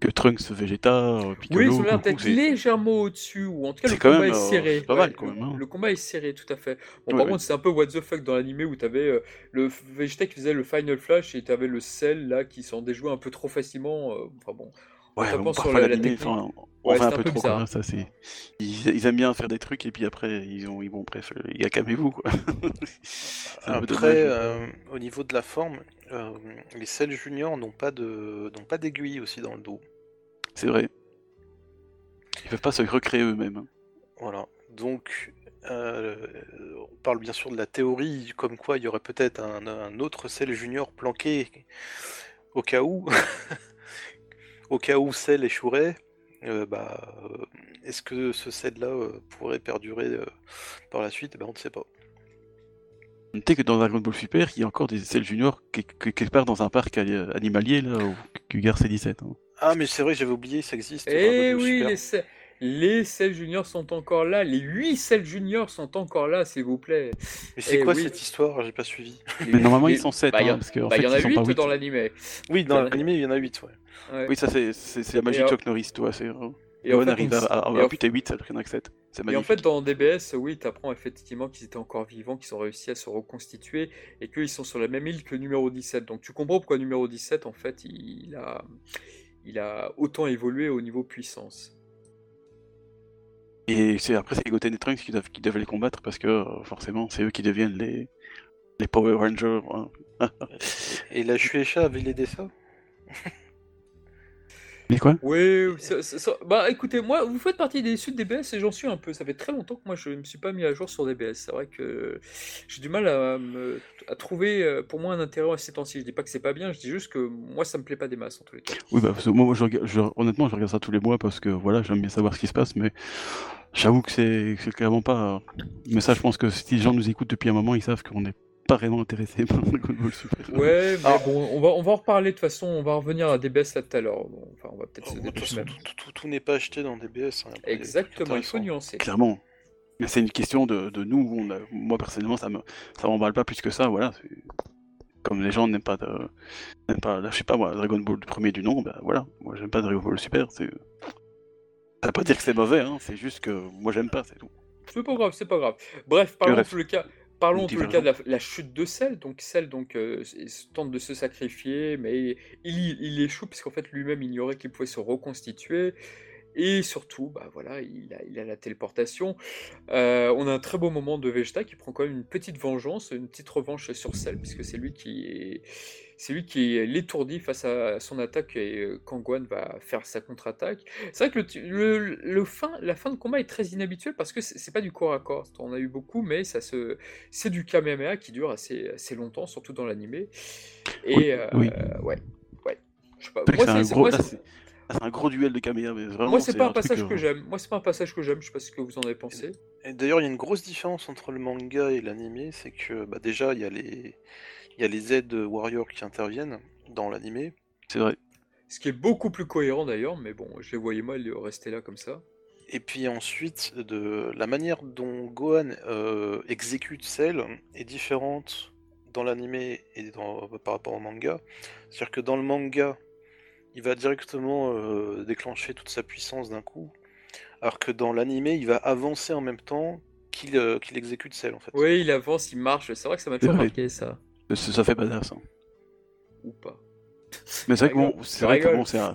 que Trunks, Vegeta, euh, Piccolo, Oui, ils sont d'être c'est- légèrement au-dessus, ou en tout cas le combat même, est euh, serré. c'est pas mal, quand même, hein. Le combat est serré, tout à fait. Bon, Ouais, par ouais. contre, c'est un peu what the fuck dans l'animé où t'avais euh, le Vegeta qui faisait le Final Flash et t'avais le Cell là qui s'en déjouait un peu trop facilement. euh, enfin bon. Ouais, tapant bon, sur parfois la- la l'animé, technique. enfin, on Ouais, fait un un peu peu trop bizarre. ça c'est. Ils, ils aiment bien faire des trucs et puis après ils ont, ils bon bref, il y quoi. Peu Après, euh, au niveau de la forme, euh, les Cell Junior n'ont pas de n'ont pas d'aiguille aussi dans le dos. C'est vrai. Ils peuvent pas se recréer eux-mêmes. Voilà. Donc, euh, on parle bien sûr de la théorie comme quoi il y aurait peut-être un, un autre Cell Junior planqué au cas où, au cas où Cell échouerait, euh, bah, euh, est-ce que ce Cell-là euh, pourrait perdurer euh, par la suite? Ben, On ne sait pas. Notez que dans Dragon Ball Super, il y a encore des Cell Junior qui- qui- quelque part dans un parc ali- animalier là où Cougar C17. hein. Ah, mais c'est vrai, j'avais oublié, ça existe. Eh oui, Super. les, les Cell Juniors sont encore là. Les 8 Cell Juniors sont encore là, s'il vous plaît. Mais c'est Eh quoi oui. cette histoire? J'ai pas suivi. Mais normalement ils sont 7 bah, il y en- parce qu'en bah, fait y en a sont 8 pas 8. dans l'animé. Oui, dans l'animé, il y en a 8, ouais. Ouais. Oui, ça c'est c'est- c'est la magie de Chuck Norris, toi. C'est Et fait, arrive on- à, à en- buter 8 alors qu'il y en a que 7. C'est Et en fait, dans DBS, oui, tu apprends effectivement qu'ils étaient encore vivants, qu'ils ont réussi à se reconstituer et qu'ils sont sur la même île que numéro 17. Donc tu comprends pourquoi numéro 17, en fait, il a, il a autant évolué au niveau puissance. Et c'est après c'est Goten et Trunks qui doivent, qui doivent les combattre parce que euh, forcément c'est eux qui deviennent les, les Power Rangers. hein. Et la Shueisha avait aidé ça Mais quoi? Oui, ça- ça- ça- bah écoutez, moi, vous faites partie des suites DBS et j'en suis un peu. Ça fait très longtemps que moi je ne me suis pas mis à jour sur DBS. C'est vrai que j'ai du mal à, me, à trouver euh, pour moi un intérêt à ces temps-ci. Je dis pas que c'est pas bien, je dis juste que moi ça me plaît pas des masses en tous les cas. Oui, bah parce que moi, moi, je regarde- je- honnêtement je regarde ça tous les mois parce que voilà j'aime bien savoir ce qui se passe, mais j'avoue que c'est clairement pas. Mais ça je pense que si les gens nous écoutent depuis un moment ils savent qu'on n'est pas vraiment intéressé par Dragon Ball Super. Ouais, mais Ah. bon, on va, on va en reparler de toute façon, on va revenir à DBS là tout à l'heure. Bon, enfin, on va peut-être Oh, tout, tout- tout n'est pas acheté dans DBS. hein, Exactement, il faut nuancer. Clairement. Mais c'est une question de, de nous. On a- moi personnellement, ça me ça m'emballe pas plus que ça. Voilà. Comme les gens n'aiment pas, de, n'aiment pas, là, je sais pas moi, Dragon Ball le premier du nom, ben voilà. Moi j'aime pas Dragon Ball Super. C'est ça veut pas dire que c'est mauvais, hein. C'est juste que moi j'aime pas, c'est tout. C'est pas grave, c'est pas grave. Bref, parlons en Bref. tous les cas. Parlons tous les cas de la, la chute de Cell. Donc Cell donc, euh, tente de se sacrifier, mais il, il échoue parce qu'en fait lui-même ignorait qu'il pouvait se reconstituer. Et surtout, bah voilà, il a, il a la téléportation. Euh, on a un très beau moment de Vegeta qui prend quand même une petite vengeance, une petite revanche sur Cell, puisque c'est lui qui est, c'est lui qui est l'étourdi face à son attaque et euh, quand Gohan va faire sa contre-attaque. C'est vrai que le, tu- le- le fin, la fin de combat est très inhabituelle parce que c'est pas du corps à corps. On a eu beaucoup, mais ça se, c'est du Kamehameha qui dure assez, assez longtemps, surtout dans l'animé. Et Oui, euh, oui. ouais, ouais. Je sais pas. Moi, c'est un gros, moi, là, c'est- c'est ah, c'est un gros duel de Kamehameha, mais vraiment. moi, c'est pas un passage euh, que j'aime. Moi, c'est pas un passage que j'aime. Je sais pas ce que vous en avez pensé. Et d'ailleurs, il y a une grosse différence entre le manga et l'animé, c'est que bah, déjà, il y a les, il y a les Z Warriors qui interviennent dans l'animé. C'est vrai. Ce qui est beaucoup plus cohérent d'ailleurs, mais bon, je les voyais mal rester là comme ça. Et puis ensuite, de la manière dont Gohan euh, exécute Cell est différente dans l'animé et dans- par rapport au manga. C'est-à-dire que dans le manga, il va directement euh, déclencher toute sa puissance d'un coup, alors que dans l'animé, il va avancer en même temps qu'il euh, exécute Cell en fait. Oui, il avance, il marche. C'est vrai que ça m'a toujours vrai. marqué ça. Ça, ça fait badass. hein. Ou pas. Mais c'est vrai que bon, c'est je vrai que rigole. bon, c'est un,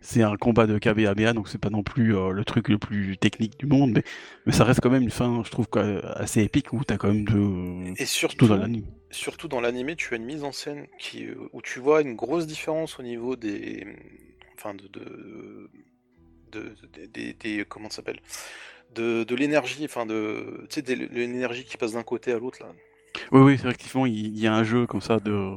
c'est un combat de Kamehameha, donc c'est pas non plus euh, le truc le plus technique du monde, mais, mais ça reste quand même une fin, je trouve, assez épique où t'as quand même de. Et Surtout dans l'anime. surtout dans l'animé, tu as une mise en scène qui, euh, où tu vois une grosse différence au niveau des, enfin de, de, de- de- des, des- comment ça s'appelle, de, de l'énergie, enfin de, tu sais, de l'énergie qui passe d'un côté à l'autre là. Oui, oui, c'est effectivement, il y a un jeu comme ça de.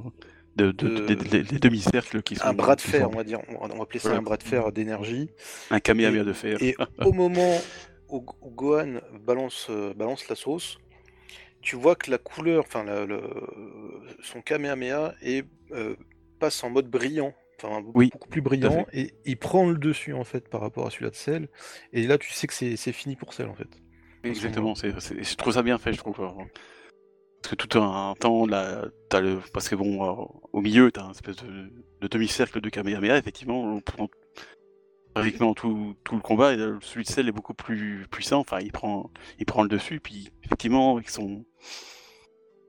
de, de, De- des- demi-cercles qui sont. Un bras de fer, sont- on va dire, on va, appeler ça un bras de fer d'énergie. Un Kamehameha de fer. Et au moment où, où Gohan balance, euh, balance la sauce, tu vois que la couleur, enfin son Kamehameha est, euh, passe en mode brillant, enfin beaucoup, Oui, plus brillant, et il prend le dessus en fait par rapport à celui-là de Cell. Et là, tu sais que c'est fini pour Cell en fait. Exactement, c'est, c'est- je trouve ça bien fait, je trouve. Euh, Parce que tout un temps, là, le, parce que bon, euh, au milieu, t'as un espèce de, de demi-cercle de Kamehameha, effectivement, pendant pratiquement tout, le combat, et là, celui de Cell est beaucoup plus puissant, enfin, il prend, il prend le dessus, puis effectivement, avec son.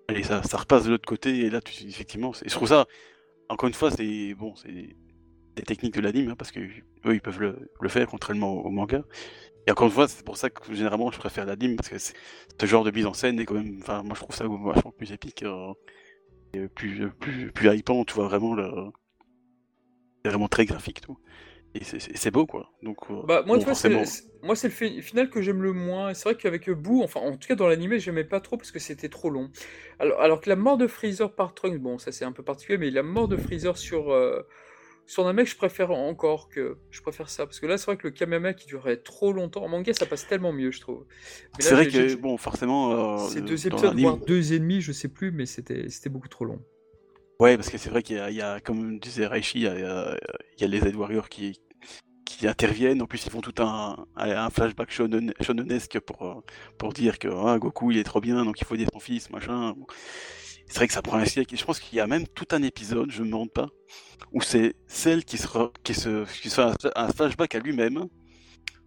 Allez, ça, repasse de l'autre côté, et là, tu, effectivement, c'est- je trouve ça, encore une fois, c'est bon, c'est des techniques de l'anime, hein, parce que eux, ils peuvent le, le faire contrairement au manga. Et encore une fois, c'est pour ça que généralement je préfère l'anime, parce que ce genre de mise en scène est quand même. Enfin, moi je trouve ça vachement plus épique, euh, et plus, plus, plus hypant, tu vois vraiment le. C'est vraiment très graphique tout. et c'est- beau quoi. Donc, euh, Bah, moi, bon, forcément. moi, c'est le fi- final que j'aime le moins. C'est vrai qu'avec Boo, enfin, en tout cas, dans l'animé, j'aimais pas trop parce que c'était trop long. Alors, alors que la mort de Freezer par Trunks, bon, ça c'est un peu particulier, mais la mort de Freezer sur, euh, sur Namek, je préfère encore que. Je préfère ça. Parce que là, c'est vrai que le Kamehameha qui durait trop longtemps, en manga, ça passe tellement mieux, je trouve. Mais C'est vrai que bon, forcément, euh, c'est deux épisodes, voire deux et demi, je sais plus, mais c'était c'était beaucoup trop long. Ouais, parce que c'est vrai qu'il y, a- il y a, comme disait Raichi, il y a, il y a les Z Warriors qui, qui interviennent. En plus, ils font tout un, un flashback shonen, shonenesque pour, pour dire que ah, Goku il est trop bien, donc il faut aider son fils, machin. C'est vrai que ça prend un siècle. Je pense qu'il y a même tout un épisode, je me demande pas, où c'est celle qui se, re- qui se, qui se fait un, flashback à lui-même,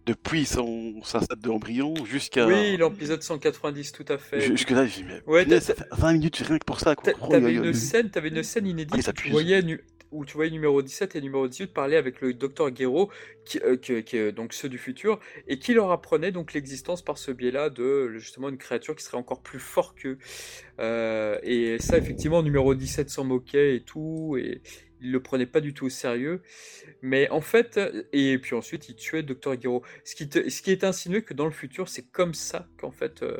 depuis son, sa stade de embryon jusqu'à. Oui, l'épisode 190, tout à fait. Jusque là, j'ai mais Ouais, punaise, t'as- ça fait 20 minutes rien que pour ça. Oh, T'avais une scène, t'avais une scène inédite Ah, tu abusent. voyais nu- où tu voyais numéro 17 et numéro 18 parler avec le docteur Guéraud, qui, euh, qui, est donc ceux du futur, et qui leur apprenait donc l'existence par ce biais-là de justement une créature qui serait encore plus fort qu'eux. Euh, et ça, effectivement, numéro 17 s'en moquait et tout, et il le prenait pas du tout au sérieux. Mais en fait, et puis ensuite, il tuait Docteur Guéraud. Ce qui, ce qui est insinué que dans le futur, c'est comme ça qu'en fait. euh,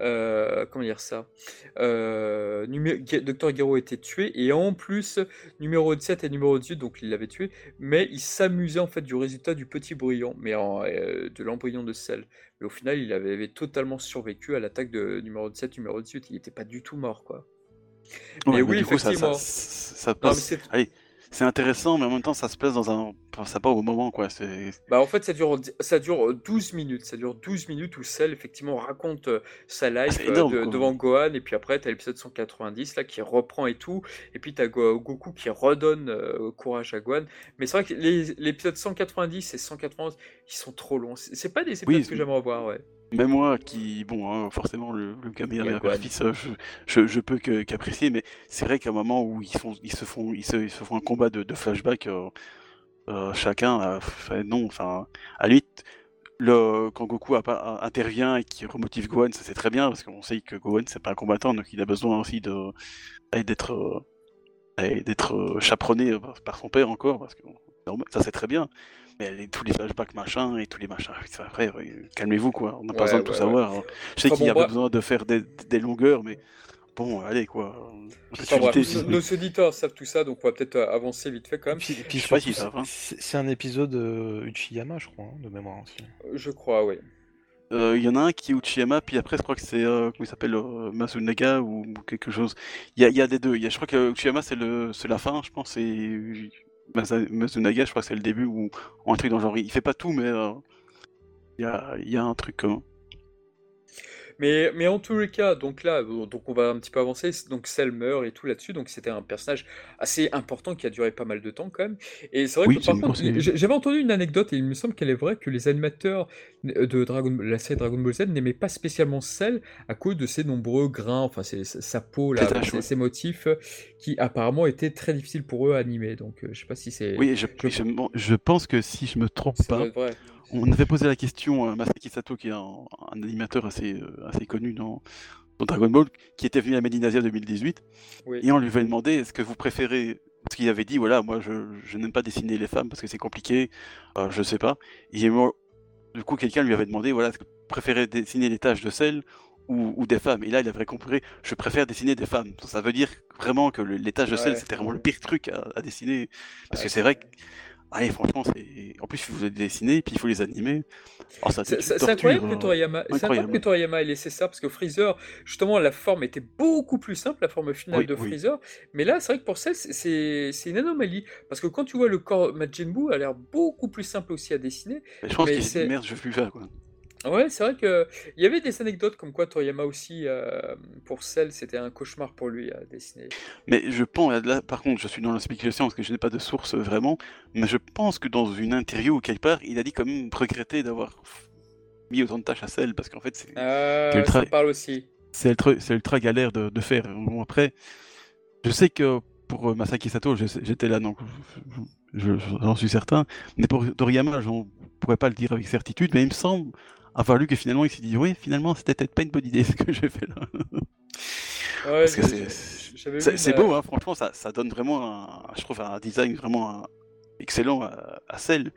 euh, comment dire ça? Euh, Docteur Guéraud était tué et en plus numéro 17 et numéro 18 donc il l'avait tué mais il s'amusait en fait du résultat du petit brouillon mais en, euh, de l'embryon de sel. Mais au final il avait, avait totalement survécu à l'attaque de numéro 17 numéro 18 il n'était pas du tout mort quoi. Ouais, mais mais oui du coup, ça, non, mais Allez, c'est intéressant, mais en même temps, ça se place dans un. enfin, ça pas au moment, quoi. C'est. Bah en fait ça dure ça dure 12 minutes, ça dure 12 minutes où Cell effectivement raconte euh, sa life c'est euh, de- devant Gohan et puis après t'as l'épisode 190 là qui reprend et tout et puis t'as Go- Goku qui redonne euh, courage à Gohan mais c'est vrai que les- l'épisode 190 et 191 ils sont trop longs, c'est c'est pas des épisodes Oui, que j'aimerais voir ouais. Même moi, qui. Bon, hein, forcément, le, le Gohan. fils, euh, je, je, je peux qu'apprécier, mais c'est vrai qu'à un moment où ils, font, ils, se, font, ils, se, ils se font un combat de, de flashback, euh, euh, chacun, euh, non, enfin. À limite, le, quand Goku a intervient et qui remotive Gohan, ça c'est très bien, parce qu'on sait que Gohan, c'est pas un combattant, donc il a besoin aussi de d'être. euh, d'être chaperonné par- par son père encore, parce que ça c'est très bien. Mais les- tous les flashbacks machin et tous les machins, ouais, calmez-vous quoi, on n'a pas besoin de tout ouais, savoir. hein. Je sais Enfin, qu'il y bon, a bref. besoin de faire des, des longueurs, mais bon, allez quoi. Enfin, bref, nos, si- nos auditeurs savent tout ça donc on va peut-être euh, avancer vite fait quand même. puis, puis Je sais pas savent, hein. c'est un épisode euh, Uchiyama, je crois, hein, de mémoire aussi. Je crois oui. Euh, Il y en a un qui est Uchiyama, puis après je crois que c'est, euh, comment il s'appelle, euh, Masunaga ou, ou quelque chose. Il y a, il y a des deux. Il y a, je crois que Uchiyama c'est le, c'est la fin, je pense, et Masunaga, je crois que c'est le début ou un truc dans le genre. Il fait pas tout, mais euh, il y a, un truc. Mais, mais en tous les cas, donc là, donc on va un petit peu avancer. Donc meurt et tout là-dessus. Donc c'était un personnage assez important qui a duré pas mal de temps quand même. Et c'est vrai Oui, que par contre, j'avais entendu une anecdote et il me semble qu'elle est vraie que les animateurs de Dragon, la série Dragon Ball Z n'aimaient pas spécialement Cell à cause de ses nombreux grains, enfin ses- sa peau là, Ses motifs qui apparemment étaient très difficiles pour eux à animer. Donc euh, je sais pas si c'est. Oui, je, je- je, je pense que si je me trompe pas, vrai. On avait posé la question à Masaki Sato, qui est un, un animateur assez, euh, assez connu dans, dans Dragon Ball, qui était venu à Medinasia 2018, Oui. et on lui avait demandé est-ce que vous préférez. Parce qu'il avait dit voilà, moi je, je n'aime pas dessiner les femmes parce que c'est compliqué, euh, je sais pas. Et moi, du coup, quelqu'un lui avait demandé voilà, est-ce que vous préférez dessiner les taches de sel ou, ou des femmes? Et là, il avait compris je préfère dessiner des femmes. Ça veut dire vraiment que le- les taches de sel, Ouais. c'était vraiment le pire truc à, à dessiner. Parce Ouais, que c'est vrai que. Allez, franchement, c'est. En plus, il faut les dessiner, puis il faut les animer. Ça, C'est torture, incroyable que Toriyama, c'est incroyable incroyable. que Toriyama ait laissé ça parce que Freezer, justement, la forme était beaucoup plus simple, la forme finale Oui, de oui. Freezer. Mais là, c'est vrai que pour Cell, c'est- une anomalie parce que quand tu vois le corps Majin Buu, a l'air beaucoup plus simple aussi à dessiner. Mais je pense qu'il s'est c'est- dit merde, je veux plus faire quoi. Ouais, c'est vrai que il y avait des anecdotes comme quoi Toriyama aussi, euh, pour Cell, c'était un cauchemar pour lui à dessiner. Mais je pense, là, par contre, je suis dans la spéculation parce que je n'ai pas de source euh, vraiment, mais je pense que dans une interview ou quelque part, il a dit quand même regretter d'avoir mis autant de tâches à Cell parce qu'en fait, c'est Euh, Quel ça parle aussi. c'est ultra, c'est ultra galère de, de faire. Bon, après, je sais que pour euh, Masaki Sato, j'étais là, donc je- je- j'en suis certain. Mais pour Toriyama, je ne pourrais pas le dire avec certitude, mais il me semble avoir lu que finalement, il s'est dit, oui, finalement, c'était peut-être pas une bonne idée ce que j'ai fait là. Ouais, c'est- beau, hein, franchement, ça, ça donne vraiment, un, je trouve, un design vraiment un- excellents à, à Cell.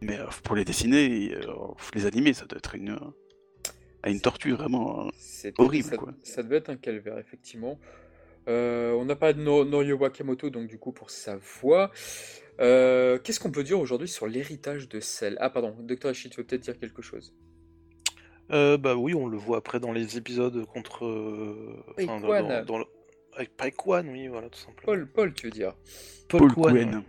Mais euh, pour les dessiner, euh, les animer, ça doit être une, à une torture vraiment euh, horrible. ça, Quoi. ça devait être un calvaire, effectivement. Euh, on n'a pas de no Norio Wakamoto, donc du coup, pour sa voix. Euh, Qu'est-ce qu'on peut dire aujourd'hui sur l'héritage de Cell? Ah, pardon, Dr. Ishii, tu veux peut-être dire quelque chose? Euh, bah oui, on le voit après dans les épisodes contre. euh, enfin, dans- Paikwan. dans- dans le- Avec Paikwan, oui, voilà, tout simplement. Paul, Paul, tu veux dire? Paul Kwan, Cohen. ouais.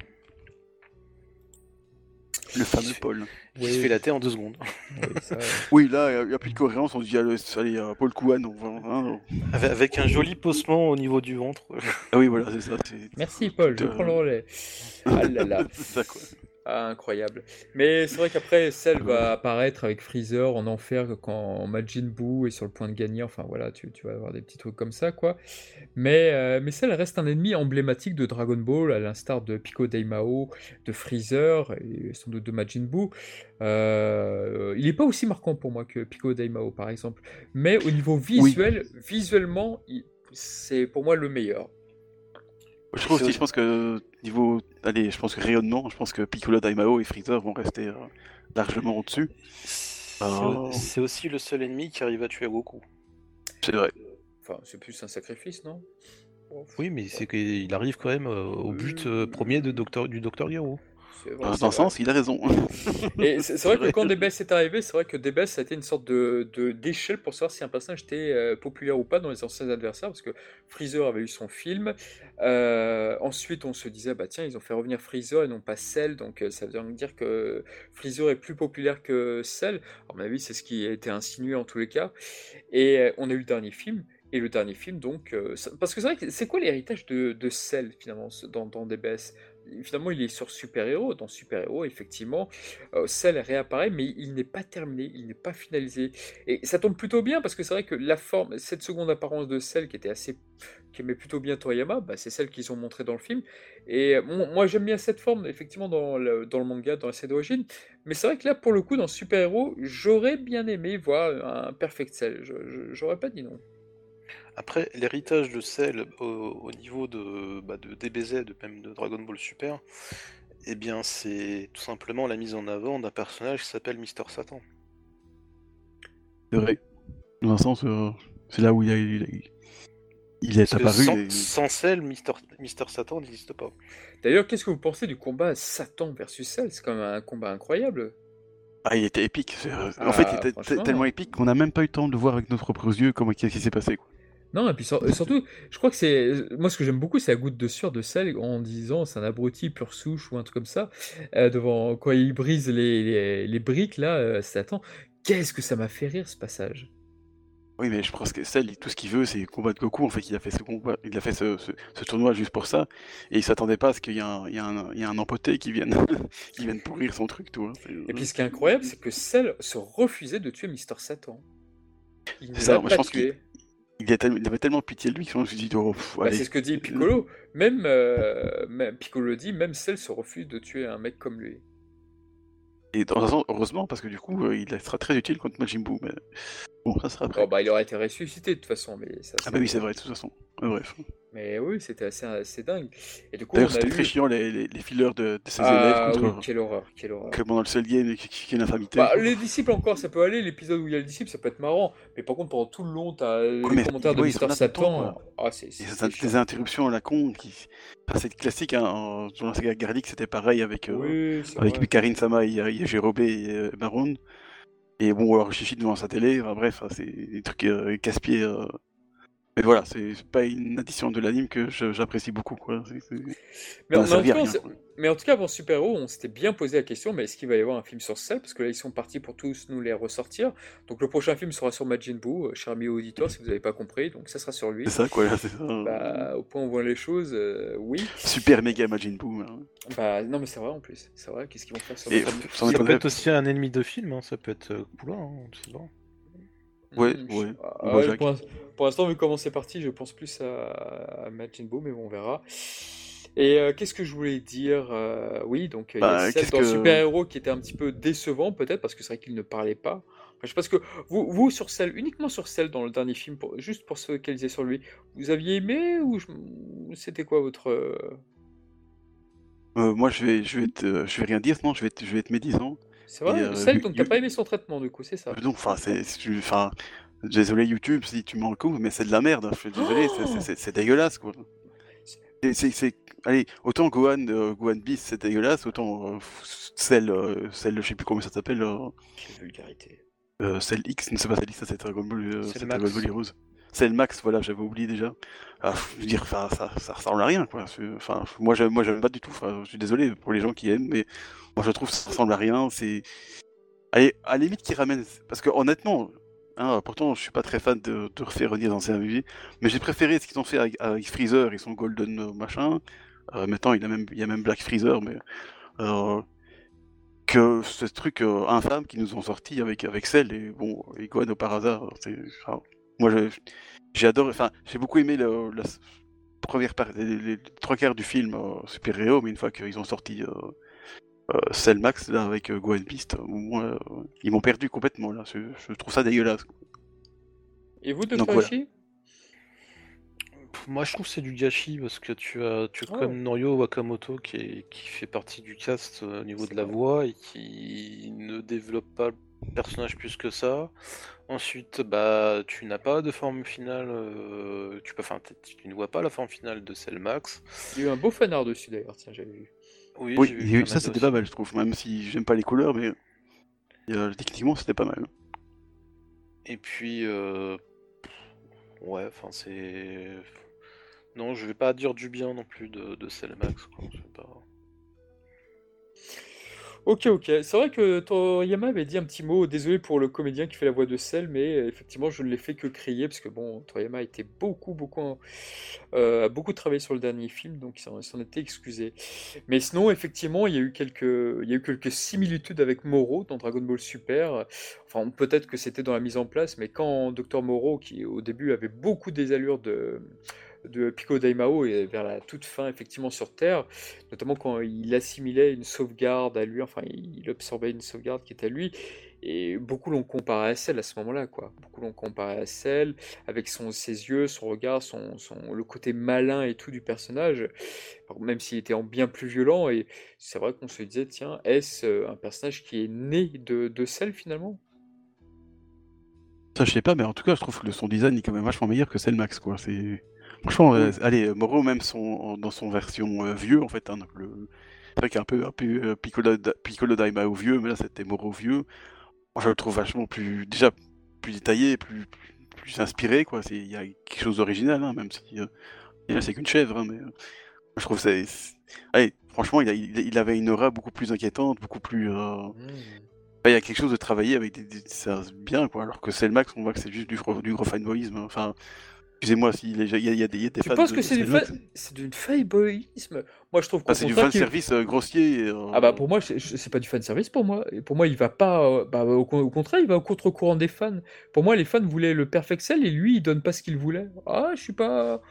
Le fameux Paul. Qui se fait la terre en deux secondes. Oui, ça, Oui, là, il n'y a plus de cohérence, on se dit, allez, allez, euh, Paul on va... hein, Avec, avec un joli posement au niveau du ventre. Ah oui, voilà, c'est ça. Merci Paul, je Euh, prends le relais. Ah là là. c'est ça, quoi. Ah, incroyable. Mais c'est vrai qu'après, Cell va apparaître avec Freezer en enfer quand Majin Buu est sur le point de gagner. Enfin voilà, tu, tu vas avoir des petits trucs comme ça, quoi. Mais, euh, mais Cell reste un ennemi emblématique de Dragon Ball, à l'instar de Pico Daimao, de Freezer et sans doute de Majin Buu. Euh, il n'est pas aussi marquant pour moi que Pico Daimao, par exemple. Mais au niveau visuel, visuellement, c'est pour moi le meilleur. Je trouve aussi, je pense que niveau, allez, je pense que rayonnement, je pense que Piccolo, Daimao et Freezer vont rester euh, largement au-dessus. C'est Oh. c'est aussi le seul ennemi qui arrive à tuer Goku. C'est vrai. Enfin, c'est plus un sacrifice, non? Oui, mais c'est qu'il arrive quand même euh, au but euh, premier de Docteur, du Docteur Gero. Vrai, Dans un sens, il a raison. Et c'est vrai que quand DBS est arrivé, c'est vrai que DBS ça a été une sorte de d'échelle pour savoir si un personnage était euh, populaire ou pas dans les anciens adversaires, parce que Freezer avait eu son film. Euh, ensuite, on se disait, bah tiens, ils ont fait revenir Freezer et non pas Cell, donc euh, ça veut dire que Freezer est plus populaire que Cell. À mon avis, c'est ce qui a été insinué en tous les cas. Et euh, on a eu le dernier film. Et le dernier film, donc, euh, parce que c'est vrai que c'est quoi l'héritage de, de Cell finalement dans, dans DBS? Finalement, il est sur super-héros. Dans super-héros, effectivement, euh, Cell réapparaît, mais il n'est pas terminé, il n'est pas finalisé. Et ça tombe plutôt bien parce que c'est vrai que la forme, cette seconde apparence de Cell qui était assez, qui aimait plutôt bien Toriyama, bah, c'est celle qu'ils ont montrée dans le film. Et euh, moi, j'aime bien cette forme, effectivement, dans le, manga, dans la série d'origine. Mais c'est vrai que là, pour le coup, dans Super Héros, j'aurais bien aimé voir un Perfect Cell. J'aurais pas dit non. Après, l'héritage de Cell au, au niveau de, bah, de DBZ, de même de Dragon Ball Super, eh bien, c'est tout simplement la mise en avant d'un personnage qui s'appelle Mister Satan. C'est vrai. Dans un sens, euh, c'est là où il, a, il, a- il est Parce apparu. sans, et- sans Cell, Mister, Mister Satan n'existe pas. D'ailleurs, qu'est-ce que vous pensez du combat Satan versus Cell? C'est quand même un combat incroyable. Ah, il était épique. euh, Ah, en fait, il était tellement épique qu'on n'a même pas eu le temps de voir avec nos propres yeux comment qu'est-ce qui s'est passé. Quoi. Non, et puis sur- euh, surtout, je crois que c'est. Moi, ce que j'aime beaucoup, c'est la goutte de sueur de sel en disant c'est un abruti pur souche ou un truc comme ça. euh, devant, quand il brise les, les, les briques, là, euh, Satan. Qu'est-ce que ça m'a fait rire ce passage Oui, mais je pense que Cell, tout ce qu'il veut, c'est combattre Goku. En fait, il a fait ce combat, il a fait ce, ce- ce tournoi juste pour ça, et il s'attendait pas à ce qu'il y ait un, un, un empoté qui vienne, qui vienne pourrir son truc, tout. hein. Et puis ce qui est incroyable, c'est que Cell se refusait de tuer Mister Satan. Il ne C'est ça, l'a pas je pense tué. Il, a tel- il avait tellement pitié de lui que je dit, oh, Bah, c'est ce que dit Piccolo. Même, euh, même Piccolo dit, même Cell se refuse de tuer un mec comme lui. Et dans un sens, heureusement, parce que du coup, euh, il sera très utile contre Majin Buu. Mais bon, ça sera après. Oh, bah, il aurait été ressuscité de toute façon, mais ça. ah bah oui, c'est vrai, de toute façon. Ouais, bref. Mais oui, c'était assez, assez dingue. Et du coup, on D'ailleurs, c'était eu. très chiant les, les, les fillers de, de ses Ah élèves oui, contre. quelle horreur, quelle horreur. Pendant le seul game, qui, qui, est l'infamité. Bah, les disciples encore, ça peut aller. L'épisode où il y a les disciples, ça peut être marrant. Mais par contre, pendant tout le long, t'as les mais- commentaires de ouais, Mister le Satan. Ah, c'est c'est chiant. des interruptions à la con qui. Enfin, c'est classique, hein. en- Dans la saga Garlic, c'était pareil avec, euh, Oui, avec. Karine Sama, il y a, Jérôme et euh, Baron. Et bon, alors Chichi devant sa télé, enfin, bref, hein, c'est des trucs euh, casse-pieds. Mais voilà, c'est pas une addition de l'anime que j'apprécie beaucoup, quoi. Mais, en- mais en servait tout cas, on rien, s'est- quoi. mais en tout cas, pour Super Héros, on s'était bien posé la question mais est-ce qu'il va y avoir un film sur Cell Parce que là, ils sont partis pour tous nous les ressortir. Donc, le prochain film sera sur Majin Buu, euh, cher ami auditeur, si vous n'avez pas compris. Donc, ça sera sur lui. C'est ça, quoi, là, c'est ça. Bah, au point où on voit les choses, euh, oui. Super méga Majin Buu. hein. Bah, non, mais c'est vrai en plus. C'est vrai. Qu'est-ce qu'ils vont faire sur Et Majin ça? Buu me Ça peut être aussi un ennemi de film, hein, ça peut être euh, Poulain, hein, on sait pas. Ouais, ah, Bojack. pour l'in- pour l'instant, vu comment c'est parti, je pense plus à, à Majin Buu, mais bon, on verra. Et euh, qu'est-ce que je voulais dire Euh, Oui, donc il y Bah, a celle qu'est-ce dans que- Super Héros qui était un petit peu décevant, peut-être, parce que c'est vrai qu'il ne parlait pas. Enfin, je ce que vous, vous sur celle, uniquement sur celle dans le dernier film, pour, juste pour se focaliser sur lui, vous aviez aimé ou je- c'était quoi votre euh, Euh, moi, je vais, je vais, te- je vais rien dire, non, je vais, te- je vais être médisant. C'est vrai, Et, euh, donc t'as you- pas aimé son traitement du coup, c'est ça Donc, enfin, c'est, enfin, désolé YouTube si tu m'en coupes, mais c'est de la merde. hein, Je suis désolé, c'est- c'est dégueulasse, quoi. C'est, allez, autant Gohan, euh, Gohan Beast, c'est dégueulasse, autant euh, celle, euh, celle, je sais plus comment ça s'appelle, euh, Quelle vulgarité. euh, celle X, ne c'est pas celle X, ça c'est Dragon Ball, euh, C'est Dragon Max. Ball Heroes. C'est le Max, voilà, j'avais oublié déjà. Ah, je veux dire, enfin, ça, ça ressemble à rien, quoi. Enfin, moi, j'aime, moi, j'aime pas du tout. Enfin, je suis désolé pour les gens qui aiment, mais moi, je trouve que ça ressemble à rien. C'est, à la limite, qui ramène, parce que honnêtement, hein, pourtant, je suis pas très fan de, refaire revenir dans un MV, mais j'ai préféré ce qu'ils ont fait avec, Freezer et son Golden euh, machin. Euh, maintenant, il y a même, Black Freezer, mais euh, que ce truc infâme qu'ils nous ont sorti avec avec Cell et bon et au par hasard. moi, j'ai adoré. Enfin, j'ai beaucoup aimé la première partie, les, trois quarts du film super héros, mais une fois qu'ils ont sorti euh, euh, Cell Max là avec euh, Gohan Beast, euh, moi, euh, ils m'ont perdu complètement là. Je, je trouve ça dégueulasse. Et vous, Donc, voilà. Hachi Pff, Moi, je trouve que c'est du gâchis parce que tu as, tu as Oh. comme Norio Wakamoto qui, est- qui fait partie du cast au niveau de la vrai. voix et qui ne développe pas le personnage plus que ça. Ensuite, bah, tu n'as pas de forme finale. euh, tu peux, tu ne vois pas la forme finale de Cell Max. Il y a eu un beau fanart dessus d'ailleurs, tiens, j'avais vu. Oui, vu ça c'était pas mal, je trouve. Même si j'aime pas les couleurs, mais euh, techniquement c'était pas mal. Et puis, euh, ouais, enfin, c'est. Non, je vais pas dire du bien non plus de, de Cell Max. Quoi. pas- Ok, ok. C'est vrai que Toriyama avait dit un petit mot. Désolé pour le comédien qui fait la voix de Cell, mais euh, effectivement, je ne l'ai fait que crier parce que bon, Toriyama a été beaucoup, beaucoup, euh, a beaucoup travaillé sur le dernier film, donc il s'en il s'en était excusé. Mais sinon, effectivement, il y a eu quelques, il y a eu quelques similitudes avec Moro dans Dragon Ball Super. Enfin, peut-être que c'était dans la mise en place, mais quand Dr Moro, qui au début avait beaucoup des allures de de Piccolo Daimao et vers la toute fin effectivement sur Terre, notamment quand il assimilait une sauvegarde à lui, enfin il absorbait une sauvegarde qui était à lui, et beaucoup l'ont comparé à Cell à ce moment-là, quoi. Beaucoup l'ont comparé à Cell, avec son, ses yeux, son regard, son, son- le côté malin et tout du personnage, même s'il était en bien plus violent, et c'est vrai qu'on se disait, tiens, est-ce euh, un personnage qui est né de, de Cell finalement? Ça je sais pas, mais en tout cas je trouve que son design est quand même vachement meilleur que Cell Max quoi. C'est franchement, euh, allez, Moro même son dans son version euh, vieux en fait, hein, donc le c'est vrai qu'il y a un peu un peu euh, Piccolo, Da- Piccolo Daimao vieux, mais là c'était Moro vieux. Moi je le trouve vachement plus déjà plus détaillé, plus plus, plus inspiré quoi. C'est il y a quelque chose d'original, hein, même si euh, c'est qu'une chèvre, hein, mais euh, je trouve c'est c'est- allez franchement il, a- il, avait une aura beaucoup plus inquiétante, beaucoup plus euh, bah, il y a quelque chose de travailler avec des, des- ça bien quoi alors que Cell Max on voit que c'est juste du du gros fanboyisme enfin excusez-moi s'il y, a- il y a, il y a des, des Tu fans penses de- que c'est du, Cell fa- du fanboyisme? Moi, je trouve qu'au Ah, c'est du fan service euh, grossier euh, Ah bah pour moi c'est pas du fan service pour moi. Et pour moi il va pas euh, bah, au, con- au contraire il va au contre-courant des fans. Pour moi les fans voulaient le perfect cell et lui il donne pas ce qu'il voulait. Ah je suis pas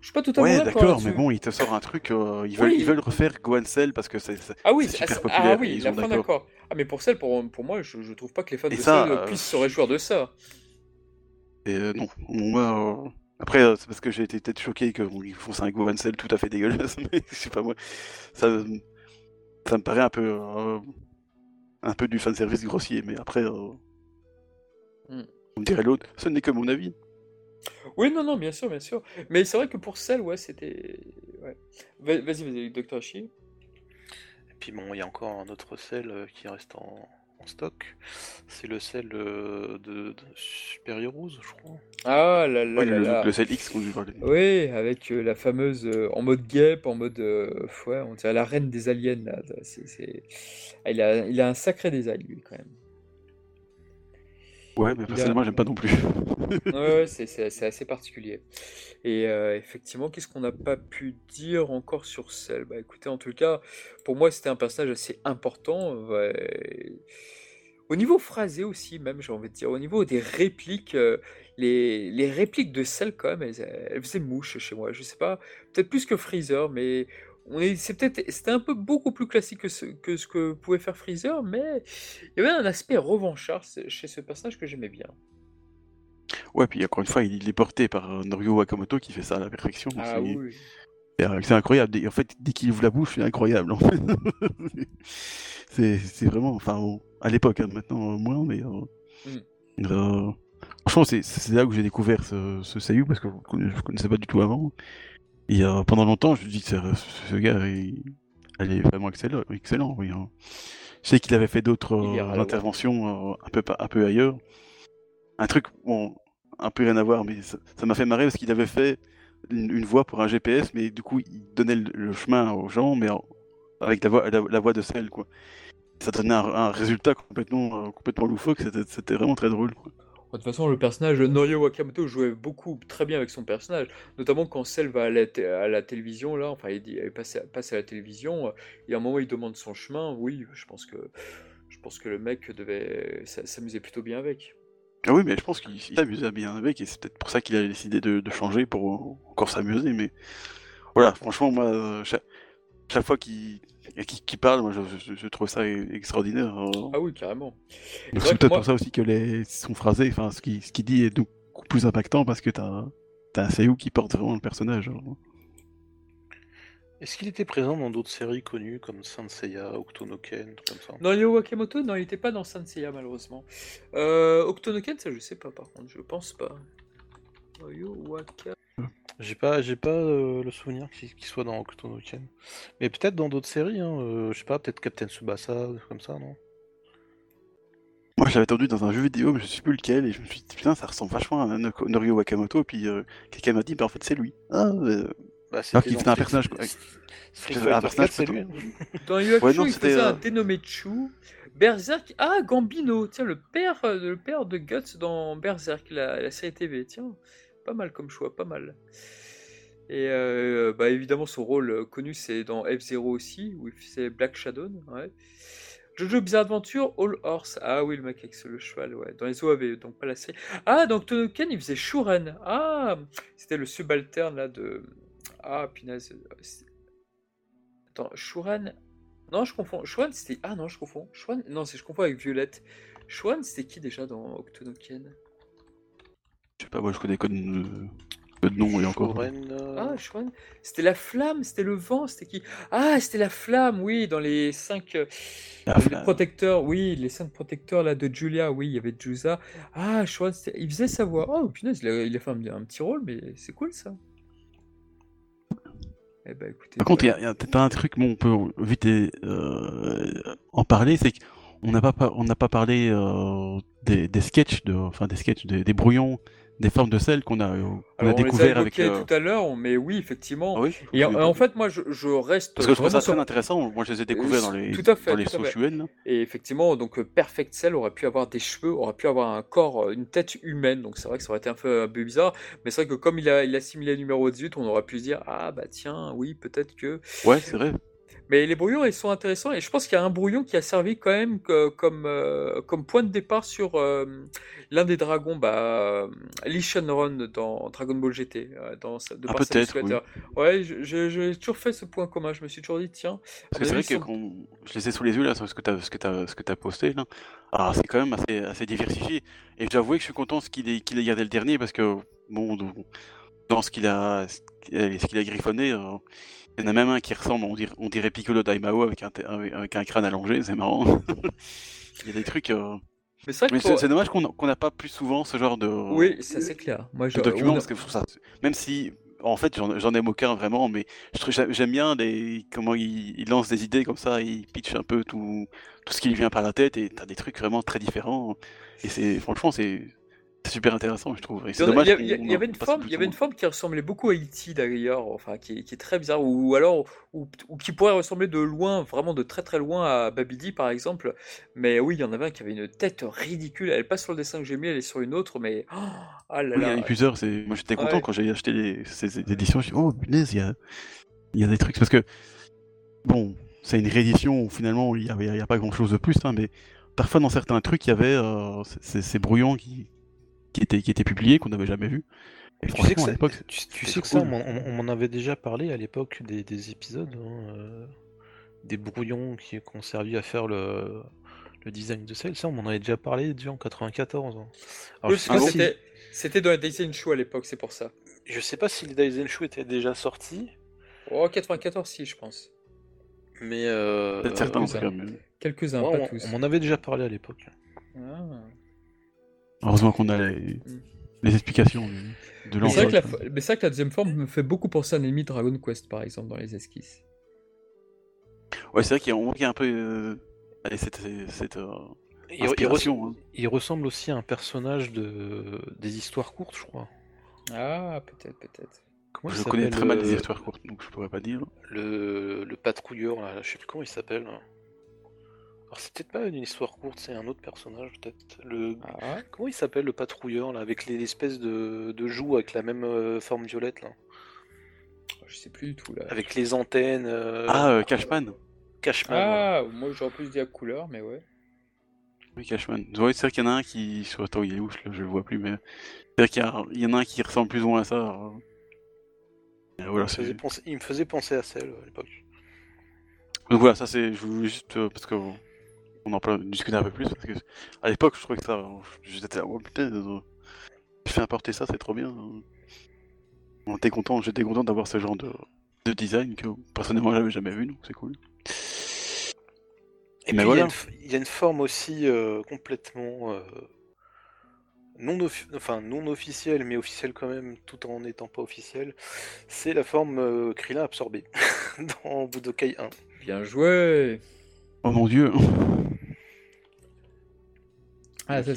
je suis pas totalement ouais d'accord mais bon il te sort un truc euh, ils veulent Oui. ils veulent refaire Gohan Cell parce que c'est Ah oui c'est ah, super populaire ah oui d'accord. Ah mais pour celle pour, pour moi je, je trouve pas que les fans Et de ça, Cell puissent se réjouir de ça. et non moi après euh, c'est parce que j'ai été peut-être choqué qu'ils font un Gohan Cell tout à fait dégueulasse mais je sais pas moi ça ça me paraît un peu euh, un peu du fan service grossier mais après euh, Hmm. on me dirait l'autre ce n'est que mon avis Oui non non bien sûr bien sûr. Mais c'est vrai que pour Cell ouais c'était ouais. Va- Vas-y vas-y Dr Hachi. Et puis bon, il y a encore un autre sel euh, qui reste en, en stock. C'est le sel euh, de, de Super Heroes, je crois. Ah là là Ouais, là le, là. le Cell X qu'on lui parlait Oui, avec euh, la fameuse euh, en mode guêpe, en mode euh, ouais, on dirait la reine des aliens là. C'est, c'est- Ah, il a, il a un sacré design lui quand même. Ouais, mais a- personnellement, j'aime pas non plus. Ouais, c'est, assez particulier. Et euh, effectivement, qu'est-ce qu'on n'a pas pu dire encore sur Cell? Bah écoutez, en tout cas, pour moi c'était un personnage assez important. ouais. Au niveau phrasé aussi, même, j'ai envie de dire, au niveau des répliques, euh, les, les répliques de Cell, quand même, elles, elles faisaient mouche chez moi. Je sais pas, peut-être plus que Freezer, mais on est, c'est peut-être, c'était un peu beaucoup plus classique que ce, que ce que pouvait faire Freezer, mais il y avait un aspect revanchard chez ce personnage que j'aimais bien. Ouais, puis encore une fois, il est porté par euh, Norio Wakamoto qui fait ça à la perfection. Ah C'est- oui. C'est incroyable. En fait, dès qu'il ouvre la bouche, c'est incroyable. En fait. c'est vraiment, enfin, à l'époque, hein, maintenant moins, mais mm. euh, franchement, c'est là où j'ai découvert ce, ce parce que je ne connaissais pas du tout avant. Et euh, pendant longtemps, je me dis que ce, gars, il, est vraiment excellent. excellent oui, hein. Je sais qu'il avait fait d'autres euh, interventions un peu un peu ailleurs. Un truc, bon, un peu rien à voir, mais ça m'a fait marrer parce qu'il avait fait une, voix pour un GPS, mais du coup, il donnait le, chemin aux gens, mais avec la voix, la, voix de celle, quoi. Ça donnait un, résultat complètement, euh, complètement loufoque, c'était vraiment très drôle. Quoi. De toute façon, le personnage Norio Wakamoto jouait beaucoup très bien avec son personnage, notamment quand Cell va à la, télévision, là, enfin, il, dit, passe, à, la télévision, et à un moment, il demande son chemin. Oui, je pense que, je pense que le mec devait s'amuser plutôt bien avec. Ah oui, mais je pense qu'il s'amusait bien avec, et c'est peut-être pour ça qu'il a décidé de, changer pour encore s'amuser. Mais voilà, franchement, moi, chaque, fois qu'il parle, moi, je, trouve ça extraordinaire. Hein. Ah oui, carrément. C'est peut-être pour ça aussi que les, son phrasé, enfin, ce qu'il ce dit est beaucoup plus impactant parce que t'as as un Seiyu qui porte vraiment le personnage. Hein. Est-ce qu'il était présent dans d'autres séries connues comme Sanseiya, Octonoken, tout comme ça? Non, Yo Wakamoto, non, il n'était pas dans Sanseiya malheureusement. Euh, Octonoken, ça je sais pas par contre, je pense pas. Waka... J'ai pas, j'ai pas euh, le souvenir qu'il soit dans Octonoken. Mais peut-être dans d'autres séries, hein, euh, je sais pas, peut-être Captain Tsubasa, comme ça, non? Moi je l'avais entendu dans un jeu vidéo, mais je sais plus lequel, et je me suis dit putain, ça ressemble vachement à Norio Wakamoto, et puis quelqu'un m'a dit, bah en fait c'est lui. Ah, bah, Alors qu'il faisait un personnage. un personnage c'est lui. Dans Yu ouais, il faisait un euh, dénommé Chu. Berserk. Ah, Gambino. Tiens, le père, euh, le père de Guts dans Berserk, la, série TV. Tiens, pas mal comme choix, pas mal. Et euh, bah, évidemment, son rôle connu, c'est dans F-Zero aussi, où il faisait Black Shadow. Ouais. Jojo Bizarre Adventure, All Horse. Ah oui, le mec avec le cheval, ouais. Dans les OAV, donc pas la série. Ah, donc Tonoken, il faisait Shuren. Ah, c'était le subalterne là de ah, punaise. Euh, attends, Shuran. Non, je confonds. Shuan, c'était. Ah non, je confonds. Shuan. Non, c'est je confonds avec Violette. Shuan, c'était qui déjà dans Octonoken Je sais pas, moi je connais que de, de nom et encore. Euh, ah, Shuan. C'était la flamme, c'était le vent, c'était qui? Ah, c'était la flamme, oui, dans les cinq euh, protecteurs, oui, les cinq protecteurs là de Julia, oui, il y avait Jusa. Ah, Shuan, il faisait sa voix. Oh, punaise, il a, il a fait un, un petit rôle, mais c'est cool ça. Eh ben, Par contre, il y a, peut-être un truc, bon, on peut vite euh, en parler, c'est qu'on n'a pas, on n'a pas parlé euh, des, des sketchs, de, enfin des sketchs, des, des brouillons des formes de sel qu'on a, euh, qu'on a découvert avec. Euh... tout à l'heure, mais oui, effectivement. Ah et en, fait, moi, je, je, reste. Parce que je trouve ça très intéressant. Moi, je les ai découverts dans les, tout à fait, dans les Et effectivement, donc euh, Perfect Cell aurait pu avoir des cheveux, aurait pu avoir un corps, une tête humaine. Donc c'est vrai que ça aurait été un peu, un peu bizarre. Mais c'est vrai que comme il a, il a similé le numéro 18, on aurait pu se dire ah bah tiens, oui, peut-être que. Ouais, c'est vrai. Mais les brouillons, ils sont intéressants et je pense qu'il y a un brouillon qui a servi quand même comme, euh, comme point de départ sur euh, l'un des dragons, bah, Lee Shenron dans Dragon Ball GT. Euh, dans, de ah, peut-être. Oui. Ouais, j'ai toujours fait ce point commun. Je me suis toujours dit, tiens. c'est vrai que je les ai sous les yeux là, sur ce que tu as, ce que as, ce que as posté là. Ah, c'est quand même assez, assez diversifié. Et j'avoue que je suis content qu'il ait, qu'il ait gardé le dernier parce que, bon, dans ce qu'il a, ce qu'il a griffonné. Il y en a même un qui ressemble, on dirait, on dirait Piccolo Daimao avec un, avec un crâne allongé, c'est marrant. Il y a des trucs. Euh, mais c'est dommage qu'on n'a pas plus souvent ce genre de. Oui, ça c'est clair. Moi, je... document, parce que ça, même si en fait, j'en aime aucun vraiment, mais j'aime bien les, comment il, il, lance des idées comme ça, il pitch un peu tout, tout ce qui lui vient par la tête, et t'as des trucs vraiment très différents. Et c'est franchement, c'est c'est super intéressant, je trouve. il, y, avait une forme, il y avait une forme qui ressemblait beaucoup à E.T. d'ailleurs, enfin, qui, est très bizarre, ou alors, ou, qui pourrait ressembler de loin, vraiment de très très loin à Babidi par exemple. Mais oui, il y en avait un qui avait une tête ridicule. Elle passe sur le dessin que j'ai mis, elle est sur une autre, mais oh, ah là là. il y en a plusieurs. Moi, j'étais content quand j'ai acheté ces éditions. Je me suis dit, oh punaise, il y a, il y a des trucs parce que bon, c'est une réédition où finalement il n'y a, a, pas grand chose de plus, hein, mais parfois dans certains trucs, il y avait euh, ces brouillons qui qui était, qui était publié, qu'on n'avait jamais vu. Et tu sais que, ça, tu, sais que ça, on, m'en avait déjà parlé à l'époque des, épisodes, hein, euh, des brouillons qui ont servi à faire le, le design de celle. Ça, on m'en avait déjà parlé déjà en 94. Hein. Alors, c'était, dans les Daisen Show à l'époque, c'est pour ça. Je sais pas si les Daisen Show étaient déjà sortis, Oh, 94, si, je pense. Mais euh, Peut-être certains, Quelques-uns, ouais, pas on, tous. on m'en avait déjà parlé à l'époque. Ah. Heureusement qu'on a les, les explications de, de Mais c'est vrai, que l'enjeu. la, fo- mais c'est vrai que la deuxième forme me fait beaucoup penser à un ennemi Dragon Quest, par exemple, dans les esquisses. Ouais, c'est vrai qu'il y a, on voit qu'il y a un peu euh, allez, cette, cette euh, Il, hein. il ressemble aussi à un personnage de des histoires courtes, je crois. Ah, peut-être, peut-être. Je connais très mal les histoires courtes, donc je pourrais pas dire. Le, le patrouilleur, là, je sais plus comment il s'appelle. Alors c'est peut-être pas une histoire courte, c'est un autre personnage peut-être. Le... Ah, Comment il s'appelle le patrouilleur là, avec les espèces de, de joues avec la même euh, forme violette là? Je sais plus du tout, là. Avec les antennes. euh, Ah, euh, Cashman Cashman. Ah, moi j'aurais plus dit à couleur, mais ouais. Oui, Cashman. Ouais, c'est vrai qu'il y en a un qui. Attends, il est où je, je le vois plus, mais. C'est vrai qu'il y, a- il y en a un qui ressemble plus ou moins à ça. euh. Voilà, il, me faisait penser, il me faisait penser à celle à l'époque. Donc voilà, ça c'est. Je voulais juste. parce que. On en peut discuter un peu plus, parce que. À l'époque, je trouvais que ça. J'étais oh putain, je fais importer ça, c'est trop bien. On était content, j'étais content d'avoir ce genre de, de design que personnellement j'avais jamais vu, donc c'est cool. Et Mais puis il y a voilà. il y, a une forme aussi euh, complètement euh, non, enfin, non officielle, mais officielle quand même, tout en n'étant pas officielle. C'est la forme euh, Krillin absorbée dans Budokai 1. Bien joué Oh mon dieu Ah, ça,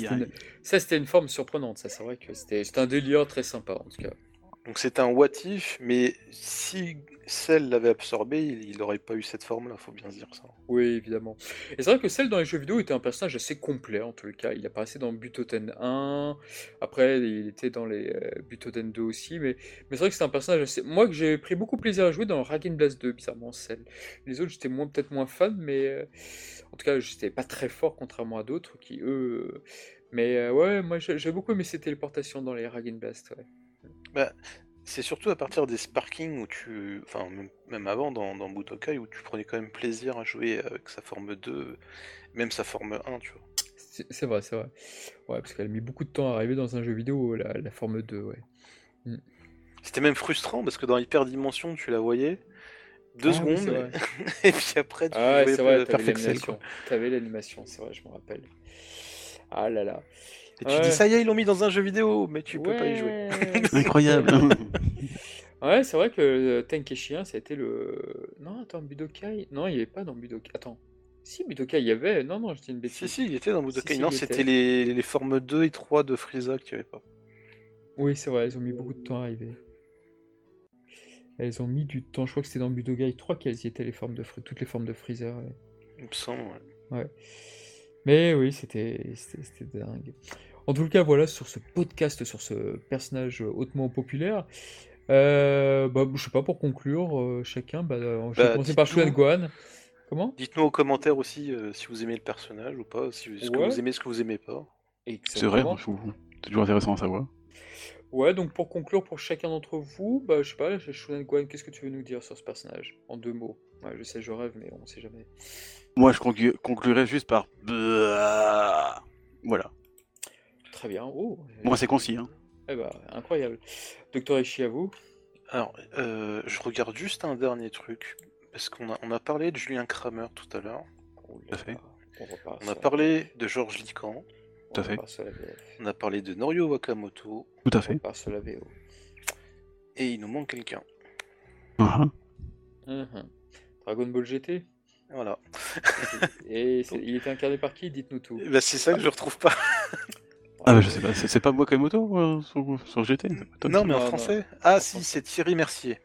c'était une... forme surprenante, ça, c'est vrai que c'était c'était un délire très sympa, en tout cas. Donc c'est un what if, mais si Cell l'avait absorbé, il n'aurait pas eu cette forme-là, faut bien se dire ça. Oui, évidemment. Et c'est vrai que celle dans les jeux vidéo était un personnage assez complet, en tout cas. Il apparaissait dans Butoden 1, après il était dans les euh, Butoden 2 aussi, mais, mais c'est vrai que c'est un personnage assez... Moi, que j'ai pris beaucoup plaisir à jouer dans Raging Blast 2, bizarrement, celle. Les autres, j'étais peut-être moins fan, mais euh, en tout cas, j'étais pas très fort, contrairement à d'autres qui, eux... euh, Mais ouais, moi, j'ai beaucoup aimé ces téléportations dans les Raging Blast, ouais. C'est surtout à partir des sparkings où tu. Enfin, même- avant dans, dans Budokai, où tu prenais quand même plaisir à jouer avec sa forme 2, même sa forme 1, tu vois. C'est vrai, c'est vrai. Ouais, parce qu'elle a mis beaucoup de temps à arriver dans un jeu vidéo, la, la forme 2, ouais. C'était même frustrant parce que dans Hyperdimension, tu la voyais deux Ah secondes, et puis après, tu Ah ouais, voyais vrai. T'avais l'animation, c'est vrai, je me rappelle. Ah là là. Et tu Ouais. dis, ça y est, ils l'ont mis dans un jeu vidéo, mais tu peux pas y jouer. Ouais. Incroyable ouais, c'est vrai que Tenkeshi 1, ça a été le. Non, attends, Budokai. Non, il n'y avait pas dans Budokai. Attends. Si, Budokai, il y avait. Non, non, j'étais une bêtise. Si, si, il était dans Budokai. si, non, c'était était. les, les formes 2 et 3 de Frieza que tu avais pas. Oui, c'est vrai, ils ont mis beaucoup de temps à arriver. Elles ont mis du temps. Je crois que c'était dans Budokai 3 qu'elles y étaient, les formes de toutes les formes de Freezer. ouais. Il me semble, ouais. Ouais. Mais oui, c'était c'était c'était dingue. En tout cas, voilà, sur ce podcast, sur ce personnage hautement populaire, euh, bah, je sais pas, pour conclure, euh, chacun, bah, euh, je vais Bah, commencer par dites-nous. Shuan Gohan. Comment? Dites-nous aux commentaires aussi euh, si vous aimez le personnage ou pas, si, ce que Ouais. vous aimez, ce que vous aimez pas? C'est vrai, Exactement. je trouve- c'est toujours intéressant à savoir. Ouais, donc pour conclure, pour chacun d'entre vous, bah, je sais pas, Shuan Gohan, qu'est-ce que tu veux nous dire sur ce personnage? En deux mots. Ouais, je sais, je rêve, mais on sait jamais. Moi, je conclu- conclurai juste par. Voilà. Très bien. Oh, Moi, c'est concis. Hein. eh bah, incroyable. Docteur Ishii, à vous? Alors, euh, je regarde juste un dernier truc, parce qu'on a, on a parlé de Julien Kramer tout à l'heure, Oh Tout à fait. On a parlé de Georges Lican, Tout à fait. on a parlé de Norio Wakamoto, Tout à fait. la VO. et il nous manque quelqu'un. Ah, Mhm. Dragon Ball GT? Voilà. Et il était incarné par qui? Dites-nous tout. Bah, c'est ça que je retrouve pas. Ah, bah, je sais pas, c'est pas Wakamoto euh, sur, sur GT Non, mais en Non, non. français Ah, si, c'est Thierry Mercier.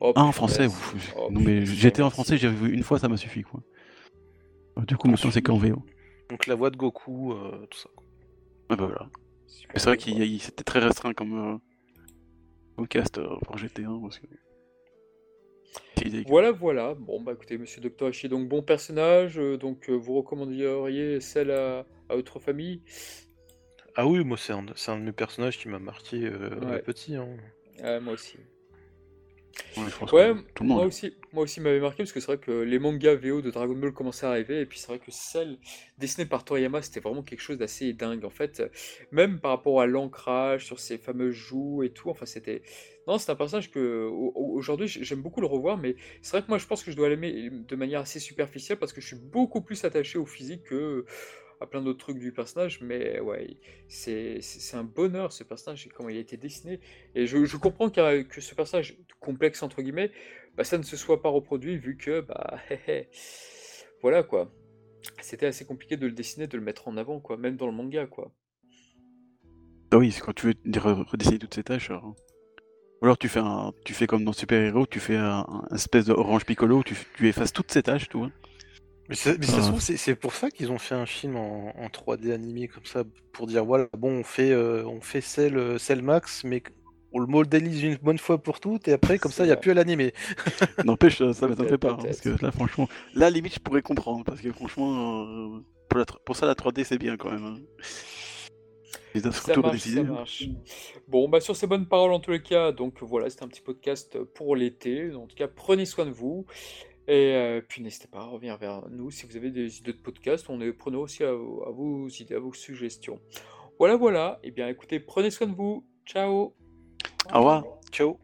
Oh, Ah, en français, ouf. Oh, non, mais j'étais en français, j'avais vu une fois, ça m'a suffi, quoi. Euh, Du coup, maintenant, c'est qu'en VO. Donc la voix de Goku, euh, tout ça. quoi. Ah, bah voilà. C'est vrai qu'il quoi. y a- c'était très restreint comme, euh, cast euh, pour GT1. Parce que... Voilà, voilà. Bon, bah écoutez, monsieur Docteur Ishii, donc bon personnage. euh, donc euh, vous recommanderiez celle à, à votre famille? Ah oui, moi c'est un, c'est un de mes personnages qui m'a marqué euh, Ouais. petit. hein. Ah, moi aussi. Ouais, tout le moi aussi, moi aussi m'avait marqué parce que c'est vrai que les mangas VO de Dragon Ball commençaient à arriver et puis c'est vrai que celle dessinée par Toriyama c'était vraiment quelque chose d'assez dingue en fait, même par rapport à l'ancrage sur ses fameuses joues et tout, enfin c'était non c'est un personnage que au- au- aujourd'hui j'aime beaucoup le revoir mais c'est vrai que moi je pense que je dois l'aimer de manière assez superficielle parce que je suis beaucoup plus attaché au physique que plein d'autres trucs du personnage mais ouais c'est un bonheur ce personnage et comment il a été dessiné et je, comprends que ce personnage complexe, entre guillemets, bah, ça ne se soit pas reproduit, vu que, bah, voilà quoi. C'était assez compliqué de le dessiner, de le mettre en avant, quoi, même dans le manga, quoi. Ah oui, c'est quand tu veux re- redessiner toutes ces tâches. alors. Ou alors tu fais un, tu fais comme dans Super Hero, tu fais un, un espèce de Orange Piccolo, tu, tu effaces toutes ces tâches, tout. hein. Mais, ça, mais ça se Ah. trouve, c'est pour ça qu'ils ont fait un film en, en 3D animé comme ça, pour dire voilà, bon, on fait, euh, on fait Cell, euh, Cell Max, mais on le modélise une bonne fois pour toutes, et après, comme ça, il n'y a plus à l'animer. N'empêche, ça ça m'étonnerait Peut-être, pas. hein, parce que là, franchement, là, limite, je pourrais comprendre. Parce que franchement, euh, pour, la pour ça, la 3D, c'est bien quand même. hein. Ça marche, ça hein. marche. Bon, bah sur ces bonnes paroles en tous les cas, donc voilà, c'était un petit podcast pour l'été. En tout cas, prenez soin de vous. Et euh, puis n'hésitez pas à revenir vers nous si vous avez des idées de podcast. On est preneur aussi à, vos- idées, à vos suggestions. Voilà, voilà. Et bien écoutez, prenez soin de vous. Ciao. Au revoir. Ciao